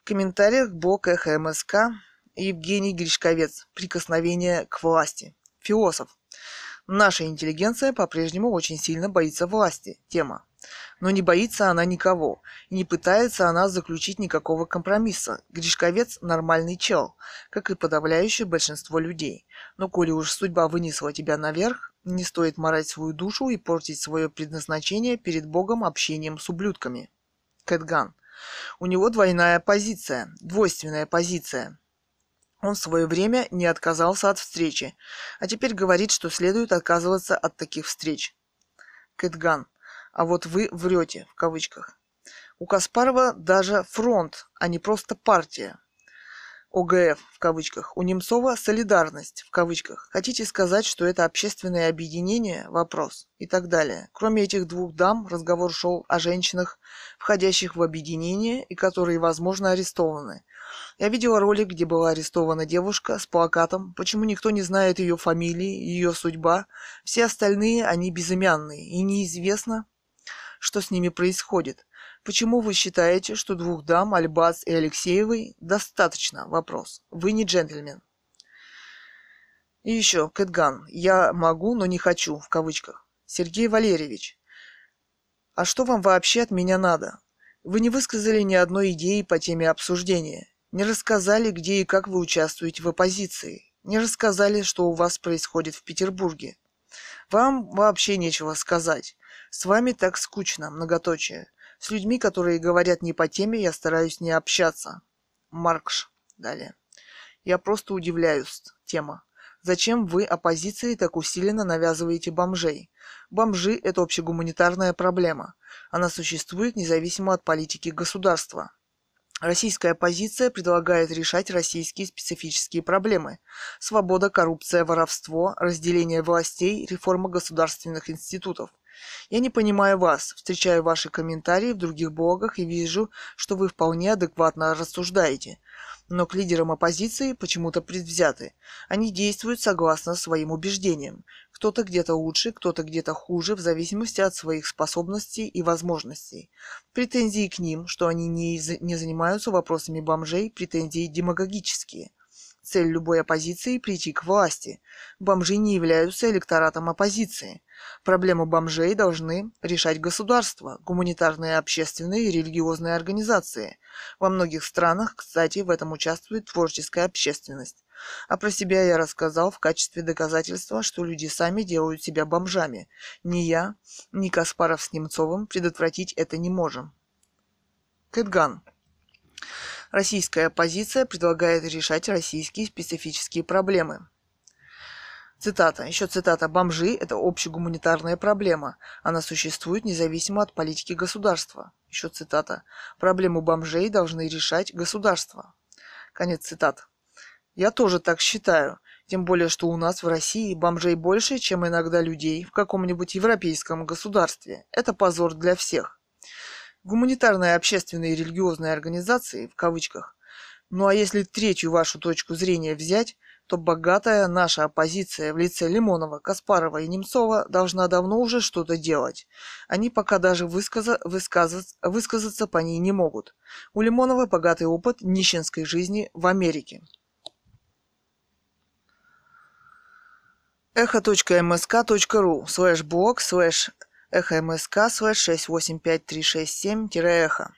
В комментариях блок Эхо МСК Евгений Гришковец. Прикосновение к власти. Философ. Наша интеллигенция по-прежнему очень сильно боится власти. Тема. Но не боится она никого. И не пытается она заключить никакого компромисса. Гришковец – нормальный чел, как и подавляющее большинство людей. Но коли уж судьба вынесла тебя наверх, не стоит морать свою душу и портить свое предназначение перед Богом общением с ублюдками. Кэтган. У него двойная позиция, двойственная позиция. Он в свое время не отказался от встречи, а теперь говорит, что следует отказываться от таких встреч. Кэтган. А вот вы врете, в кавычках. У Каспарова даже фронт, а не просто партия. ОГФ в кавычках. У Немцова солидарность в кавычках. Хотите сказать, что это общественное объединение? Вопрос. И так далее. Кроме этих двух дам, разговор шел о женщинах, входящих в объединение и которые, возможно, арестованы. Я видела ролик, где была арестована девушка с плакатом «Почему никто не знает ее фамилии, ее судьба? Все остальные, они безымянные, и неизвестно, что с ними происходит. Почему вы считаете, что двух дам, Альбац и Алексеевой, достаточно? Вопрос. Вы не джентльмен. И еще, Кэтган. Я могу, но не хочу, в кавычках. Сергей Валерьевич. А что вам вообще от меня надо? Вы не высказали ни одной идеи по теме обсуждения. Не рассказали, где и как вы участвуете в оппозиции. Не рассказали, что у вас происходит в Петербурге. Вам вообще нечего сказать. С вами так скучно, многоточие. С людьми, которые говорят не по теме, я стараюсь не общаться. Маркш. Далее. Я просто удивляюсь. Тема. Зачем вы оппозиции так усиленно навязываете бомжей? Бомжи – это общегуманитарная проблема. Она существует независимо от политики государства. Российская оппозиция предлагает решать российские специфические проблемы. Свобода, коррупция, воровство, разделение властей, реформа государственных институтов. Я не понимаю вас, встречаю ваши комментарии в других блогах и вижу, что вы вполне адекватно рассуждаете. Но к лидерам оппозиции почему-то предвзяты. Они действуют согласно своим убеждениям. Кто-то где-то лучше, кто-то где-то хуже, в зависимости от своих способностей и возможностей. Претензии к ним, что они не, не занимаются вопросами бомжей, претензии демагогические. Цель любой оппозиции – прийти к власти. Бомжи не являются электоратом оппозиции. Проблему бомжей должны решать государства, гуманитарные, общественные и религиозные организации. Во многих странах, кстати, в этом участвует творческая общественность. А про себя я рассказал в качестве доказательства, что люди сами делают себя бомжами. Ни я, ни Каспаров с Немцовым предотвратить это не можем. Кэтган. Российская оппозиция предлагает решать российские специфические проблемы. Цитата. Еще цитата. «Бомжи – это общегуманитарная проблема. Она существует независимо от политики государства». Еще цитата. «Проблему бомжей должны решать государства». Конец цитат. Я тоже так считаю. Тем более, что у нас в России бомжей больше, чем иногда людей в каком-нибудь европейском государстве. Это позор для всех гуманитарные, общественные и религиозные организации, в кавычках. Ну а если третью вашу точку зрения взять, то богатая наша оппозиция в лице Лимонова, Каспарова и Немцова должна давно уже что-то делать. Они пока даже высказа, высказаться, высказаться по ней не могут. У Лимонова богатый опыт нищенской жизни в Америке. echo.msk.ru слэш блог слэш Эхо МСК слэш 685367-эхо.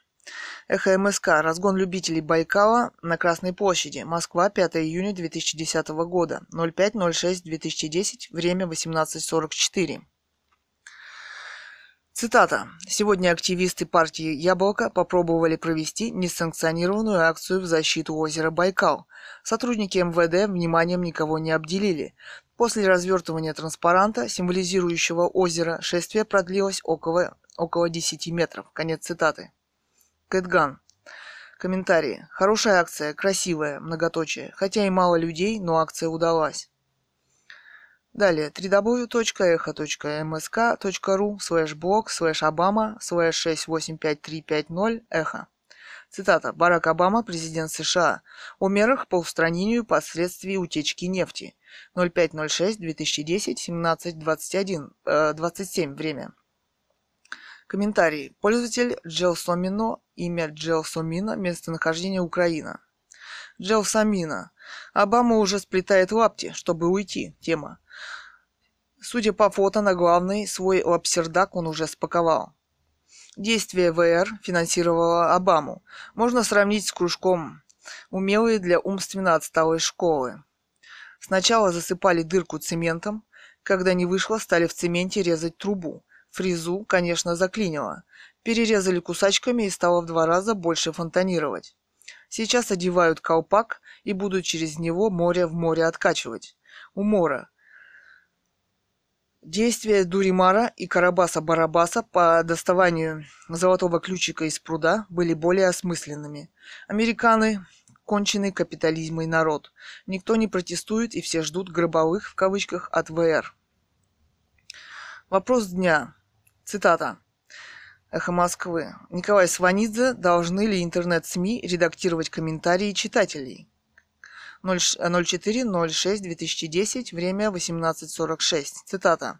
Эхо МСК. Разгон любителей Байкала на Красной площади. Москва, 5 июня 2010 года. 05.06.2010. Время 18.44. Цитата. Сегодня активисты партии «Яблоко» попробовали провести несанкционированную акцию в защиту озера Байкал. Сотрудники МВД вниманием никого не обделили. После развертывания транспаранта, символизирующего озеро, шествие продлилось около, около 10 метров. Конец цитаты. Кэтган. Комментарии. Хорошая акция, красивая, многоточие. Хотя и мало людей, но акция удалась. Далее. www.echo.msk.ru слэш блог слэш обама слэш 685350 эхо. Цитата. Барак Обама, президент США. О мерах по устранению последствий утечки нефти. 05.06.2010, 17.21, э, 27 время. Комментарий. Пользователь Джелсомино, имя Джелсомина, местонахождение Украина. Джелсомина. Обама уже сплетает лапти, чтобы уйти. Тема. Судя по фото на главный, свой лапсердак он уже спаковал. Действие ВР финансировало Обаму. Можно сравнить с кружком «Умелые для умственно отсталой школы». Сначала засыпали дырку цементом, когда не вышло, стали в цементе резать трубу. Фрезу, конечно, заклинило. Перерезали кусачками и стало в два раза больше фонтанировать. Сейчас одевают колпак и будут через него море в море откачивать. У мора. Действия Дуримара и Карабаса-Барабаса по доставанию золотого ключика из пруда были более осмысленными. Американы – конченый капитализм и народ. Никто не протестует и все ждут «гробовых» в кавычках от ВР. Вопрос дня. Цитата. Эхо Москвы. Николай Сванидзе. Должны ли интернет-СМИ редактировать комментарии читателей? 04.06.2010, время 18.46. Цитата.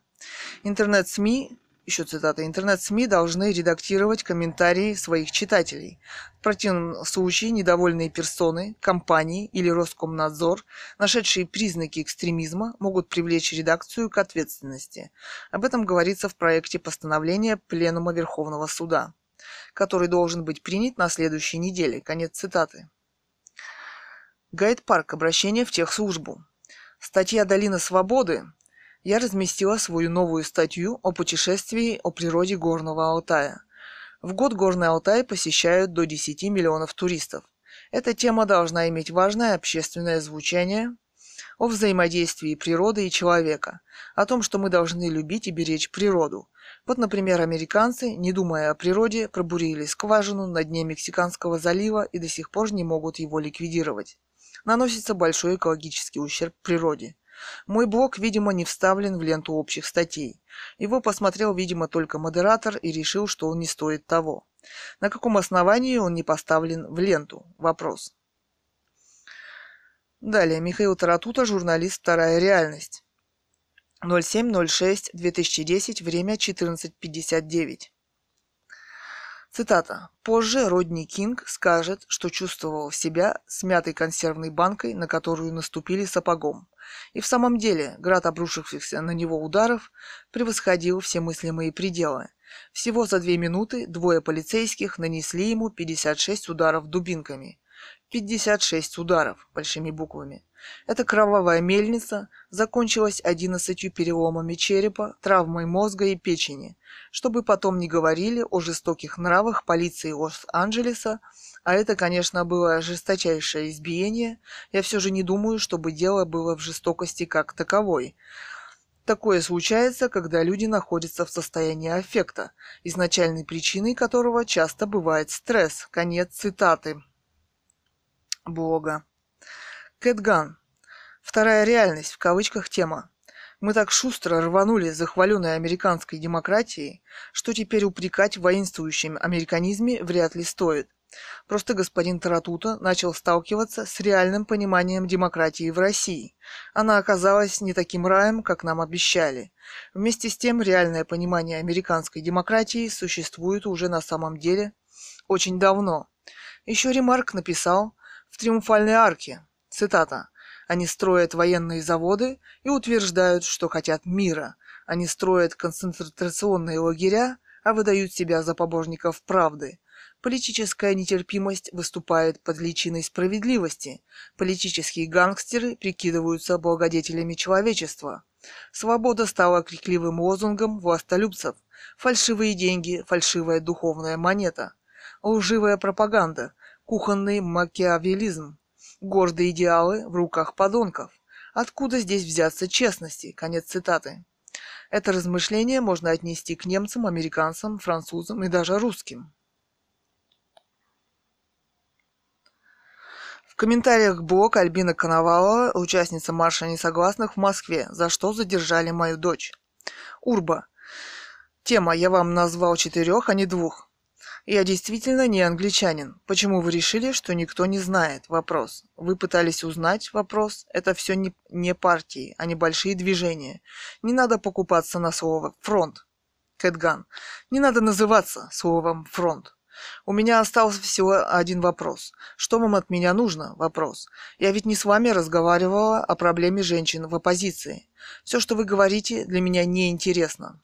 Интернет-СМИ, еще цитата, интернет-СМИ должны редактировать комментарии своих читателей. В противном случае недовольные персоны, компании или Роскомнадзор, нашедшие признаки экстремизма, могут привлечь редакцию к ответственности. Об этом говорится в проекте постановления Пленума Верховного Суда, который должен быть принят на следующей неделе. Конец цитаты. Гайд-парк. Обращение в техслужбу. Статья «Долина свободы» я разместила свою новую статью о путешествии о природе Горного Алтая. В год Горный Алтай посещают до 10 миллионов туристов. Эта тема должна иметь важное общественное звучание о взаимодействии природы и человека, о том, что мы должны любить и беречь природу. Вот, например, американцы, не думая о природе, пробурили скважину на дне Мексиканского залива и до сих пор не могут его ликвидировать наносится большой экологический ущерб природе. Мой блог, видимо, не вставлен в ленту общих статей. Его посмотрел, видимо, только модератор и решил, что он не стоит того. На каком основании он не поставлен в ленту? Вопрос. Далее. Михаил Таратута, журналист «Вторая реальность». 07.06.2010, время 14.59. Цитата. «Позже Родни Кинг скажет, что чувствовал себя смятой консервной банкой, на которую наступили сапогом. И в самом деле град обрушившихся на него ударов превосходил все мыслимые пределы. Всего за две минуты двое полицейских нанесли ему 56 ударов дубинками. 56 ударов большими буквами. Эта кровавая мельница закончилась 11 переломами черепа, травмой мозга и печени, чтобы потом не говорили о жестоких нравах полиции Лос-Анджелеса, а это, конечно, было жесточайшее избиение, я все же не думаю, чтобы дело было в жестокости как таковой. Такое случается, когда люди находятся в состоянии аффекта, изначальной причиной которого часто бывает стресс. Конец цитаты. Бога. Кэтган. Вторая реальность, в кавычках, тема. Мы так шустро рванули за американской демократией, что теперь упрекать в воинствующем американизме вряд ли стоит. Просто господин Таратута начал сталкиваться с реальным пониманием демократии в России. Она оказалась не таким раем, как нам обещали. Вместе с тем, реальное понимание американской демократии существует уже на самом деле очень давно. Еще Ремарк написал в «Триумфальной арке», цитата, «Они строят военные заводы и утверждают, что хотят мира. Они строят концентрационные лагеря, а выдают себя за побожников правды. Политическая нетерпимость выступает под личиной справедливости. Политические гангстеры прикидываются благодетелями человечества. Свобода стала крикливым лозунгом властолюбцев. Фальшивые деньги, фальшивая духовная монета. Лживая пропаганда, кухонный макиавелизм. Гордые идеалы в руках подонков. Откуда здесь взяться честности? Конец цитаты. Это размышление можно отнести к немцам, американцам, французам и даже русским. В комментариях блог Альбина Коновалова, участница марша несогласных в Москве, за что задержали мою дочь. Урба. Тема «Я вам назвал четырех, а не двух». Я действительно не англичанин. Почему вы решили, что никто не знает? Вопрос. Вы пытались узнать? Вопрос. Это все не, не партии, а небольшие движения. Не надо покупаться на слово «фронт». Кэтган. Не надо называться словом «фронт». У меня остался всего один вопрос. Что вам от меня нужно? Вопрос. Я ведь не с вами разговаривала о проблеме женщин в оппозиции. Все, что вы говорите, для меня не интересно.